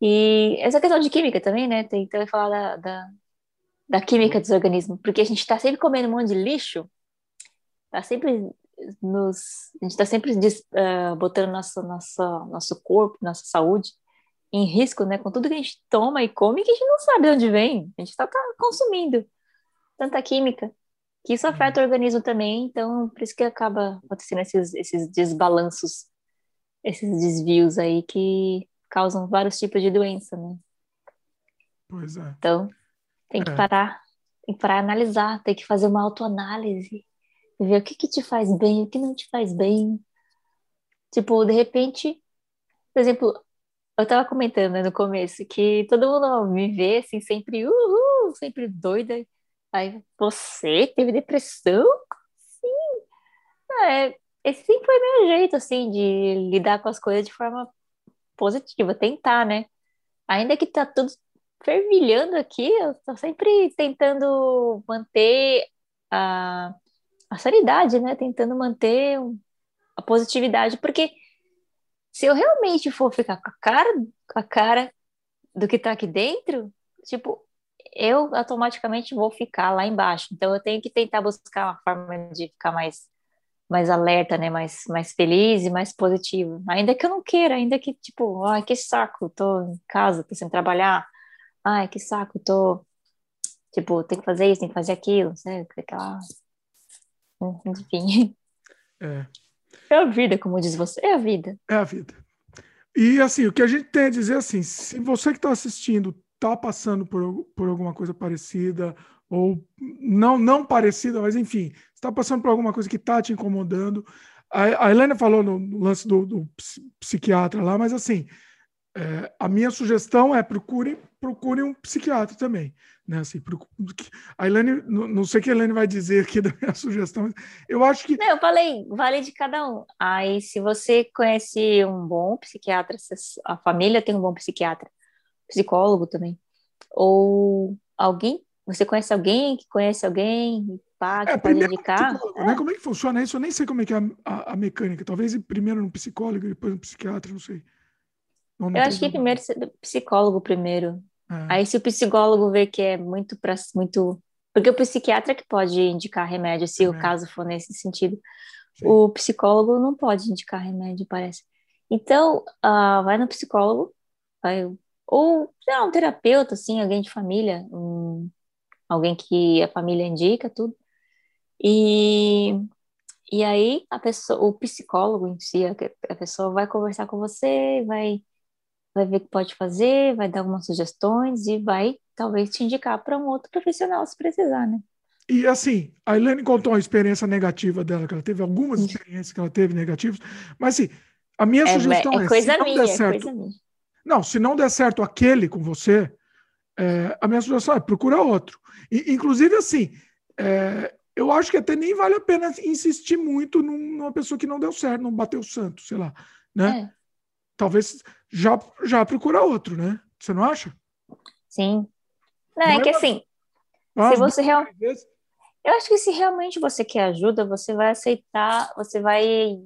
E essa questão de química também, né? Tem que falar da, da, da química dos organismos, porque a gente está sempre comendo um monte de lixo, tá sempre nos, a gente está sempre uh, botando nosso, nosso, nosso corpo, nossa saúde em risco, né, com tudo que a gente toma e come que a gente não sabe de onde vem, a gente está tá consumindo tanta química, que isso afeta o organismo também, então por isso que acaba acontecendo esses, esses desbalanços, esses desvios aí que causam vários tipos de doença, né? Pois é. Então, tem que é. parar, tem que parar analisar, tem que fazer uma autoanálise, ver o que, que te faz bem, o que não te faz bem. Tipo, de repente, por exemplo, eu tava comentando né, no começo que todo mundo me vê assim, sempre uhul, sempre doida. Aí, você teve depressão? Sim. É, esse sempre foi meu jeito, assim, de lidar com as coisas de forma positiva, tentar, né? Ainda que tá tudo fervilhando aqui, eu estou sempre tentando manter a, a sanidade, né? Tentando manter a positividade, porque se eu realmente for ficar com a cara, com a cara do que está aqui dentro, tipo, eu automaticamente vou ficar lá embaixo. Então eu tenho que tentar buscar uma forma de ficar mais mais alerta, né, mais mais feliz e mais positivo. Ainda que eu não queira, ainda que tipo, ai, que saco, tô em casa, tô sem trabalhar ai, que saco, tô, tipo, tem que fazer isso, tem que fazer aquilo, né? Aquela, enfim. É. É a vida, como diz você, é a vida. É a vida. E assim, o que a gente tem a dizer assim, se você que está assistindo está passando por, por alguma coisa parecida, ou não, não parecida, mas enfim, está passando por alguma coisa que está te incomodando. A, a Helena falou no, no lance do, do, psiquiatra lá, mas assim, é, a minha sugestão é procure, procure um psiquiatra também. Né? Assim, procure, a Elaine, não, não sei o que a Elaine vai dizer aqui da minha sugestão, eu acho que. Não, eu falei, vale de cada um. Aí, se você conhece um bom psiquiatra, a família tem um bom psiquiatra, psicólogo também, ou alguém você conhece alguém que conhece alguém, pá, que é, pode indicar? É. Né? Como é que funciona isso? Eu nem sei como é que é a, a, a mecânica. Talvez primeiro no psicólogo, depois no psiquiatra, não sei. Eu acho que primeiro psicólogo primeiro. É. Aí se o psicólogo vê que é muito para muito porque o psiquiatra que pode indicar remédio, se o caso for nesse sentido. Sim. O psicólogo não pode indicar remédio, parece. Então, uh, vai no psicólogo, vai, ou não, um terapeuta, assim, alguém de família, um, alguém que a família indica, tudo. E, e aí a pessoa, o psicólogo em si, a, a pessoa vai conversar com você, vai, vai ver o que pode fazer, vai dar algumas sugestões e vai talvez te indicar para um outro profissional se precisar, né? E assim, a Elaine contou uma experiência negativa dela, que ela teve algumas experiências que ela teve negativas, mas assim, a minha é, sugestão é, é coisa se não minha, der é certo, é não, se não der certo aquele com você, é, a minha sugestão é procurar outro. E, inclusive assim, é, eu acho que até nem vale a pena insistir muito numa pessoa que não deu certo, não bateu o santo, sei lá, né? É. Talvez já já procurar outro, né? Você não acha? Sim. Não, é que assim, se você realmente. Eu acho que se realmente você quer ajuda, você vai aceitar, você vai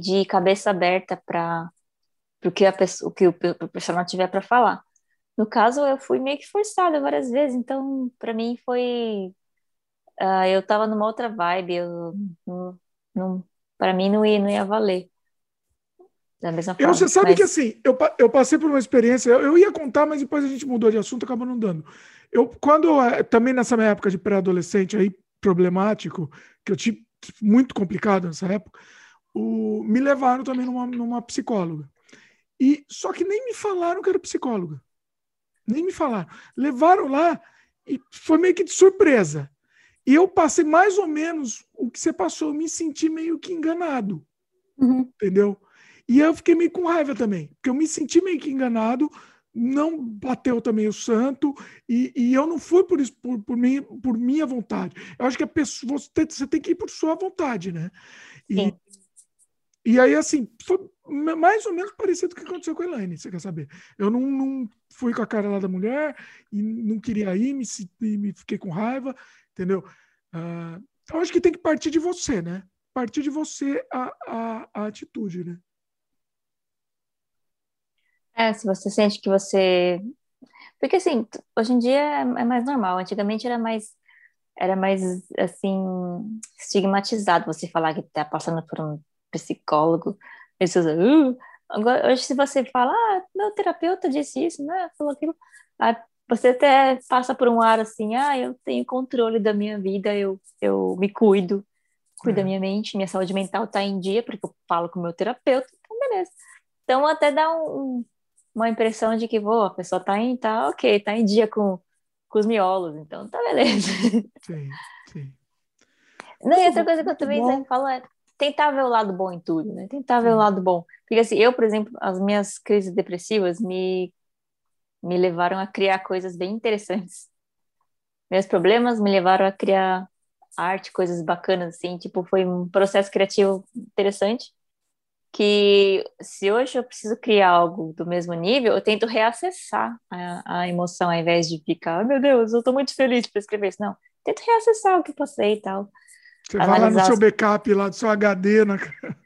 de cabeça aberta para o que, a pessoa, o que o profissional tiver para falar. No caso, eu fui meio que forçada várias vezes, então para mim foi. Uh, eu estava numa outra vibe, eu, não, não, para mim não ia, não ia valer da mesma forma. Eu, você sabe mas... que assim, eu, eu passei por uma experiência, eu, eu, ia contar, mas depois a gente mudou de assunto, acabou não dando. Eu, quando, eh, também nessa minha época de pré-adolescente aí, problemático, que eu tive muito complicado nessa época, o, me levaram também numa, numa psicóloga. E só que nem me falaram que era psicóloga. Nem me falaram. Levaram lá e foi meio que de surpresa. E eu passei mais ou menos o que você passou, eu me senti meio que enganado. Uhum. Entendeu? E eu fiquei meio com raiva também, porque eu me senti meio que enganado, não bateu também o santo, e, e eu não fui por isso, por, por, mim, por minha vontade. Eu acho que a pessoa, você, tem, você tem que ir por sua vontade, né? E, e aí, assim, foi mais ou menos parecido com o que aconteceu com a Elaine, você quer saber? Eu não, não fui com a cara lá da mulher, e não queria ir, me, me fiquei com raiva, entendeu? Uh, então, acho que tem que partir de você, né? Partir de você a, a, a atitude, né? É, se você sente que você. Porque assim, hoje em dia é, é mais normal. Antigamente era mais era mais assim estigmatizado você falar que tá passando por um psicólogo. Pessoas, uh! Agora, hoje se você fala, ah, meu terapeuta disse isso, né? Falou aquilo. Aí você até passa por um ar assim, ah, eu tenho controle da minha vida, eu, eu me cuido, cuido da minha mente, minha saúde mental tá em dia, porque eu falo com o meu terapeuta, então beleza. Então até dá um, uma impressão de que, pô, a pessoa tá em, tá ok, tá em dia com, com os miolos, então tá beleza. Sim, sim. Não, e outra coisa que eu também sempre falo é tentar ver o lado bom em tudo, né? Tentar ver o lado bom. Porque assim, eu, por exemplo, as minhas crises depressivas me, me levaram a criar coisas bem interessantes. Meus problemas me levaram a criar arte, coisas bacanas, assim, tipo, foi um processo criativo interessante que se hoje eu preciso criar algo do mesmo nível, eu tento reacessar a, a emoção ao invés de ficar, oh, meu Deus, eu estou muito feliz para escrever isso. Não, tento reacessar o que passei e tal. Você vai lá no seu backup, lá do seu HD, na...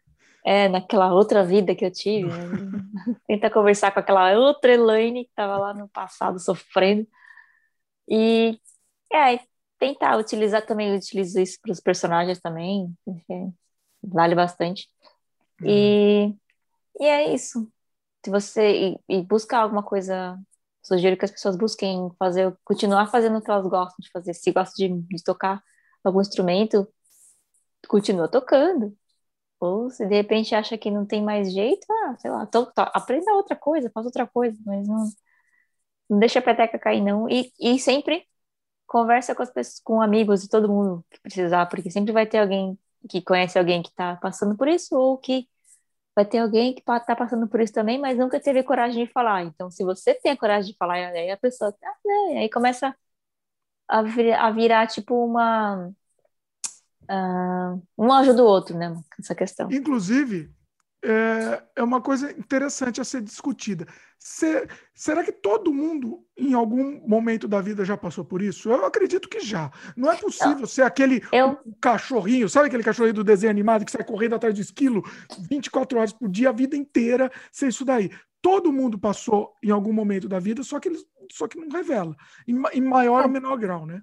É, naquela outra vida que eu tive. Né? Tenta conversar com aquela outra Elaine que estava lá no passado sofrendo. E é, tentar utilizar também, eu utilizo isso para os personagens também, vale bastante. E, uhum. e é isso. Se você e, e buscar alguma coisa, sugiro que as pessoas busquem fazer, continuar fazendo o que elas gostam de fazer. Se gostam de, de tocar algum instrumento, continua tocando. Ou se de repente acha que não tem mais jeito, ah, sei lá, to, to, aprenda outra coisa, faz outra coisa, mas não, não deixa a peteca cair, não. E, e sempre conversa com as pessoas, com amigos e todo mundo que precisar, porque sempre vai ter alguém que conhece alguém que está passando por isso, ou que vai ter alguém que está passando por isso também, mas nunca teve coragem de falar. Então, se você tem a coragem de falar, aí a pessoa, ah, né? aí começa a, vir, a virar tipo uma. Uh, um ajuda o outro, né? Essa questão. Inclusive, é, é uma coisa interessante a ser discutida. Se, será que todo mundo, em algum momento da vida, já passou por isso? Eu acredito que já. Não é possível não. ser aquele eu... cachorrinho, sabe aquele cachorrinho do desenho animado que sai correndo atrás de esquilo 24 horas por dia, a vida inteira, ser isso daí. Todo mundo passou em algum momento da vida, só que, eles, só que não revela. Em, em maior é. ou menor grau, né?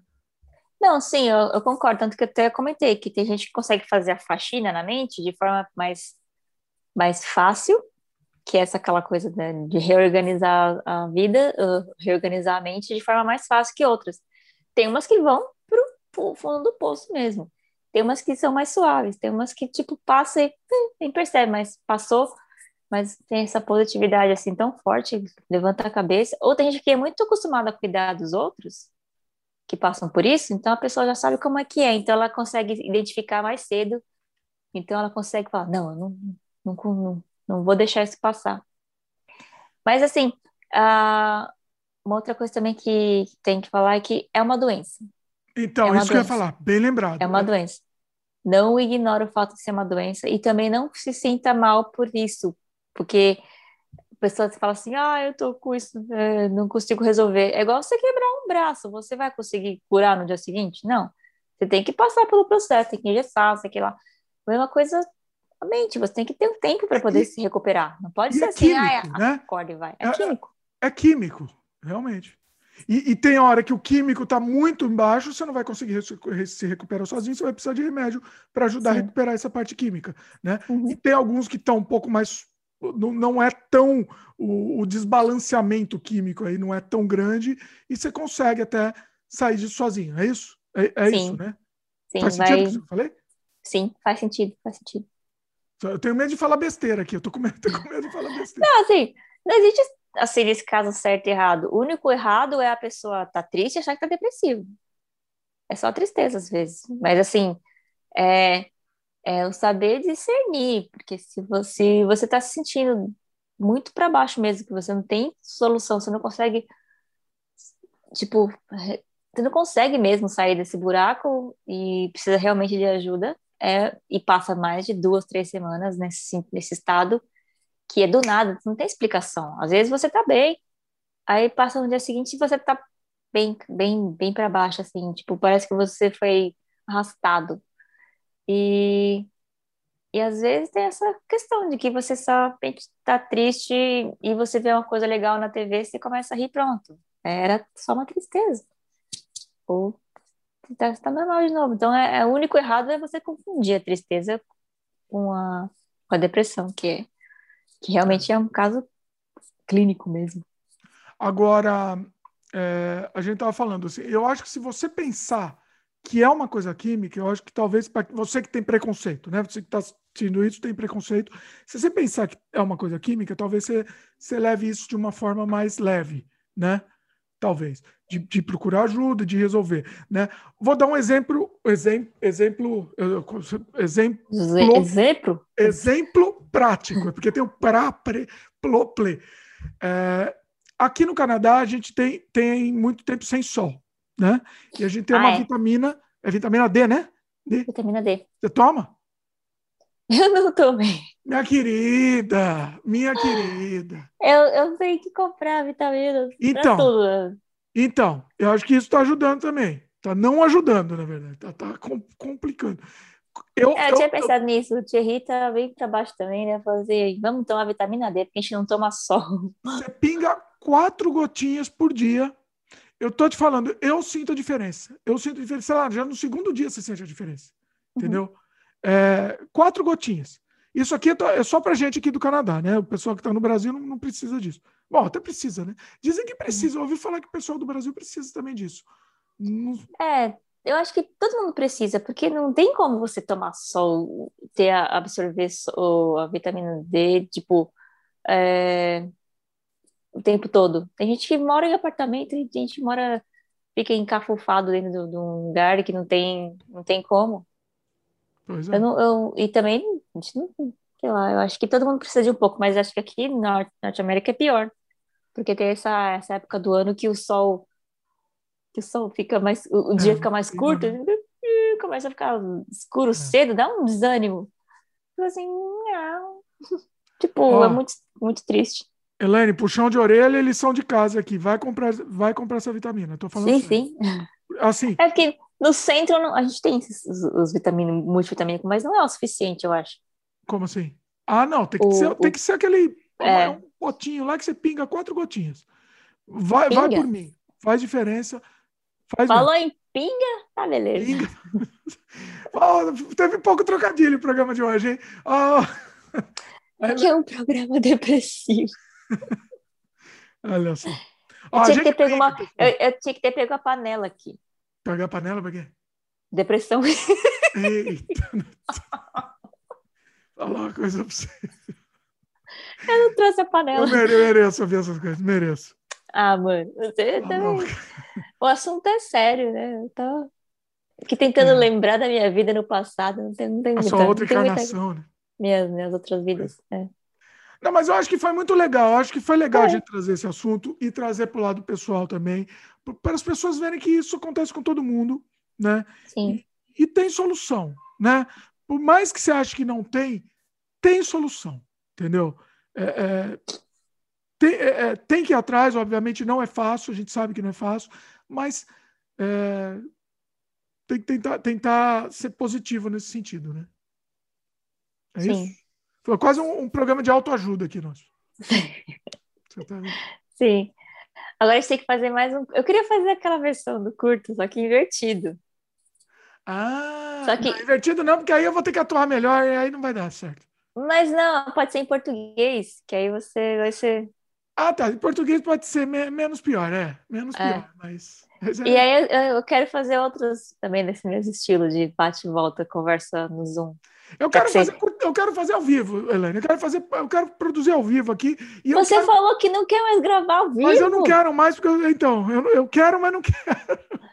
Não, sim, eu, eu, concordo. Tanto que eu até comentei que tem gente que consegue fazer a faxina na mente de forma mais mais fácil, que é essa aquela coisa né, de reorganizar a vida, uh, reorganizar a mente de forma mais fácil que outras. Tem umas que vão pro, fundo do poço mesmo. Tem umas que são mais suaves, tem umas que, tipo, passa e hum, nem percebe, mas passou, mas tem essa positividade, assim, tão forte, levanta a cabeça. Ou tem gente que é muito acostumada a cuidar dos outros, que passam por isso, então a pessoa já sabe como é que é, então ela consegue identificar mais cedo, então ela consegue falar, não, eu não, não, não, não vou deixar isso passar. Mas, assim, uh, uma outra coisa também que tem que falar é que é uma doença. Então, é uma isso doença. que eu ia falar, bem lembrado. É uma né? doença. Não ignore o fato de ser uma doença e também não se sinta mal por isso, porque a pessoa fala assim, ah, eu tô com isso, é, não consigo resolver. É igual você quebrar um braço, você vai conseguir curar no dia seguinte? Não. Você tem que passar pelo processo, tem que engessar, sei lá. A mesma coisa mente, você tem que ter um tempo para poder e, se recuperar. Não pode ser é assim, químico, ah, né? acorde e vai. É, é, químico. É químico, realmente. E, e, tem hora que o químico está muito embaixo, você não vai conseguir se recuperar sozinho, você vai precisar de remédio para ajudar Sim. a recuperar essa parte química. Né? Uhum. E tem alguns que estão um pouco mais. Não, não é tão. O, o, desbalanceamento químico aí não é tão grande e você consegue até sair disso sozinho. É isso? É, é isso, né? Sim, faz sentido vai... que eu falei? Sim, faz sentido, faz sentido. Eu tenho medo de falar besteira aqui, eu tô com medo, tô com medo de falar besteira. Não, assim, não existe assim nesse caso certo e errado. O único errado é a pessoa tá triste e achar que tá depressivo. É só tristeza às vezes. Mas assim, é, é o saber discernir, porque se você você tá se sentindo muito para baixo mesmo, que você não tem solução, você não consegue tipo, você não consegue mesmo sair desse buraco e precisa realmente de ajuda, é, e passa mais de duas, três semanas nesse, nesse estado que é do nada, não tem explicação. Às vezes você tá bem, aí passa no dia seguinte e você tá bem, bem, bem para baixo, assim, tipo, parece que você foi arrastado. E, e às vezes tem essa questão de que você só tá triste e você vê uma coisa legal na TV, você começa a rir, pronto. Era só uma tristeza. Ou tá, tá normal de novo. Então, é, é, o único errado é você confundir a tristeza com a, com a depressão, que, que realmente é um caso clínico mesmo. Agora, é, a gente estava falando assim, eu acho que se você pensar que é uma coisa química, eu acho que talvez para você que tem preconceito, né? Você que está assistindo isso tem preconceito. Se você pensar que é uma coisa química, talvez você, você leve isso de uma forma mais leve, né? Talvez, de, de, procurar ajuda, de resolver, né? Vou dar um exemplo, exemplo, exemplo, exemplo, exemplo, exemplo prático, porque tem o pra, pre, plo, ple. É, aqui no Canadá a gente tem, tem muito tempo sem sol, né? E a gente tem ah, uma é? vitamina, é vitamina D, né? D. Vitamina D. Você toma? Eu não tomei. Minha querida, minha querida. Eu, eu tenho que comprar vitaminas. Então, tudo. então, eu acho que isso está ajudando também. Está não ajudando, na verdade. Está tá complicando. Eu, eu, eu tinha pensado eu... nisso. O Thierry tá bem para baixo também, né? Fazer, vamos tomar vitamina D, porque a gente não toma sol. Você pinga quatro gotinhas por dia. Eu tô te falando, eu sinto a diferença. Eu sinto a diferença, sei lá, já no segundo dia você sente a diferença. Uhum. Entendeu? Uhum. É, quatro gotinhas. Isso aqui é, é só para gente aqui do Canadá, né? O pessoal que está no Brasil não, não, precisa disso. Bom, até precisa, né? Dizem que precisa. Eu ouvi falar que o pessoal do Brasil precisa também disso. É, eu acho que todo mundo precisa, porque não tem como você tomar sol, ter a, absorver sol, a vitamina D, tipo, é, o tempo todo. Tem gente que mora em apartamento e gente que mora, fica encafufado dentro de, de um lugar que não tem, não tem como. É. Eu não, eu, e também, sei lá, eu acho que todo mundo precisa de um pouco, mas acho que aqui na Norte, América é pior. Porque tem essa, essa época do ano que o sol que o sol fica mais, o, o dia é, fica mais curto, e começa a ficar escuro é. cedo, dá um desânimo. Fico assim, não. Tipo, é muito, muito triste. Elaine, puxão de orelha e lição de casa aqui. Vai comprar, vai comprar essa vitamina. Tô falando sim, sério. sim. Assim. É porque no centro não, a gente tem os, os vitaminas, multivitamínicos, mas não é o suficiente, eu acho. Como assim? Ah, não, tem que, o, ser, o... tem que ser aquele é. um potinho lá que você pinga quatro gotinhas. Vai, vai por mim. Faz diferença. Faz Falou mesmo. em pinga? Tá, beleza. Pinga. oh, teve pouco trocadilho o programa de hoje, hein? Oh. Que é um programa depressivo. Olha só. Eu, tinha que ter pego uma, eu, eu, tinha que ter pego a panela aqui. Pegar a panela pra quê? Depressão. Eita. Falar uma coisa pra você. Eu não trouxe a panela. Eu mereço ouvir essas coisas, mereço. Ah, mano, você tá também. o assunto é sério, né? Eu tô aqui tentando é. lembrar da minha vida no passado. Não tem, não tem a muita, sua outra encarnação, muita... né? Minhas, minhas outras vidas. É. Não, mas eu acho que foi muito legal. Eu acho que foi legal é. a gente trazer esse assunto e trazer para o lado pessoal também, para as pessoas verem que isso acontece com todo mundo, né? Sim. E, e tem solução, né? Por mais que você ache que não tem, tem solução, entendeu? É, é, tem, é, é, tem, que ir atrás, obviamente não é fácil, a gente sabe que não é fácil, mas é, tem que tentar, tentar ser positivo nesse sentido, né? É Sim. isso? Foi quase um, um, programa de autoajuda aqui, nosso. tá Sim. Agora a gente tem que fazer mais um. Eu queria fazer aquela versão do curto, só que invertido. Ah, só que... Não, invertido não, porque aí eu vou ter que atuar melhor e aí não vai dar certo. Mas não, pode ser em português, que aí você vai ser. Ah, tá. Em português pode ser me menos pior, é. Menos é. pior, mas. É... E aí eu, eu, quero fazer outros também nesse mesmo estilo de bate e volta, conversa no Zoom. Eu quero, fazer, eu quero fazer ao vivo, Helene. Eu quero fazer, eu quero produzir ao vivo aqui. Você quero... falou que não quer mais gravar ao vivo. Mas eu não quero mais, porque eu, então, eu, eu quero, mas não quero.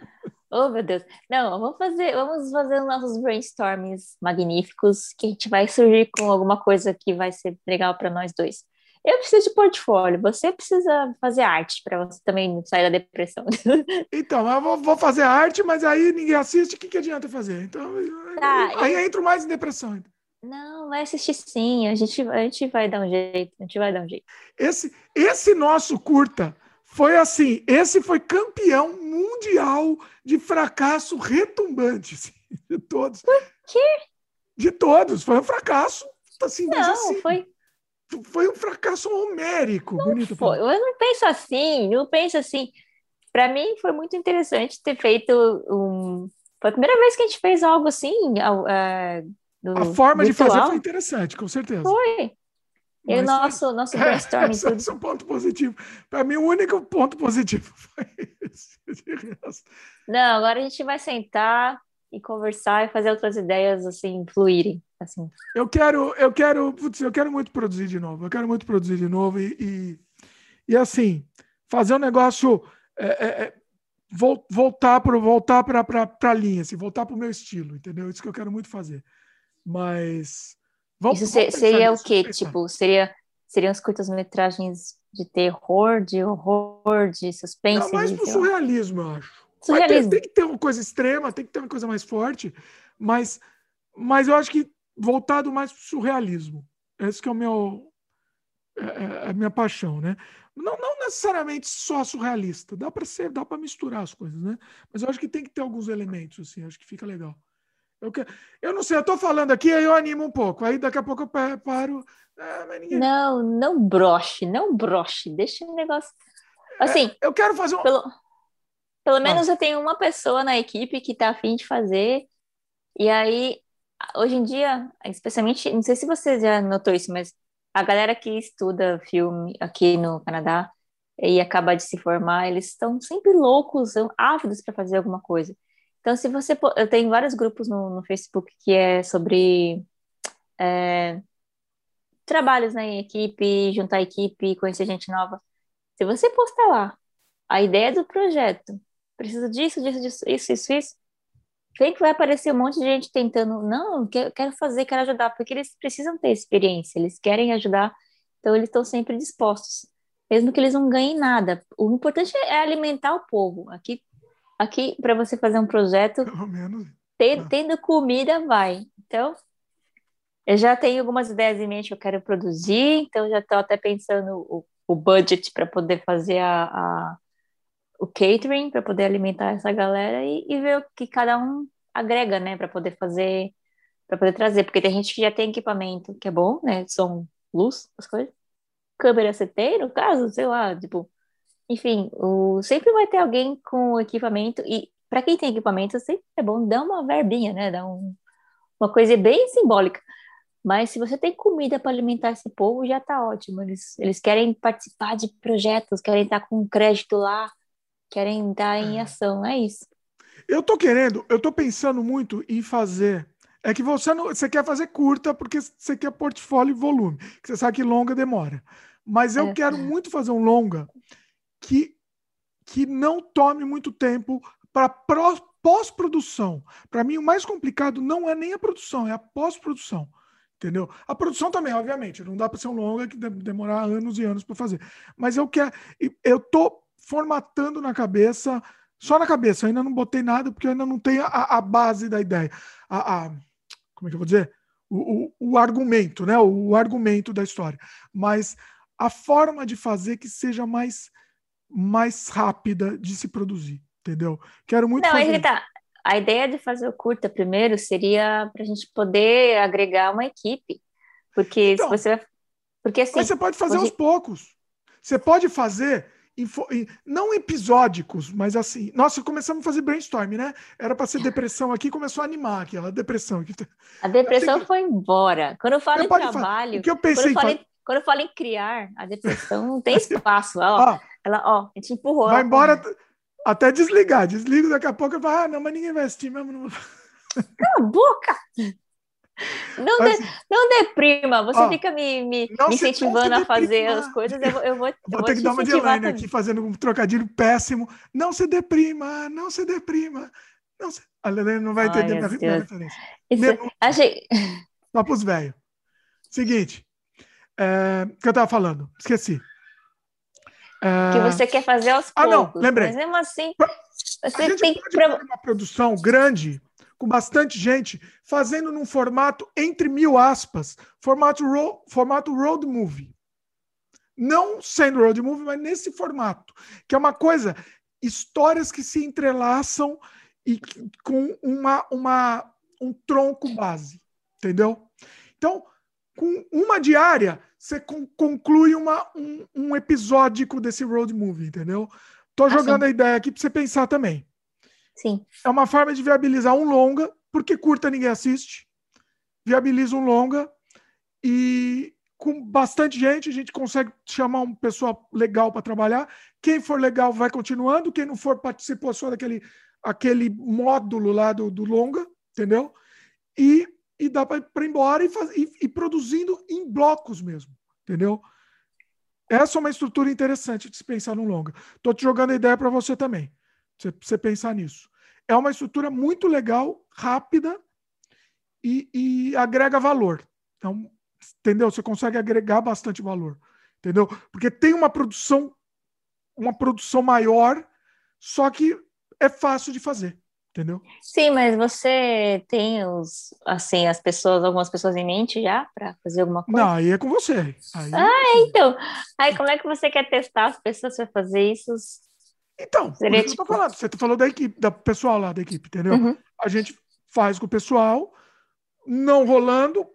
Oh, meu Deus. Não, vamos fazer, vamos fazer nossos brainstormings magníficos, que a gente vai surgir com alguma coisa que vai ser legal para nós dois. Eu preciso de portfólio, você precisa fazer arte para você também sair da depressão. Então, eu vou, vou fazer arte, mas aí ninguém assiste, o que, que adianta fazer? Então, tá, aí, eu... entro mais em depressão. Não, vai assistir sim, a gente, a gente vai dar um jeito, a gente vai dar um jeito. Esse, esse nosso curta foi assim, esse foi campeão mundial de fracasso retumbante, assim, de todos. Por quê? De todos, foi um fracasso, assim, não, assim, foi foi um fracasso homérico. Não bonito. Foi. Eu não penso assim, não penso assim. Para mim foi muito interessante ter feito um. Foi a primeira vez que a gente fez algo assim. Uh, a forma virtual. de fazer foi interessante, com certeza. Foi. E o nosso, nosso brainstorming. É, esse é um ponto positivo. Para mim, o único ponto positivo foi esse. Não, agora a gente vai sentar e conversar e fazer outras ideias assim fluírem. Assim. Eu quero, eu quero, putz, eu quero muito produzir de novo. Eu quero muito produzir de novo e, e, e assim fazer um negócio é, é, é voltar para voltar para para linha, assim, voltar para o meu estilo, entendeu? Isso que eu quero muito fazer. Mas vamos, Isso vamos seria o quê? Tipo, seria seriam as curtas-metragens de terror, de horror, de suspense? Não, mais pro surrealismo, eu acho. Surrealismo. Tem, tem, que ter uma coisa extrema, tem que ter uma coisa mais forte, mas, mas eu acho que voltado mais para o surrealismo. Esse que é o meu é, é, é a minha paixão, né? Não, não necessariamente só surrealista, dá para ser, dá para misturar as coisas, né? Mas eu acho que tem que ter alguns elementos assim, acho que fica legal. Eu, que, eu não sei, eu estou falando aqui, aí eu animo um pouco, aí daqui a pouco eu paro. É, ninguém... Não, não broche, não broche, deixa o negócio. Assim, é, eu quero fazer um. Pelo, pelo menos ah. eu tenho uma pessoa na equipe que está afim de fazer, e aí hoje em dia, especialmente, não sei se você já notou isso, mas a galera que estuda filme aqui no Canadá e acaba de se formar, eles estão sempre loucos, ávidos para fazer alguma coisa. Então, se você. Eu tenho vários grupos no, no Facebook que é sobre é, trabalhos né, em equipe, juntar equipe, conhecer gente nova. Se você postar lá a ideia do projeto, precisa disso, disso, disso, isso, isso, isso, Vem que vai aparecer um monte de gente tentando, não, quero fazer, quero ajudar, porque eles precisam ter experiência, eles querem ajudar, então eles estão sempre dispostos, mesmo que eles não ganhem nada. O importante é alimentar o povo. Aqui, aqui para você fazer um projeto, menos. Tendo, ah. tendo comida, vai. Então, eu já tenho algumas ideias em mente que eu quero produzir, então já estou até pensando o, o budget para poder fazer a, a o catering, para poder alimentar essa galera e, e, ver o que cada um agrega, né, para poder fazer, para poder trazer, porque tem gente que já tem equipamento que é bom, né, som, luz, as coisas, câmera tem, no caso, sei lá, tipo, enfim, o, sempre vai ter alguém com equipamento e para quem tem equipamento sempre é bom dar uma verbinha, né, dar um, uma coisa bem simbólica. Mas se você tem comida para alimentar esse povo, já está ótimo. Eles, eles querem participar de projetos, querem estar com crédito lá, querem estar em é. ação. É isso. Eu tô querendo, eu tô pensando muito em fazer. É que você não, você quer fazer curta porque você quer portfólio e volume. Você sabe que longa demora. Mas eu é. quero muito fazer um longa que que não tome muito tempo para pós-produção. Para mim, o mais complicado não é nem a produção, é a pós-produção. Entendeu? A produção também, obviamente, não dá para ser um longa que demorar anos e anos para fazer. Mas eu quero, eu tô formatando na cabeça, só na cabeça, ainda não botei nada porque eu ainda não tenho a, a base da ideia. A, a, como é que eu vou dizer? O, o, o argumento, né? O, o, argumento da história. Mas a forma de fazer que seja mais, mais rápida de se produzir, entendeu? Quero muito não, fazer. Tá a ideia de fazer o curta primeiro seria para a gente poder agregar uma equipe. Porque então, se você Porque assim. Mas você pode fazer aos poucos. Você pode fazer. Não episódicos, mas assim. Nossa, começamos a fazer brainstorm, né? Era para ser depressão aqui, começou a animar aquela depressão. A depressão que... foi embora. Quando eu falo em trabalho. O que eu pensei. Quando eu, falo em... quando eu falo em criar, a depressão não tem espaço. Ó, ó, ela, ó, a gente empurrou. Vai embora. Até desligar. Desligo daqui a pouco eu falo, ah, não, mas ninguém vai assistir mesmo. Não... Cala a boca! Não, mas, de, não deprima, você ó, fica me, me, me incentivando a fazer as coisas, eu, eu vou. Eu vou, ter que dar uma de Elaine aqui, fazendo um trocadilho péssimo. Não se deprima, não se deprima. Não se... A Helena não vai entender Ai, minha, referência. Isso, achei... Só para os velhos. Seguinte, é, que eu estava falando, esqueci. Que ah, você quer fazer aos ah, poucos. Ah, não, lembrei. Mas mesmo assim, você a gente tem pode fazer uma produção grande, com bastante gente, fazendo num formato, entre mil aspas, formato, ro formato road movie. Não sendo road movie, mas nesse formato. Que é uma coisa, histórias que se entrelaçam e com uma, uma, um tronco base. Entendeu? Então, com uma diária, você conclui uma, um, um episódico desse road movie, entendeu? Tô ah, jogando sim. a ideia aqui para você pensar também. Sim. É uma forma de viabilizar um longa, porque curta ninguém assiste. Viabiliza um longa e com bastante gente a gente consegue chamar um pessoal legal para trabalhar. Quem for legal vai continuando, quem não for participou só daquele aquele módulo lá do, do longa, entendeu? E e dá para ir embora e, faz, e, e, produzindo em blocos mesmo, entendeu? Essa é uma estrutura interessante de se pensar no longa. Estou te jogando a ideia para você também, você, você pensar nisso. É uma estrutura muito legal, rápida e, e agrega valor. Então, entendeu? Você consegue agregar bastante valor, entendeu? Porque tem uma produção, uma produção maior, só que é fácil de fazer entendeu? Sim, mas você tem os, assim, as pessoas, algumas pessoas em mente já para fazer alguma coisa? Não, aí é com você. Aí... Ah, então. Aí como é que você quer testar as pessoas para fazer isso? Então, Seria, tipo... falando. Você falou da equipe, da pessoal lá da equipe, entendeu? Uhum. A gente faz com o pessoal, não rolando,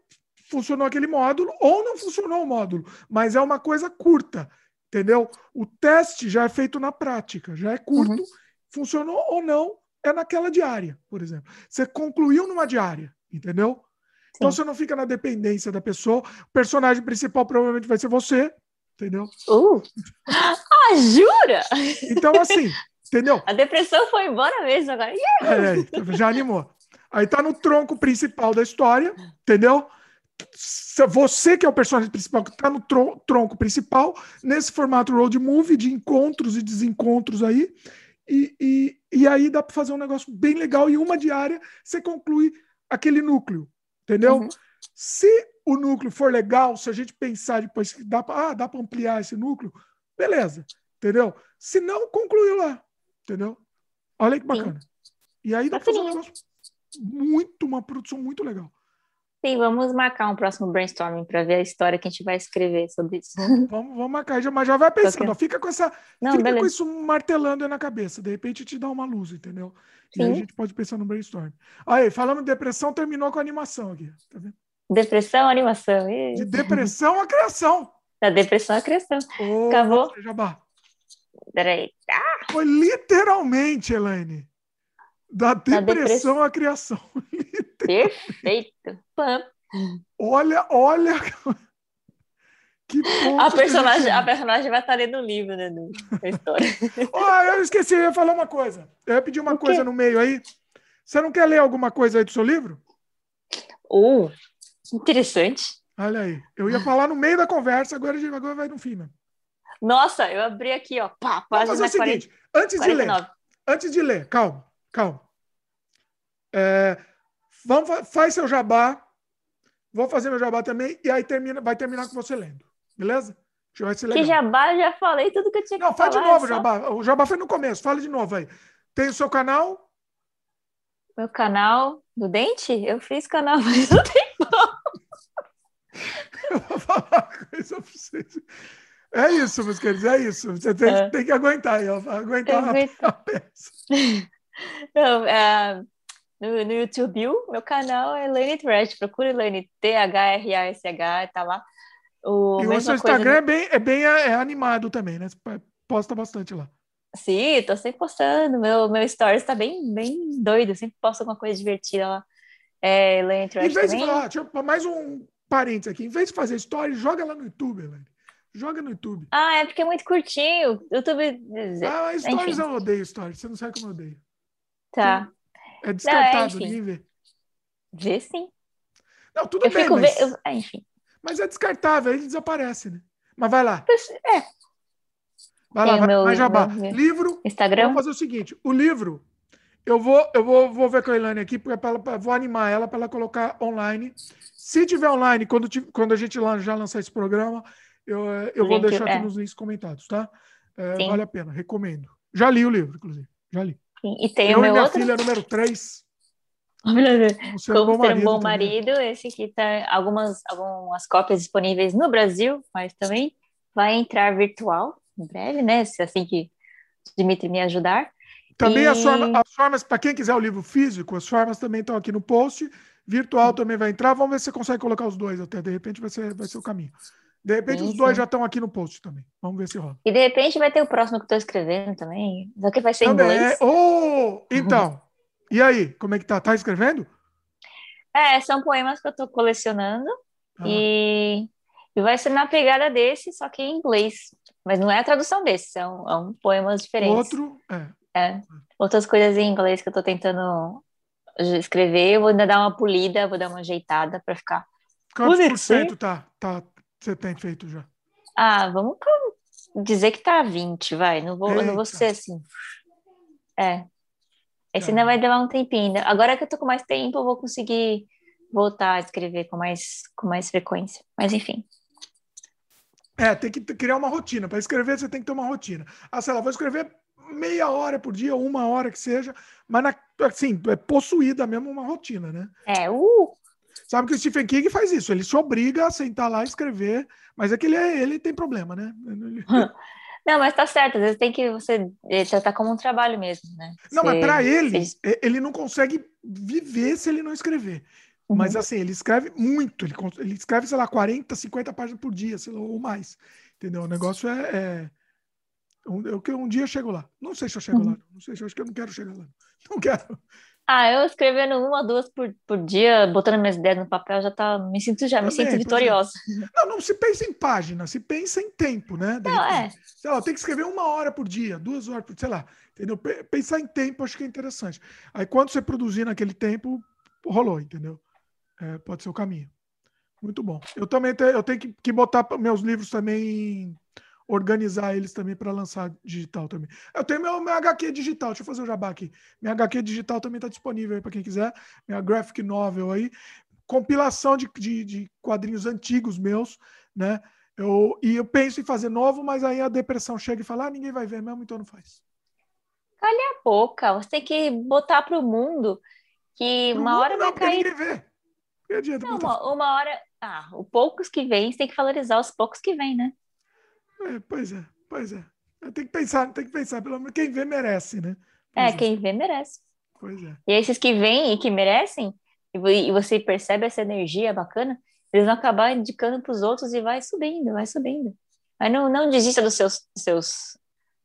funcionou aquele módulo, ou não funcionou o módulo, mas é uma coisa curta, entendeu? O teste já é feito na prática, já é curto, uhum. funcionou ou não, é naquela diária, por exemplo. Você concluiu numa diária, entendeu? Então, Sim. Então você não fica na dependência da pessoa. O personagem principal provavelmente vai ser você, entendeu? Uh. Ah, jura? Então, assim, entendeu? A depressão foi embora mesmo agora. É, já animou. Aí tá no tronco principal da história, entendeu? Você que é o personagem principal, que tá no tronco principal, nesse formato road movie de encontros e desencontros aí. E, e, e aí dá para fazer um negócio bem legal e uma diária você conclui aquele núcleo, entendeu? Uhum. Se o núcleo for legal, se a gente pensar depois que dá para ah, dá ampliar esse núcleo, beleza, entendeu? Se não, concluiu lá, entendeu? Olha que bacana. Sim. E aí dá para fazer um negócio muito, uma produção muito legal. Sim, vamos marcar um próximo brainstorming para ver a história que a gente vai escrever sobre isso. Vamos, vamos, marcar, já, mas já vai pensando, ó, fica com essa, Não, fica beleza. com isso martelando aí na cabeça, de repente te dá uma luz, entendeu? Sim. E aí a gente pode pensar no brainstorm. Aí, falando de depressão, terminou com a animação aqui, tá vendo? Depressão, animação. De depressão à criação. Da depressão à criação. Oh, Acabou. Jabá. Peraí. Ah! Foi literalmente, Elaine. Da depressão à criação. Perfeito. Olha, olha. Que a personagem, a personagem vai estar lendo o livro, né? Da história. oh, eu esqueci, eu ia falar uma coisa. Eu ia pedir uma coisa no meio aí. Você não quer ler alguma coisa aí do seu livro? Oh, interessante. Olha aí. Eu ia falar no meio da conversa, agora, agora vai no fim, né? Nossa, eu abri aqui, ó. Pá, Vamos fazer o seguinte: 40, antes 49. de ler, antes de ler, calma, calma. É, vamos, faz seu jabá. Vou fazer meu jabá também, e aí termina, vai terminar com você lendo. Beleza? Que jabá, eu já falei tudo que eu tinha que falar. Não, fala de novo, é só... jabá. O jabá foi no começo, fala de novo aí. Tem o seu canal? Meu canal do dente? Eu fiz canal, mas não tem. Eu vou falar uma coisa pra vocês. É isso, meus queridos, é isso. Você tem, é. tem que aguentar, aguentar a, a, peça. Não, é, no, no YouTube, meu canal é Lane Trash. Procura Lane, T-H-R-A-S-H, tá lá. O, e o seu Instagram no... é bem, é bem é, animado também, né? Você posta bastante lá. Sim, tô sempre postando. Meu, meu stories tá bem, bem doido. sempre posto alguma coisa divertida lá. É, Lane Trash em vez também. Falar, deixa eu, mais um parênteses aqui. Em vez de fazer stories, joga lá no YouTube, Lane. Joga no YouTube. Ah, é porque é muito curtinho. YouTube. Ah, stories Enfim. eu odeio stories. Você não sabe como eu odeio. Tá. É descartado, não, é, ninguém vê. Vê sim. Não, tudo eu bem, mas... Ve... Eu... Ah, enfim. Mas é descartável, aí ele desaparece, né? Mas vai lá. É. Vai Tem lá, vai, vai jabá. Meu... Livro. Instagram. Vamos fazer o seguinte: o livro, eu vou, eu vou, vou ver com a Ilane aqui, porque ela, vou animar ela para ela colocar online. Se tiver online, quando, quando a gente já lançar esse programa, eu, eh, eu vou deixar aqui é. nos links comentados, tá? É, vale a pena, recomendo. Já li o livro, inclusive. Já li. Sim. E tem eu o meu e minha outro... filha número 3. Como ser um bom marido. Um bom marido esse aqui tá algumas, algumas cópias disponíveis no Brasil, mas também vai entrar virtual em breve, né? Se assim que Dimitri me ajudar. Também e... as, formas, as formas para quem quiser o livro físico, as formas também estão aqui no post. Virtual também vai entrar. Vamos ver se você consegue colocar os dois até. De repente vai ser, vai ser o caminho. De repente sim, os dois sim. já estão aqui no post também. Vamos ver se rola. E de repente vai ter o próximo que estou escrevendo também. Só que vai ser também. em inglês. É... Oh! Então, e aí? Como é que tá? Tá escrevendo? É, são poemas que eu estou colecionando. Ah. E... e vai ser na pegada desse, só que em inglês. Mas não é a tradução desse, são, são poemas diferentes. Outro, é. é. Outras coisas em inglês que eu estou tentando escrever, eu vou ainda dar uma polida, vou dar uma ajeitada para ficar. Quantos por cento tá, tá, você tem feito já? Ah, vamos dizer que tá 20, vai. Não vou, não vou ser assim. É. Esse tá. ainda vai levar um tempinho ainda. Agora que eu tô com mais tempo, eu vou conseguir voltar a escrever com mais, com mais frequência. Mas enfim. É, tem que criar uma rotina. Para escrever, você tem que ter uma rotina. Ah, sei lá, vou escrever meia hora por dia, uma hora que seja, mas na, assim, é possuída mesmo uma rotina, né? É, uh, Sabe que o Stephen King faz isso, ele se obriga a sentar lá e escrever, mas é que ele, é, ele tem problema, né? Não, mas tá certo, às vezes tem que você eh, tratar como um trabalho mesmo, né? Não, você, mas para ele, você... ele não consegue viver se ele não escrever. Uhum. Mas assim, ele escreve muito, ele, ele escreve, sei lá, 40, 50 páginas por dia, sei lá, ou mais. Entendeu? O negócio é. é... Um, eu, um dia eu chego lá. Não sei se eu chego uhum. lá. Não sei se eu acho que eu não quero chegar lá. Não quero. Ah, eu escrevendo uma, duas por, por dia, botando minhas ideias no papel, já tá. Me sinto já, Também, me sinto é. vitoriosa. Não, não se pensa em página, se pensa em tempo, né? não, é. Sei lá, tem que escrever uma hora por dia, duas horas por sei lá. Entendeu? Pensar em tempo acho que é interessante. Aí quando você produzir naquele tempo, rolou, entendeu? É, pode ser o caminho. Muito bom. Eu também te, eu tenho que, que botar meus livros também organizar eles também para lançar digital também. Eu tenho meu, meu HQ digital, deixa eu fazer o jabá aqui. Minha HQ digital também está disponível aí para quem quiser. Minha graphic novel aí. Compilação de, de, de, quadrinhos antigos meus, né? Eu, e eu penso em fazer novo, mas aí a depressão chega e fala: ah, ninguém vai ver mesmo, então não faz. Calha a boca, você tem que botar para o mundo que pro uma mundo hora não, vai cair. Ninguém vê. Não, uma, uma, hora. Ah, os poucos que vêm, você tem que valorizar os poucos que vêm, né? É, pois é, pois é. Tem que pensar, tem que pensar, pelo menos quem vê merece, né? É, pois é, quem vê merece. Pois é. E esses que vêm e que merecem, e você percebe essa energia bacana, eles vão acabar indicando para os outros e vai subindo, vai subindo. Mas não, não desista dos seus, dos seus,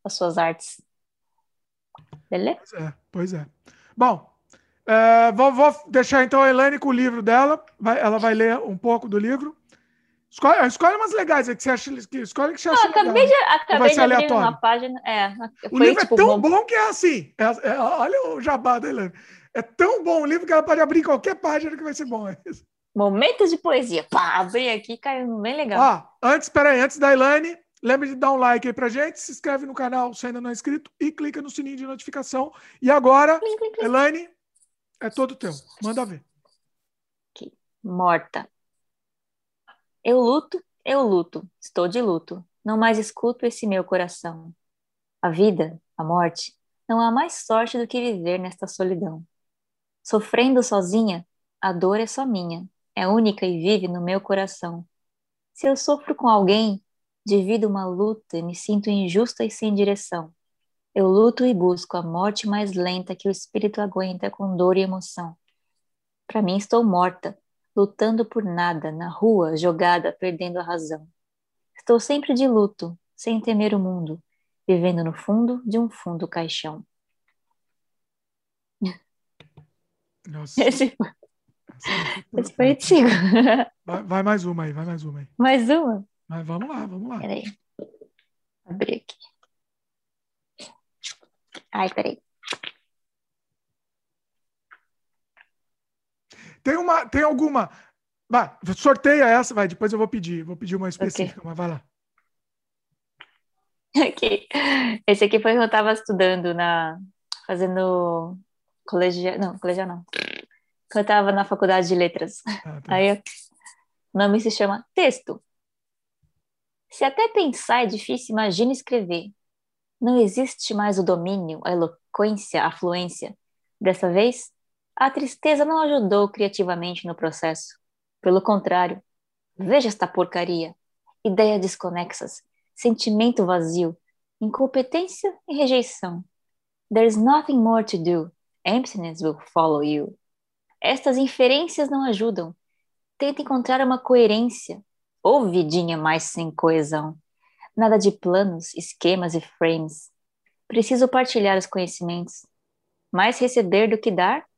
das suas artes. Beleza? Pois é, pois é. Bom, é, vou, vou, deixar então a Elaine com o livro dela. Vai, ela vai ler um pouco do livro. Escolhe, escolhe umas legais aí que você acha que escolhe que você acha acabei legal. De, acabei vai ser aleatório. uma página. É, o livro é tipo, é tão bom que é assim. É, é, olha o jabá da Elaine. É tão bom o livro que ela pode abrir qualquer página que vai ser bom. Momentos de poesia. Pá, abri aqui, caiu bem legal. Ó, antes, peraí, antes da Elaine, lembre de dar um like aí pra gente, se inscreve no canal se ainda não é inscrito e clica no sininho de notificação. E agora. Elaine, é todo teu. Manda ver. Aqui. Morta. Eu luto, eu luto, estou de luto. Não mais escuto esse meu coração. A vida, a morte, não há mais sorte do que viver nesta solidão. Sofrendo sozinha, a dor é só minha é única e vive no meu coração. Se eu sofro com alguém, divido uma luta e me sinto injusta e sem direção. Eu luto e busco a morte mais lenta que o espírito aguenta com dor e emoção. Para mim, estou morta, lutando por nada, na rua, jogada, perdendo a razão. Estou sempre de luto, sem temer o mundo, vivendo no fundo de um fundo caixão. Nossa. Esse... Esse foi antigo. Vai, vai, mais uma aí, vai mais uma aí. Mais uma? Mas vamos lá, vamos lá. Peraí. Abrir aqui. Ai, peraí. Tem uma, tem alguma. Vai, sorteia essa, vai, depois eu vou pedir. Vou pedir uma específica, okay. mas vai lá. Aqui. Esse aqui foi que eu estava estudando na. fazendo colegial. Não, colegial não eu estava na faculdade de letras. Ah, tá. Aí o nome se chama texto. Se até pensar é difícil, imagine escrever. Não existe mais o domínio, a eloquência, a fluência. Dessa vez, a tristeza não ajudou criativamente no processo. Pelo contrário, veja esta porcaria. Ideias desconexas, sentimento vazio, incompetência e rejeição. There's nothing more to do. Emptiness will follow you. Estas inferências não ajudam. Tenta encontrar uma coerência. Ou vidinha mais sem coesão. Nada de planos, esquemas e frames. Preciso partilhar os conhecimentos. Mais receber do que dar?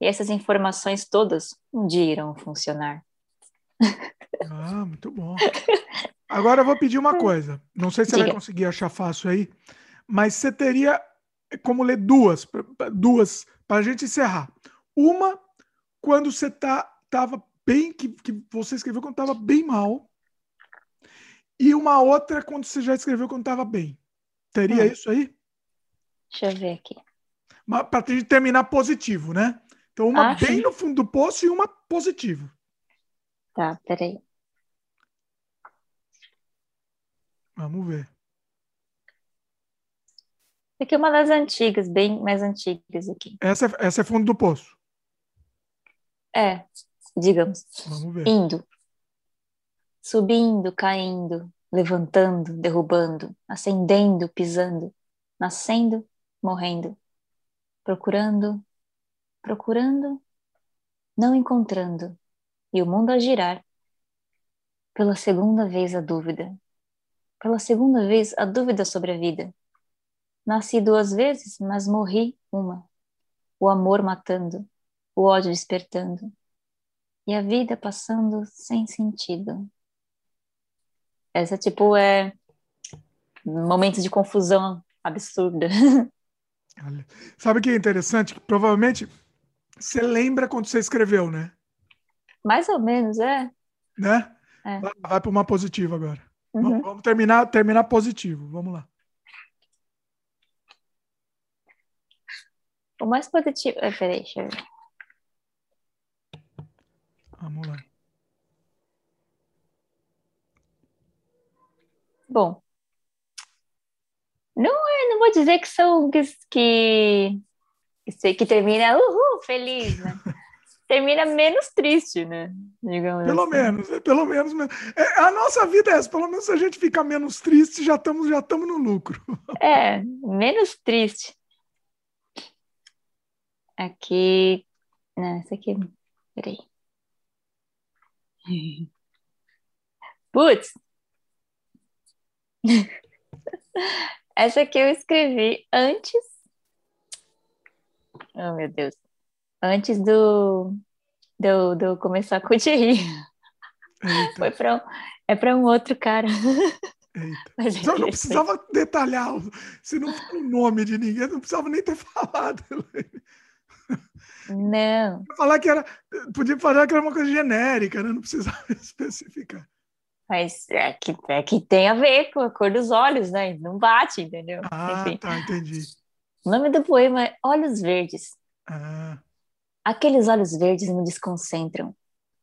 E essas informações todas um dia irão funcionar. Ah, muito bom. Agora eu vou pedir uma coisa. Não sei se você vai conseguir achar fácil aí, mas você teria como ler duas, duas para a gente encerrar. Uma quando você tá, tava bem, que, que você escreveu quando estava bem mal, e uma outra quando você já escreveu quando estava bem. Teria hum. isso aí? Deixa eu ver aqui. Para terminar positivo, né? Então, uma ah, bem sim. no fundo do poço e uma positivo. Tá, peraí. Vamos ver. Aqui é uma das antigas, bem mais antigas aqui. Essa, essa é fundo do poço. É, digamos. Indo. Subindo, caindo, levantando, derrubando, ascendendo, pisando, nascendo, morrendo, procurando, procurando, não encontrando, e o mundo a girar. Pela segunda vez a dúvida. Pela segunda vez a dúvida sobre a vida. Nasci duas vezes, mas morri uma. O amor matando, o ódio despertando e a vida passando sem sentido. Essa, tipo, é momentos de confusão absurda. Sabe o que é interessante? Provavelmente você lembra quando você escreveu, né? Mais ou menos, é. Né? É. Vai, vai para uma positiva agora. Uhum. Vamos, vamos, terminar, terminar positivo. Vamos lá. O mais positivo. É, peraí, deixa eu ver. Vamos lá. Bom, não, não vou dizer que são que, que, que termina uhul, feliz, né? termina menos triste, né? Digamos pelo assim. menos, é, pelo menos. É, a nossa vida é essa, pelo menos se a gente ficar menos triste, já estamos já estamos no lucro. É, menos triste. Aqui. Não, essa aqui. Peraí. Putz! Essa aqui eu escrevi antes. Oh, meu Deus. Antes do, do, do começar com o Thierry. Foi para um, é para um outro cara. Mas é não precisava detalhar, se não for o nome de ninguém, não precisava nem ter falado. Não. Falar que era, podia falar que era uma coisa genérica, né? não precisava especificar. Mas é que, é que tem a ver com a cor dos olhos, né? Não bate, entendeu? Ah, Enfim. tá, entendi. O nome do poema é Olhos Verdes. Ah. Aqueles olhos verdes me desconcentram.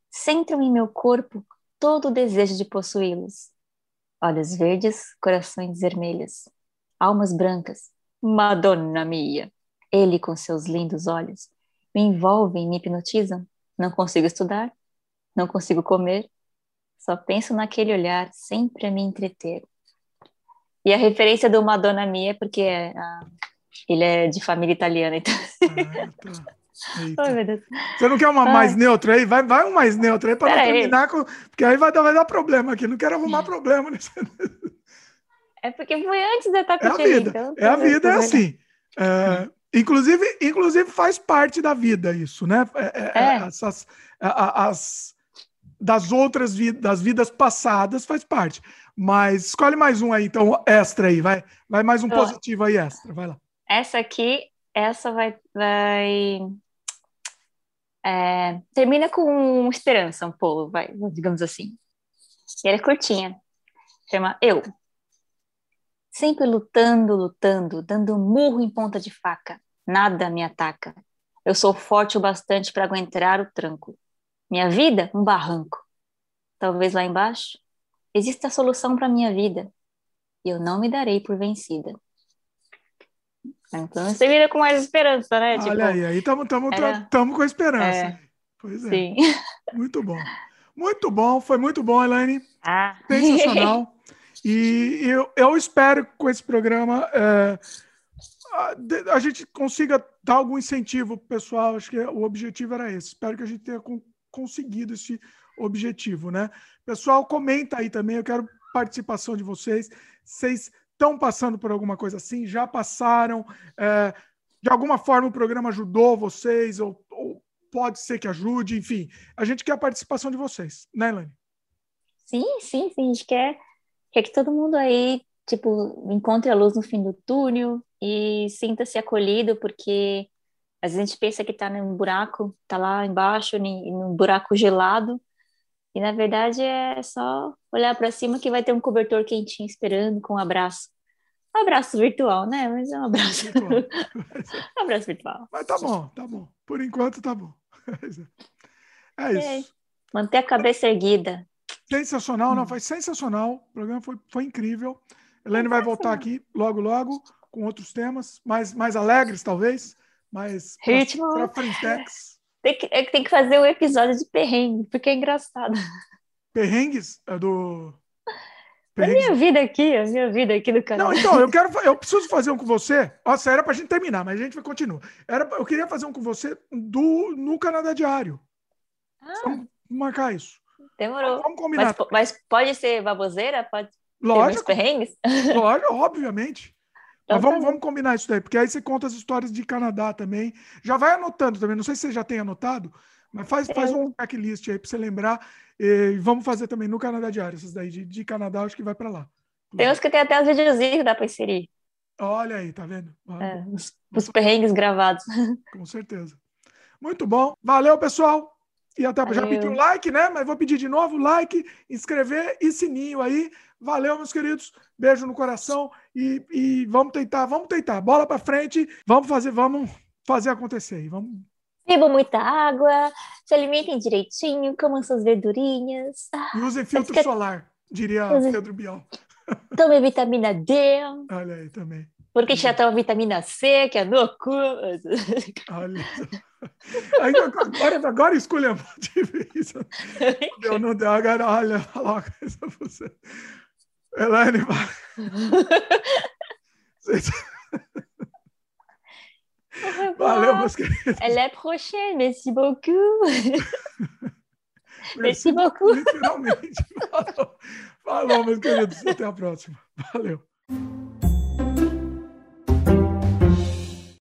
Centram em meu corpo todo o desejo de possuí-los. Olhos verdes, corações vermelhos, almas brancas. Madonna mia! Ele com seus lindos olhos me envolvem, me hipnotizam. Não consigo estudar, não consigo comer, só penso naquele olhar sempre a me entreter. E a referência do Madonna Mia é porque é, a, ele é de família italiana, então. Ah, tá. Você não quer uma Ai. mais neutra aí? Vai, vai um mais neutro aí para terminar com. Porque aí vai dar, vai dar problema aqui. Não quero arrumar problema nisso. É porque foi antes da estar é a vida. Então, é a vida, é assim. É, inclusive, inclusive faz parte da vida isso, né? É, é, é. Essas, as, das outras vidas, das vidas passadas faz parte. Mas escolhe mais um aí, então, extra aí, vai, vai mais um positivo aí, extra, vai lá. Essa aqui, essa vai, vai é, termina com esperança um pouco, vai, digamos assim. E ela é curtinha, chama Eu. Sempre lutando, lutando, dando murro em ponta de faca, nada me ataca. Eu sou forte o bastante para aguentar o tranco. Minha vida, um barranco. Talvez lá embaixo exista a solução para minha vida. E eu não me darei por vencida. Então você vira com mais esperança, né? Olha tipo, aí, aí estamos era... com esperança. É. Pois é. Sim. Muito bom. Muito bom, foi muito bom, Elaine. Ah. Sensacional. e eu, eu espero que com esse programa é, a, a, gente consiga dar algum incentivo pro pessoal. Acho que o objetivo era esse. Espero que a gente tenha conseguido esse objetivo, né? Pessoal, comenta aí também, eu quero participação de vocês. Vocês estão passando por alguma coisa assim? Já passaram? É, de alguma forma o programa ajudou vocês? Ou, ou, pode ser que ajude? Enfim, a gente quer a participação de vocês, né, Elaine? Sim, sim, sim. A gente quer, quer que todo mundo aí, tipo, encontre a luz no fim do túnel e sinta-se acolhido, porque às vezes a gente pensa que está num buraco, está lá embaixo, num buraco gelado, e na verdade é só olhar para cima que vai ter um cobertor quentinho esperando com um abraço. Um abraço virtual, né? Mas é um abraço. um abraço virtual. Mas tá bom, tá bom. Por enquanto tá bom. É isso. É. Manter a cabeça erguida. Sensacional, não, hum. foi sensacional. O programa foi, foi incrível. Helene vai voltar aqui logo, logo, com outros temas, mais, mais alegres, talvez. Pra, pra frentex. Tem que, é tem que fazer um episódio de perrengue, porque é engraçado. Perrengues? É do. Perrengues. A minha vida aqui, a minha vida aqui do canal. Não, então, eu quero. Eu preciso fazer um com você. Nossa, era pra gente terminar, mas a gente continua. Era, eu queria fazer um com você do, no Canadá Diário. Ah. Vamos marcar isso. Demorou. Vamos combinar. Mas, mas pode ser baboseira? Pode Lógico. perrengues? Lógico, obviamente. Mas vamos, vamos combinar isso daí, porque aí você conta as histórias de Canadá também. Já vai anotando também, não sei se você já tem anotado, mas faz, faz um checklist aí para você lembrar. E vamos fazer também no Canadá Diário, essas daí de, de Canadá, acho que vai para lá. Tem uns que tem até os videozinhos que dá para inserir. Olha aí, tá vendo? É, os, os perrengues gravados. Com certeza. Muito bom. Valeu, pessoal. E até Valeu. já pedi o um like, né? Mas vou pedir de novo like, inscrever e sininho aí. Valeu, meus queridos. Beijo no coração e, e vamos tentar, vamos tentar. Bola para frente, vamos fazer, vamos fazer acontecer. Vamos. Bebam muita água, se alimentem direitinho, comam suas verdurinhas. E usem filtro solar, diria Use... Pedro Bial. Tome vitamina D. Olha aí também. Porque já tem a vitamina C, que é cu. Olha. Aí, agora, agora escolha de vez. Eu não deu, agora olha, falar uma coisa pra você. Elaine, Valeu, meus queridos. À la prochaine. Merci beaucoup. Merci beaucoup. Literalmente. Falou, Falou, meus queridos. Até a próxima. Valeu.